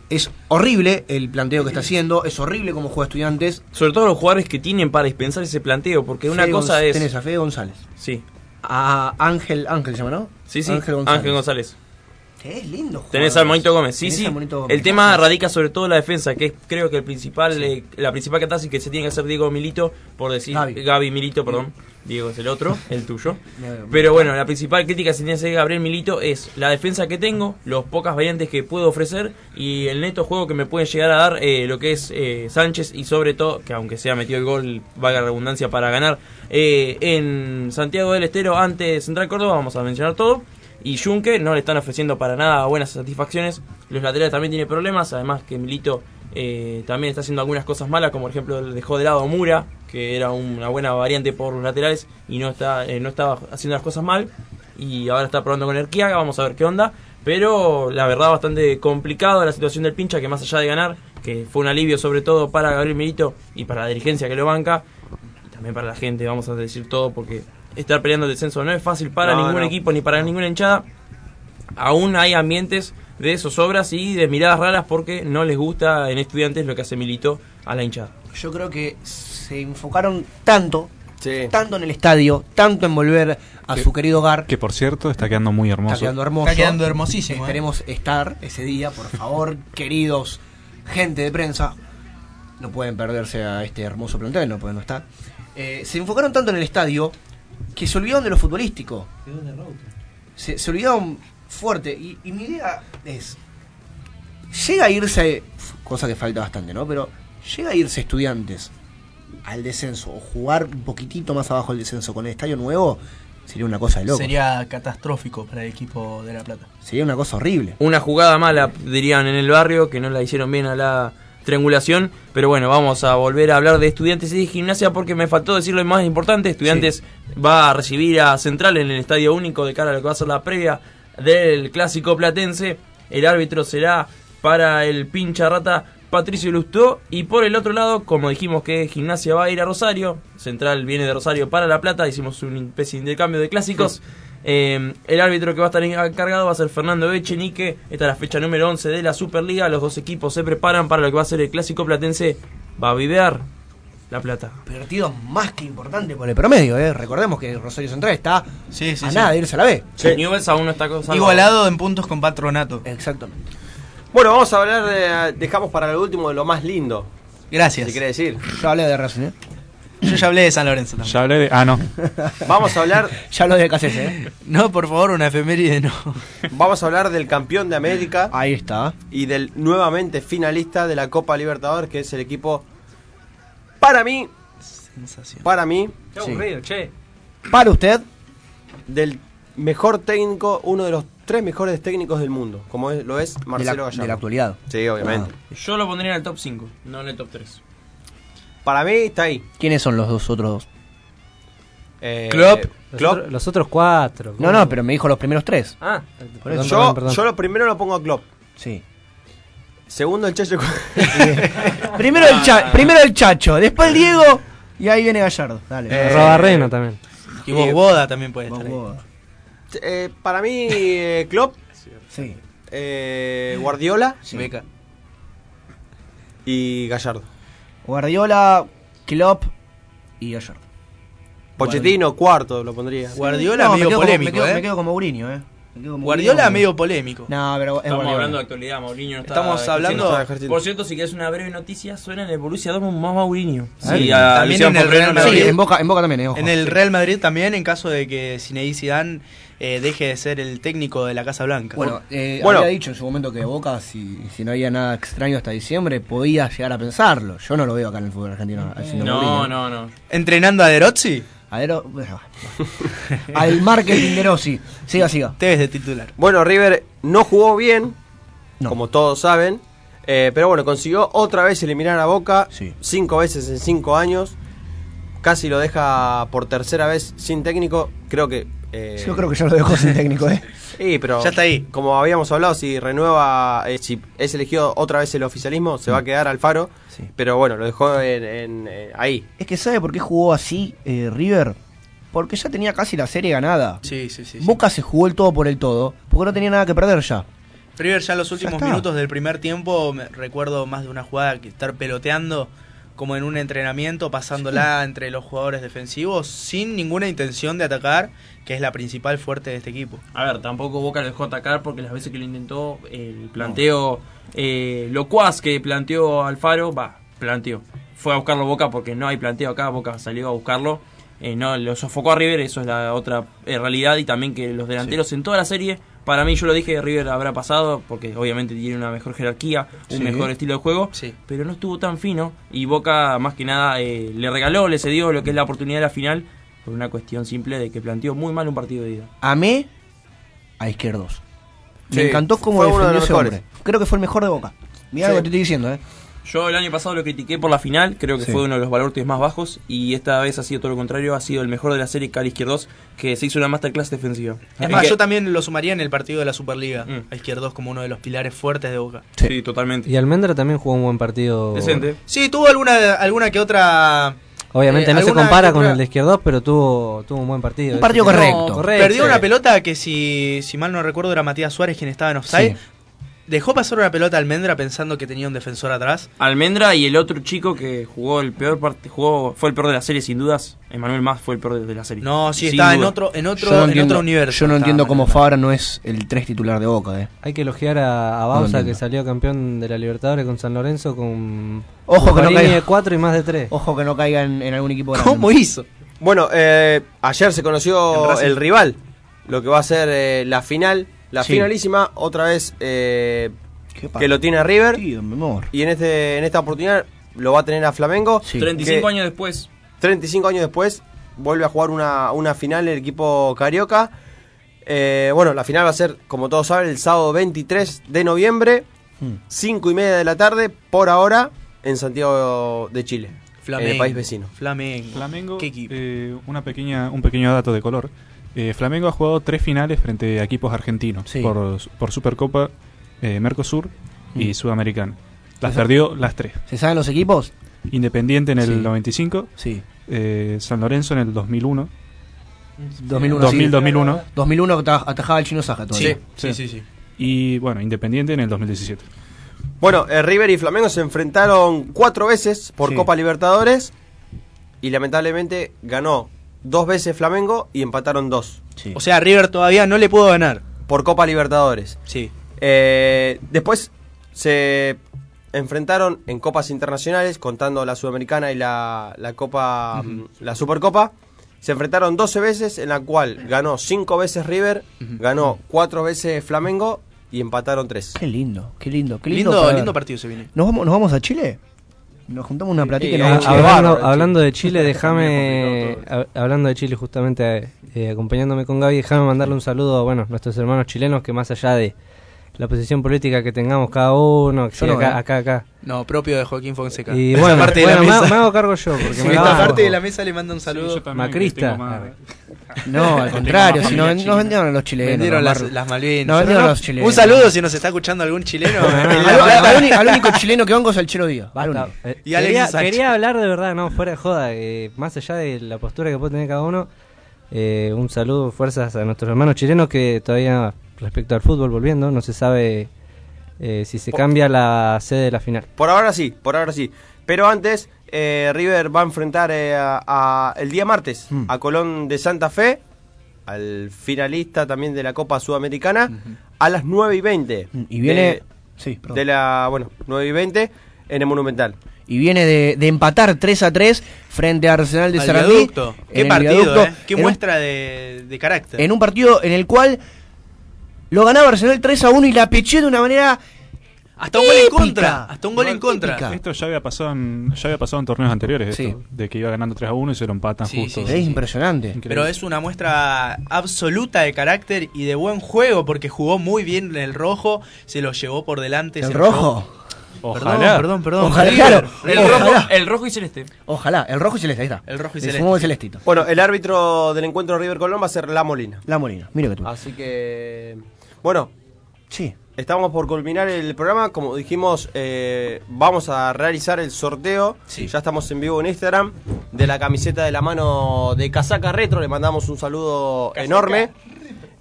es horrible el planteo que está haciendo, es horrible cómo juega Estudiantes. Sobre todo los jugadores que tienen para dispensar ese planteo, porque una cosa Gonz- es... Tenés a Fede González. Sí. A Ángel, Ángel se llama, ¿no? Sí, sí, Ángel González. Ángel González. Que es lindo. Tenés al Monito Gómez, sí, sí. Gómez. El tema radica sobre todo en la defensa, que es creo que el principal, eh, la principal catarsis que se tiene que hacer Diego Milito, por decir Gaby. Gaby, Milito, perdón. Diego es el otro, el tuyo. *laughs* Pero bueno, la principal crítica que se tiene que hacer Gabriel Milito es la defensa que tengo, los pocas variantes que puedo ofrecer y el neto juego que me pueden llegar a dar eh, lo que es eh, Sánchez y sobre todo, que aunque sea metido el gol, valga la redundancia para ganar, eh, en Santiago del Estero ante Central Córdoba, vamos a mencionar todo. Y Junque no le están ofreciendo para nada buenas satisfacciones. Los laterales también tienen problemas. Además que Milito eh, también está haciendo algunas cosas malas. Como por ejemplo dejó de lado Mura, que era una buena variante por los laterales. Y no, está, eh, no estaba haciendo las cosas mal. Y ahora está probando con Erquiaga. Vamos a ver qué onda. Pero la verdad bastante complicado la situación del pincha. Que más allá de ganar, que fue un alivio sobre todo para Gabriel Milito y para la dirigencia que lo banca. Y también para la gente, vamos a decir todo. Porque estar peleando el descenso no es fácil para No, ningún no. equipo ni para ninguna hinchada aún hay ambientes de zozobras y de miradas raras porque no les gusta en estudiantes lo que hace Milito a la hinchada. Yo creo que se enfocaron tanto, tanto en el estadio, tanto en volver a Que- su querido hogar. Que por cierto está quedando muy hermoso. Está quedando hermoso. Está quedando hermosísimo, ¿eh? Esperemos estar ese día, por favor, *laughs* queridos gente de prensa. No pueden perderse a este hermoso plantel, no pueden no estar. Eh, se enfocaron tanto en el estadio que se olvidaron de lo futbolístico. Se, se olvidaron fuerte. Y, y mi idea es. Llega a irse. Cosa que falta bastante, ¿no? Pero llega a irse estudiantes al descenso o jugar un poquitito más abajo del descenso con el estadio nuevo. Sería una cosa de loco. Sería catastrófico para el equipo de La Plata. Sería una cosa horrible. Una jugada mala, dirían en el barrio, que no la hicieron bien a la triangulación. Pero bueno, vamos a volver a hablar de estudiantes y de gimnasia porque me faltó decir lo más importante. Estudiantes va a recibir a Central en el Estadio Único de cara a lo que va a ser la previa del Clásico Platense. El árbitro será para el pincha rata Patricio Lustó. Y por el otro lado, como dijimos que Gimnasia va a ir a Rosario, Central viene de Rosario para La Plata, hicimos una especie de intercambio de clásicos. Eh, el árbitro que va a estar encargado va a ser Fernando Echenique. Esta es la fecha número 11 de la Superliga. Los dos equipos se preparan para lo que va a ser el clásico platense. Va a vivear La Plata. Partido más que importante por el promedio, ¿eh? Recordemos que Rosario Central está Sí, sí, a sí. nada de irse a la B. El Newell's aún no está salvado. Igualado en puntos con Patronato. Exactamente. Bueno, vamos a hablar, de- dejamos para lo último de lo más lindo. Gracias. Si quiere decir. Yo hablé de Racing, ¿eh? Yo ya hablé de San Lorenzo también. Ya hablé de. Ah, no. Vamos a hablar. *laughs* ya lo de Cacese, ¿eh? No, por favor, una efeméride no. Vamos a hablar del campeón de América. Ahí está. Y del nuevamente finalista de la Copa Libertadores, que es el equipo. Para mí. Para mí. Qué aburrido, che. Para usted. Del mejor técnico, uno de los tres mejores técnicos del mundo, como es- lo es Marcelo de la, Gallardo. de la actualidad. Sí, obviamente. Yo lo pondría en el top 5, no en el top 3. Para mí está ahí. ¿Quiénes son los dos otros dos? Eh, Los, Klopp. otros- los otros cuatro. No, no, pero me dijo los primeros tres. Ah, Por eso. yo, perdón, perdón. yo lo primero lo pongo a Klopp. Sí. Segundo el Chacho. *laughs* Primero el, cha- primero el Chacho, después el Diego y ahí viene Gallardo. Dale. Eh, Robarreno también. Y vos, Boda también puede estar ahí. Eh, para mí, eh, Klopp, Sí. eh, Guardiola Beca. y Gallardo. Guardiola, Klopp y Gallardo. Pochettino, cuarto lo pondría. Guardiola No, me medio como- polémico, me quedo, ¿eh? me quedo con Mourinho, eh. Me Guardiola medio polémico. No, pero es Estamos Guardiola. hablando de actualidad, Mourinho no está Estamos hablando-. Por cierto, si quieres una breve noticia, suena en el Borussia Dortmund más Mourinho. Sí, sí. a También en el Real Sí, Madrid. va en Boca, en Boca también, eh, ojo. En el Real Madrid también, en caso de que Zinedine Zidane eh, deje de ser el técnico de la Casa Blanca. Bueno, eh, Bueno. había dicho en su momento que Boca, si, si no había nada extraño hasta diciembre, podía llegar a pensarlo. Yo no lo veo acá en el fútbol argentino. No, no, no. ¿Entrenando a Derozzi? A ver, oh, bueno, al marketing de Rossi. Siga, siga. Te ves de titular. Bueno, River no jugó bien, No. como todos saben, eh, pero bueno, consiguió otra vez eliminar a Boca, Sí. cinco veces en cinco años, casi lo deja por tercera vez sin técnico, creo que... eh, Yo creo que ya lo dejó sin técnico, eh. *laughs* Sí, pero Ya está ahí. como habíamos hablado, si renueva, eh, si es elegido otra vez el oficialismo, se va a quedar Alfaro, Sí. pero bueno, lo dejó en, en, eh, ahí. Es que ¿sabe por qué jugó así eh, River? Porque ya tenía casi la serie ganada. Sí, sí, sí. sí. Boca se jugó el todo por el todo, porque no tenía nada que perder ya. River ya en los últimos minutos del primer tiempo, me recuerdo más de una jugada que estar peloteando como en un entrenamiento, pasándola entre los jugadores defensivos, sin ninguna intención de atacar, que es la principal fuerte de este equipo. A ver, tampoco Boca lo dejó atacar porque las veces que lo intentó, el planteo eh, locuaz que planteó Alfaro, va, planteó. Fue a buscarlo Boca porque no hay planteo acá, Boca salió a buscarlo. eh, no, lo sofocó a River, eso es la otra eh, realidad. Y también que los delanteros en toda la serie, para mí yo lo dije, River habrá pasado porque obviamente tiene una mejor jerarquía, un Sí. mejor estilo de juego, Sí. pero no estuvo tan fino. Y Boca, más que nada, eh, le regaló, le cedió lo que es la oportunidad de la final por una cuestión simple de que planteó muy mal un partido de ida. Amé a Izquierdos. Me encantó cómo de defendió los ese hombre. Creo que fue el mejor de Boca. Mirá Sí. lo que te estoy diciendo, eh. Yo el año pasado lo critiqué por la final, creo que Sí. fue uno de los valores más bajos y esta vez ha sido todo lo contrario, ha sido el mejor de la serie Cali Izquierdos que se hizo una masterclass defensiva. Es más, que- yo también lo sumaría en el partido de la Superliga, Mm. a Izquierdos como uno de los pilares fuertes de Boca. sí. totalmente. Y Almendra también jugó un buen partido. Decente. Sí, tuvo alguna, alguna que otra... Obviamente eh, no se alguna compara con el de Izquierdos, pero tuvo, tuvo un buen partido. Un partido correcto. Perdió una pelota que si, si mal no recuerdo era Matías Suárez quien estaba en offside. Sí. Dejó pasar una pelota a Almendra pensando que tenía un defensor atrás. Almendra y el otro chico que jugó el peor parte, jugó fue el peor de la serie sin dudas. Emanuel Más fue el peor de la serie. No, sí, Sin estaba en otro, en otro, no en entiendo, otro universo. yo no entiendo cómo. Fabra no es el 3 titular de Boca, eh. Hay que elogiar a, a Bausa, No que salió campeón de la Libertadores con San Lorenzo con Ojo que no caiga. de 4 y más de 3. Ojo que no caiga en, en algún equipo grande. ¿Cómo hizo? Bueno, eh, ayer se conoció el rival, lo que va a ser eh, la final, la Sí. finalísima, otra vez eh, que lo tiene River Tío, mi amor. y en este en esta oportunidad lo va a tener a Flamengo. Sí. 35 que- años después. 35 años después vuelve a jugar una, una final el equipo carioca. Eh, bueno, la final va a ser, como todos saben, el sábado 23 de noviembre, Hmm. 5 y media de la tarde, por ahora, en Santiago de Chile, Flamengo. en el país vecino. Flamengo. Flamengo, ¿Qué equipo? eh, una pequeña, un pequeño dato de color. Eh, Flamengo ha jugado tres finales frente a equipos argentinos Sí. por, por Supercopa, eh, Mercosur y Mm. Sudamericana. Las perdió las tres. ¿Se saben los equipos? Independiente en el Sí. 95, Sí. eh, San Lorenzo en el 2001, 2001. 2000, sí. 2001 2001 que ata- atajaba el chino Saja todavía. Sí, sí, sí. y bueno, Independiente en el 2017. Bueno, eh, River y Flamengo se enfrentaron cuatro veces por Sí. Copa Libertadores y lamentablemente ganó dos veces Flamengo y empataron dos Sí. O sea, River todavía no le pudo ganar. por Copa Libertadores. Sí. Eh, después se enfrentaron en copas internacionales, contando la Sudamericana y la, la Copa, mm, la Supercopa. Se enfrentaron 12 veces, en la cual ganó 5 veces River, ganó 4 veces Flamengo y empataron 3. Qué lindo, qué lindo, qué lindo. Lindo, lindo partido se viene. ¿Nos vamos, ¿Nos vamos a Chile? Nos juntamos una platica y nos vamos a Chile. hablando, hablando de Chile, déjame, hab- hablando de Chile justamente, eh, acompañándome con Gaby, déjame mandarle un saludo a bueno, nuestros hermanos chilenos que más allá de la posición política que tengamos cada uno, que Yo sí, no, acá, ¿eh? acá, acá. No, propio de Joaquín Fonseca. Y *laughs* bueno, parte de bueno, la me, mesa. me hago cargo yo, porque Sí, me esta parte de la mesa le manda un saludo. Macrista. No, al *laughs* contrario, si no, nos vendieron a los chilenos. Vendieron las, Malvinas. Nos vendieron No, los chilenos. Un saludo si nos está escuchando algún chileno. al, al- al único, chileno que vengo es el Chelo Díaz. Y quería, quería hablar de verdad, no, fuera de joda, eh, más allá de la postura que puede tener cada uno, eh, un saludo, fuerzas a nuestros hermanos chilenos que todavía, respecto al fútbol, volviendo, no se sabe eh, si se cambia la sede de la final. Por ahora sí, por ahora sí. Pero antes, eh, River va a enfrentar eh, a, a- el día martes Mm. a Colón de Santa Fe, al finalista también de la Copa Sudamericana, a las 9 y 20. Y viene- De, sí, perdón. de la, bueno, 9 y 20 en el Monumental. Y viene de, de empatar 3 a 3 frente a Arsenal de Sarandí. Qué partido, eh. Qué en un- muestra de, de carácter. en un partido en el cual lo ganaba Arsenal 3 a 1 y la peché de una manera Hasta un gol en contra. Hasta un gol en contra. Esto ya había pasado en, ya había pasado en torneos anteriores, Sí. esto, de que iba ganando 3 a 1 y se lo empatan Sí, justo. sí, Es sí. impresionante. Increíble. Pero es una muestra absoluta de carácter y de buen juego porque jugó muy bien en el rojo, se lo llevó por delante. ¿El se rojo? Ojalá. Perdón, perdón, perdón. Ojalá, claro. El Ojalá. rojo, el rojo y celeste. Ojalá, el rojo y celeste, ahí está. El rojo y Le celeste. el celestito. Bueno, el árbitro del encuentro River Colón va a ser La Molina. La Molina, mira que tú. Así que, bueno, Sí. estamos por culminar el programa. Como dijimos, eh, vamos a realizar el sorteo. Ya estamos en vivo en Instagram de la camiseta de la mano de Casaca Retro. Le mandamos un saludo enorme.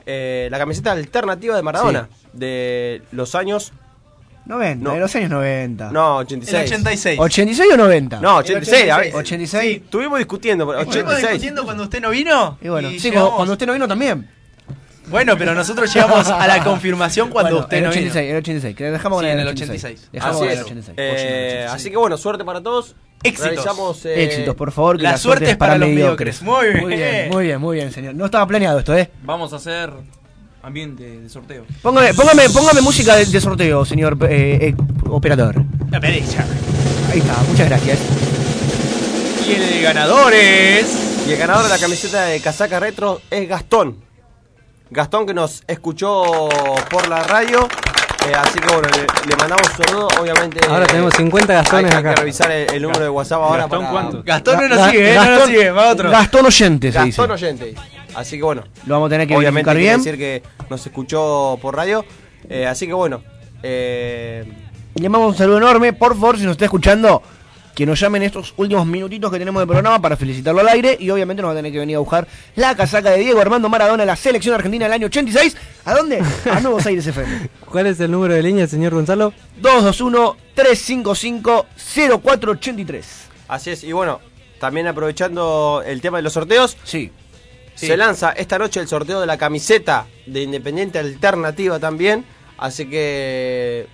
Eh, la camiseta alternativa de Maradona de los años 90, No. de los años 90. no 86. El 86. ¿86 o 90? No, 86. a ver, 86. Estuvimos discutiendo, pero ¿Estuvimos 86. discutiendo cuando usted no vino? Y bueno, Y sí, cuando usted no vino también. Bueno, pero nosotros llegamos a la confirmación cuando Bueno, usted el no 86, vino. el 86, que dejamos Sí, en el el 86. 86. Dejamos Así con el es. 86. Eh, así que bueno, suerte para todos. Éxitos. Realizamos, eh, Éxitos, por favor. Que la la, suerte es para los mediocres. Muy bien. Muy bien, muy bien, muy bien, señor. No estaba planeado esto, ¿eh? Vamos a hacer ambiente de sorteo. Póngame, póngame, póngame música de, de sorteo, señor eh, eh, operador. La derecha. Ahí está, muchas gracias. Y el ganador es. Y el ganador de la camiseta de Casaca Retro es Gastón. Gastón que nos escuchó por la radio. eh, así que bueno, le, le mandamos un saludo. Obviamente. Ahora tenemos 50 Gastones hay, hay acá. que revisar el, el número de WhatsApp ahora. ¿Gastón para- cuánto? Gastón no nos sigue, eh, no nos Gastón- sigue, va otro. Gastón oyente, se Gastón dice. oyente. Así que bueno. Lo vamos a tener que Obviamente bien. decir que nos escuchó por radio. eh, así que bueno. eh, Le mandamos un saludo enorme. Por favor, si nos está escuchando, que nos llamen estos últimos minutitos que tenemos de programa para felicitarlo al aire. Y obviamente nos va a tener que venir a buscar la casaca de Diego Armando Maradona, la selección argentina del año 86. ¿A dónde? A Nuevos Aires FM. *laughs* ¿Cuál es el número de línea, señor Gonzalo? 221-355-0483. así es. Y bueno, también aprovechando el tema de los sorteos. Sí. Se lanza esta noche el sorteo de la camiseta de Independiente Alternativa también. Así que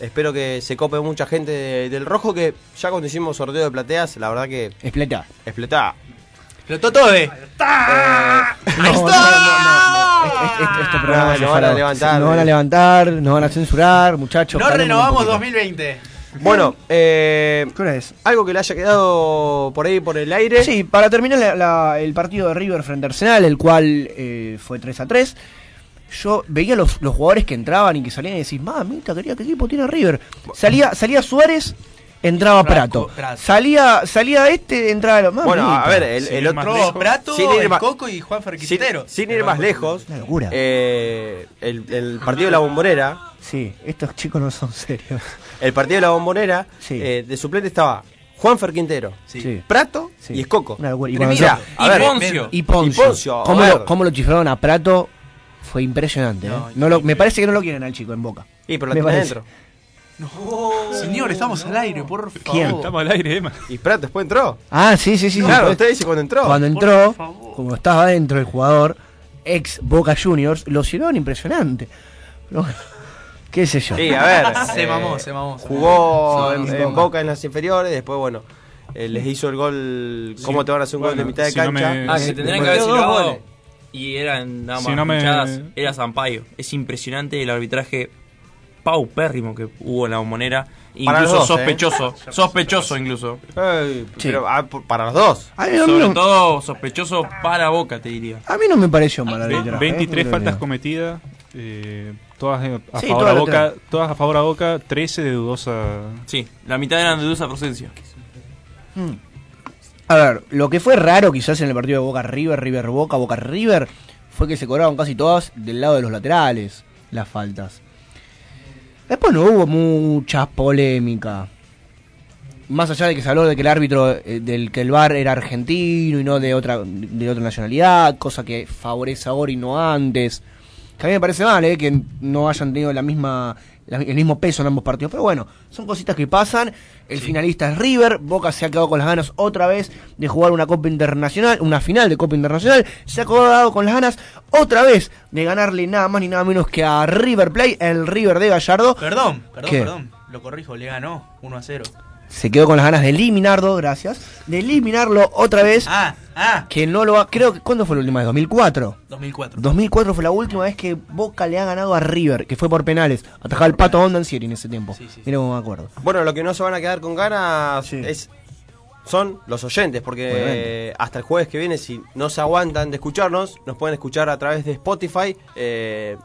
espero que se cope mucha gente de- del rojo. Que ya cuando hicimos sorteo de plateas, la verdad que Expleta. explotaba. Explotó todo, eh. No, no, no. Este, este- este van a levantar, No van a levantar, nos van a censurar, muchachos. No renovamos poquito. 2020. Bueno, eh, ¿Qué es? algo que le haya quedado por ahí por el aire. Sí, para terminar la- la- el partido de River frente a Arsenal, el cual eh, fue 3 a 3. Yo veía los, los jugadores que entraban y que salían y decís, mamita, quería qué equipo tiene River. Salía, salía Suárez, entraba Franco, Prato. Prato. Salía, salía este, entraba lo más. Bueno, a ver, el, otro. lejos. Prato, Sin ir el más- Coco y Juan Sin, Ferquintero. sin ir más lejos, Una locura. eh, el, el partido de la bombonera, Sí, estos chicos no son serios. el partido de la bombonera, Sí. eh, de suplente estaba Juan Ferquintero, Sí. Prato Sí. y Escoco. Una locura. Y, Poncio. y Poncio. Y Poncio, a ¿Cómo, lo, cómo lo chiflaron a Prato? Fue impresionante. No, ¿eh? No lo- me parece que no lo quieren al chico en boca. Y pero la Me tiene adentro. Señor, estamos al aire, por favor. ¿Quién? Estamos al aire, Emma. Y Prato después entró. Ah, sí, sí, sí. sí, claro, usted dice cuando entró. Cuando entró, como estaba dentro el jugador, ex Boca Juniors, lo hicieron impresionante. Pero bueno, ¿Qué sé yo? Sí, a ver. *laughs* Se eh, mamó, se mamó. Jugó Sí, en, sí, en Boca. En las inferiores, después, bueno, eh, les hizo el gol. ¿Cómo te van a hacer un gol de bueno, mitad de si no cancha? me- Ah, que tendrían que haber dos silbado goles. Y eran nada más Si no me- hinchadas, era Zampayo. Es impresionante el arbitraje paupérrimo que hubo en la bombonera. Para Incluso ¿eh? sospechoso. *laughs* Sospechoso incluso. Pero, ah, para los dos. A mí, a mí Sobre no, todo sospechoso para Boca, te diría. a mí no me pareció mal arbitraje, 23 eh, faltas cometidas, eh, todas a Sí, favor todas a Boca, tres. todas a favor a Boca, 13 de dudosa. Sí, la mitad eran de dudosa procedencia. Mm. A ver, lo que fue raro quizás en el partido de Boca River, River Boca, Boca River, fue que se cobraron casi todas del lado de los laterales las faltas. Después no hubo mucha polémica. Más allá de que se habló de que el árbitro, eh, del que el VAR era argentino y no de otra, de otra nacionalidad, cosa que favorece ahora y no antes. Que a mí me parece mal, eh, que no hayan tenido la misma, la- el mismo peso en ambos partidos. Pero bueno, son cositas que pasan. El finalista es River. Boca se ha quedado con las ganas otra vez de jugar una Copa Internacional, una final de Copa Internacional. Se ha quedado con las ganas otra vez de ganarle nada más ni nada menos que a River Play, el River de Gallardo. Perdón, perdón, ¿Qué? perdón. Lo corrijo, le ganó 1 a 0. Se quedó con las ganas de eliminarlo, gracias. De eliminarlo otra vez. Ah, ah. Que no lo ha. Creo que. ¿Cuándo fue la última vez? ¿2004? 2004. 2004 fue la última vez que Boca le ha ganado a River, que fue por penales. Atajaba el pato Onda en ese tiempo. Mira cómo me acuerdo. Bueno, lo que no se van a quedar con ganas es son los oyentes, porque hasta el jueves que viene, si no se aguantan de escucharnos, nos pueden escuchar a través de Spotify, eh,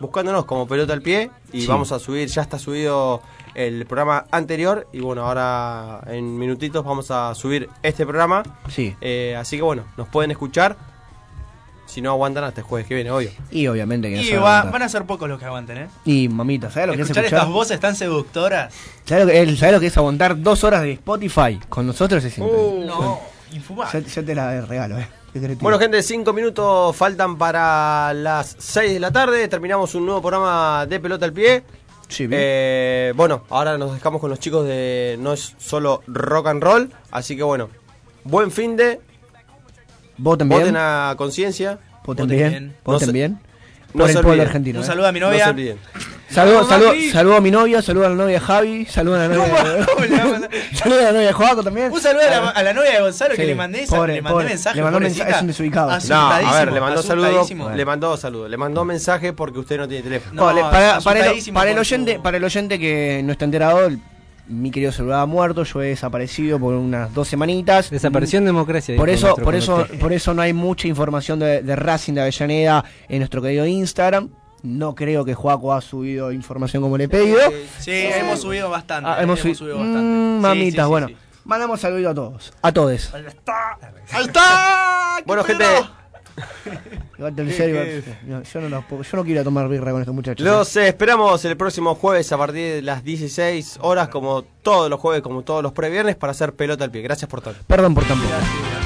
buscándonos como pelota al pie, y Sí. vamos a subir, ya está subido el programa anterior, y bueno, ahora en minutitos vamos a subir este programa. Sí. Eh, así que bueno, nos pueden escuchar, si no aguantan hasta el jueves que viene, obvio. Y obviamente que no Y se va a va- aguantar. van a ser pocos los que aguanten, ¿eh? Y mamita, ¿sabes lo que es Escuchar escuchar? estas voces tan seductoras. ¿Sabes lo, que, el- ¿sabes lo que es aguantar dos horas de Spotify? Con nosotros es increíble. No, infumable. Ya, ya te la regalo, eh. Bueno, gente, cinco minutos faltan para las 6 de la tarde. Terminamos un nuevo programa de pelota al pie. Sí, bien. Eh, bueno, ahora nos dejamos con los chicos de No es solo rock and roll. Así que bueno, buen fin de. Voten bien. Voten a conciencia. Voten bien. No Voten se- bien. No Por el pueblo olviden. argentino. Un eh. saludo a mi No se novia. olviden. Saludo, saludo, saludo a mi novia, saludo a la novia de Javi, saludo a la novia de, *laughs* *laughs* saludo a la novia de Joaco también. Un saludo a la, a la novia de Gonzalo que le mandé, esa- pobre, le mandé pobre. mensaje. Le mandó mensaje, es un desubicado. No, a ver, le mandó saludo. Le mandó saludo. Le mandó mensaje porque usted no tiene teléfono. No, Vale, para, para el, para el oyente, para el oyente que no está enterado, mi querido celular ha muerto, yo he desaparecido por unas dos semanitas. Desapareció en democracia. Por eso, por eso, por eso no hay mucha información de, de Racing de Avellaneda en nuestro querido Instagram. No creo que Joaco ha subido información como le he pedido. Sí, hemos subido bastante. Ah, hemos, hemos, subido subido bastante. Mm, mamitas, sí, sí, bueno. sí. Mandamos saludo a todos. A todos. ¡Ahí está! Bueno, gente, *laughs* el cero, no, yo, no los puedo- yo no quiero ir a tomar birra con estos muchachos. los eh, esperamos el próximo jueves a partir de las 16 horas, como todos los jueves, como todos los previernes, para hacer pelota al pie. Gracias por todo. Perdón por tan poco.